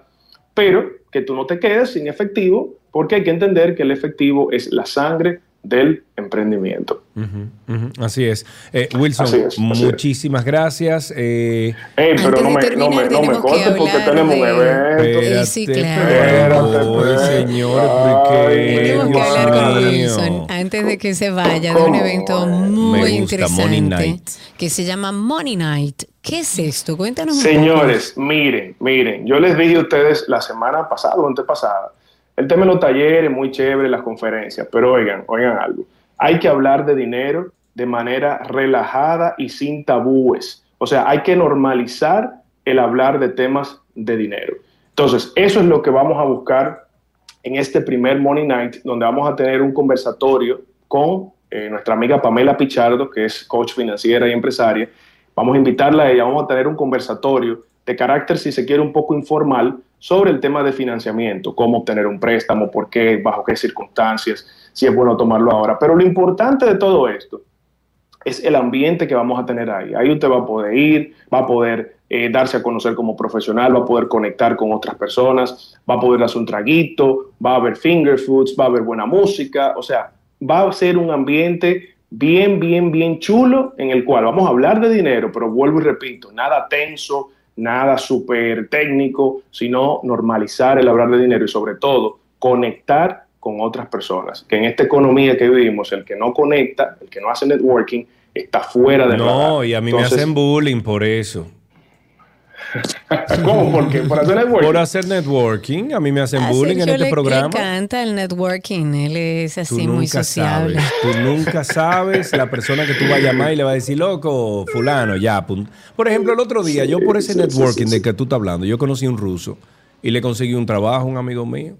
pero que tú no te quedes sin efectivo, porque hay que entender que el efectivo es la sangre del emprendimiento. Ujú, ujú, Así es. Eh, Wilson, Así es, así es. muchísimas gracias. Eh, Ey, pero no me, no me, no me cortes porque tenemos un evento. Espérate, Sí, claro. espérate, señor, porque Tenemos que hablar con mío. Wilson antes de que se vaya de un evento muy gusta, interesante Money Night. que se llama Money Night. ¿Qué es esto? Cuéntanos un poco. Señores, miren, miren, yo les dije a ustedes la semana pasada o antepasada, el tema de los talleres, muy chévere, las conferencias, pero oigan, oigan algo, hay que hablar de dinero de manera relajada y sin tabúes. O sea, hay que normalizar el hablar de temas de dinero. Entonces, eso es lo que vamos a buscar en este primer Money Night, donde vamos a tener un conversatorio con eh, nuestra amiga Pamela Pichardo, que es coach financiera y empresaria. Vamos a invitarla a ella, vamos a tener un conversatorio de carácter, si se quiere, un poco informal sobre el tema de financiamiento, cómo obtener un préstamo, por qué, bajo qué circunstancias, si es bueno tomarlo ahora. Pero lo importante de todo esto es el ambiente que vamos a tener ahí. Ahí usted va a poder ir, va a poder eh, darse a conocer como profesional, va a poder conectar con otras personas, va a poder hacer un traguito, va a haber finger foods, va a haber buena música, o sea, va a ser un ambiente bien, bien, bien chulo en el cual vamos a hablar de dinero, pero vuelvo y repito, nada tenso, nada súper técnico, sino normalizar el hablar de dinero y sobre todo conectar con otras personas. Que en esta economía que vivimos, el que no conecta, el que no hace networking, está fuera de No, y a mí me hacen bullying por eso. ¿Cómo? ¿Por qué? ¿Por hacer networking? Por hacer networking. A mí me hacen A bullying en este le, programa. le encanta el networking. Él es Tú así muy nunca sociable. sabes. Tú nunca sabes la persona que tú vas a llamar y le va a decir, loco, fulano, ya. pun-". Por ejemplo, el otro día, yo por ese sí, sí, networking sí, de que tú estás hablando, yo conocí un ruso y le conseguí un trabajo a un amigo mío.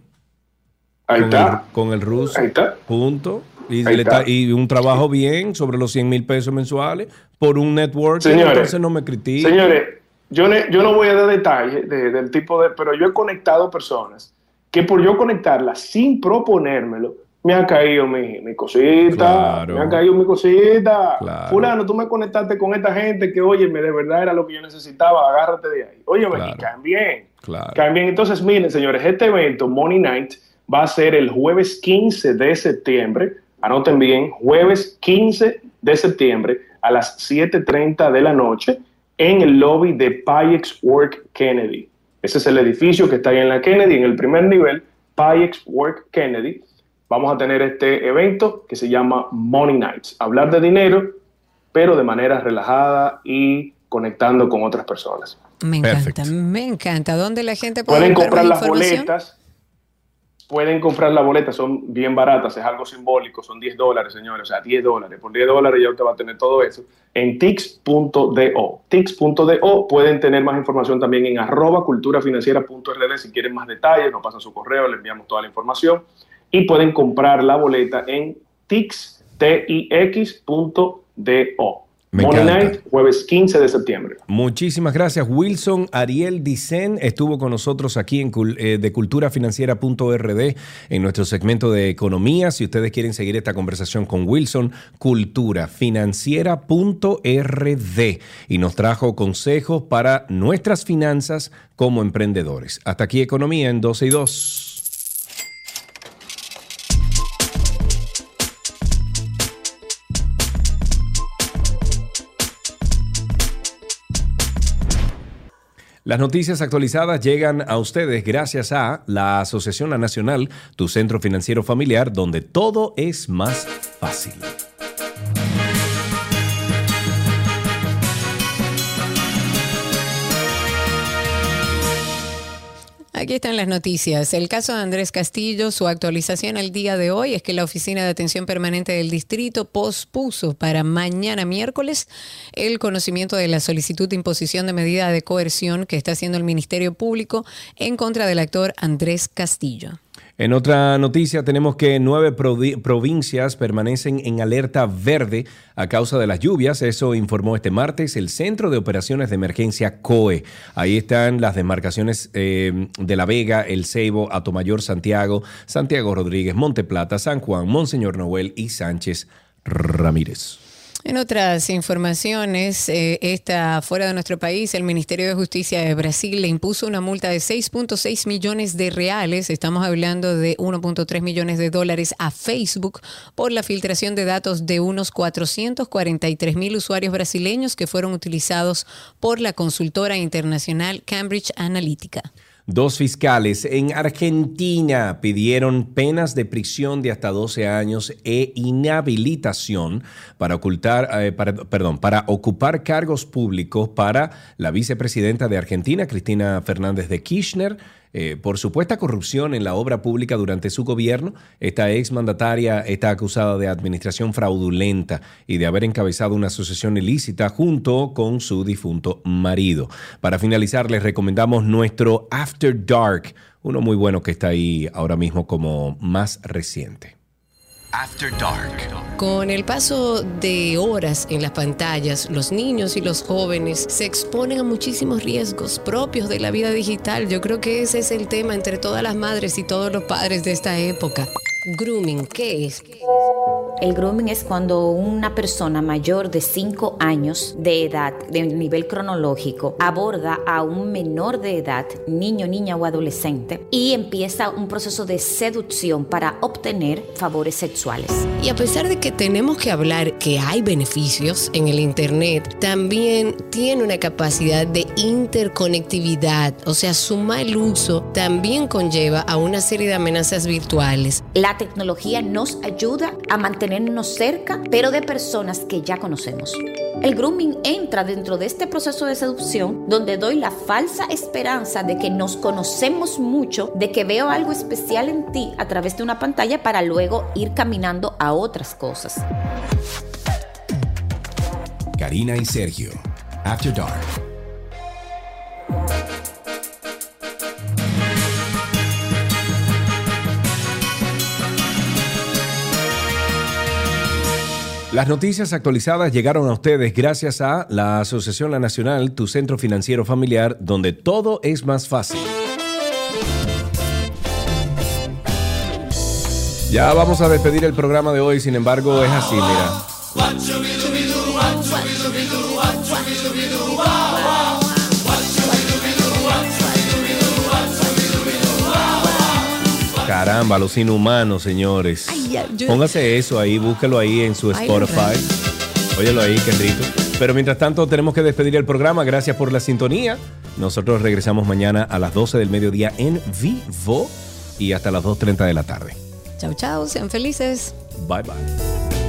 Ahí con está. El, con el ruso. Ahí está. Punto. Y, Ahí le está. ta- y un trabajo bien sobre los 100 mil pesos mensuales por un networking. Señores, entonces no me critiques. Señores, yo, ne- yo no voy a dar detalles de- del tipo de, pero yo he conectado personas que por yo conectarlas sin proponérmelo, me ha caído mi, mi cosita, me ha caído mi cosita. Fulano, tú me conectaste con esta gente que, óyeme, de verdad era lo que yo necesitaba, agárrate de ahí. Óyeme, claro. caen bien. Caen bien. Entonces, miren, señores, este evento, Money Night, va a ser el jueves 15 de septiembre. Anoten bien, jueves 15 de septiembre a las 7.30 de la noche en el lobby de Payex Work Kennedy. Ese es el edificio que está ahí en la Kennedy, en el primer nivel, Payex Work Kennedy vamos a tener este evento que se llama Money Nights. Hablar de dinero, pero de manera relajada y conectando con otras personas. Me encanta, me encanta. ¿Dónde la gente puede Pueden comprar las boletas. Pueden comprar las boletas, son bien baratas, es algo simbólico, son 10 dólares, señores, o sea, 10 dólares. Por 10 dólares ya usted va a tener todo eso en tix.do. Tix.do pueden tener más información también en arroba culturafinanciera.rd si quieren más detalles, nos pasan su correo, le enviamos toda la información y pueden comprar la boleta en tix.do. Me Money Night, jueves 15 de septiembre. Muchísimas gracias. Wilson Ariel Dicen estuvo con nosotros aquí en eh, de culturafinanciera.rd en nuestro segmento de economía. Si ustedes quieren seguir esta conversación con Wilson, culturafinanciera.rd y nos trajo consejos para nuestras finanzas como emprendedores. Hasta aquí economía en 12 y 2. Las noticias actualizadas llegan a ustedes gracias a la Asociación Nacional, tu centro financiero familiar, donde todo es más fácil. Aquí están las noticias. El caso de Andrés Castillo, su actualización al día de hoy es que la Oficina de Atención Permanente del Distrito pospuso para mañana miércoles el conocimiento de la solicitud de imposición de medida de coerción que está haciendo el Ministerio Público en contra del actor Andrés Castillo. En otra noticia tenemos que nueve provincias permanecen en alerta verde a causa de las lluvias. Eso informó este martes el Centro de Operaciones de Emergencia COE. Ahí están las demarcaciones eh, de La Vega, El Ceibo, Atomayor, Santiago, Santiago Rodríguez, Monteplata, San Juan, Monseñor Noel y Sánchez Ramírez. En otras informaciones, eh, está fuera de nuestro país, el Ministerio de Justicia de Brasil le impuso una multa de 6.6 millones de reales, estamos hablando de 1.3 millones de dólares a Facebook por la filtración de datos de unos 443 mil usuarios brasileños que fueron utilizados por la consultora internacional Cambridge Analytica. Dos fiscales en Argentina pidieron penas de prisión de hasta 12 años e inhabilitación para ocultar, eh, perdón, para ocupar cargos públicos para la vicepresidenta de Argentina, Cristina Fernández de Kirchner, eh, por supuesta corrupción en la obra pública durante su gobierno. Esta exmandataria está acusada de administración fraudulenta y de haber encabezado una asociación ilícita junto con su difunto marido. Para finalizar, les recomendamos nuestro After Dark, uno muy bueno que está ahí ahora mismo como más reciente. Con el paso de horas en las pantallas, los niños y los jóvenes se exponen a muchísimos riesgos propios de la vida digital. Yo creo que ese es el tema entre todas las madres y todos los padres de esta época. Grooming, ¿qué es? El grooming es cuando una persona mayor de 5 años de edad, de nivel cronológico, aborda a un menor de edad, niño, niña o adolescente, y empieza un proceso de seducción para obtener favores sexuales. Y a pesar de que tenemos que hablar que hay beneficios en el Internet, también tiene una capacidad de interconectividad, o sea, su mal uso también conlleva a una serie de amenazas virtuales. La tecnología nos ayuda a mantener cerca, pero de personas que ya conocemos. El grooming entra dentro de este proceso de seducción donde doy la falsa esperanza de que nos conocemos mucho, de que veo algo especial en ti a través de una pantalla para luego ir caminando a otras cosas. Karina y Sergio, After Dark. Las noticias actualizadas llegaron a ustedes gracias a la Asociación La Nacional, tu centro financiero familiar, donde todo es más fácil. Ya vamos a despedir el programa de hoy, sin embargo, es así, mira. Caramba, los inhumanos, señores. ya, yo- Póngase eso ahí, búsquelo ahí en su Ay, Spotify. Óyelo ahí, Kendrito. Pero mientras tanto, tenemos que despedir el programa. Gracias por la sintonía. Nosotros regresamos mañana a las 12 del mediodía en vivo y hasta las 2.30 de la tarde. Chau, chau, sean felices. Bye, bye.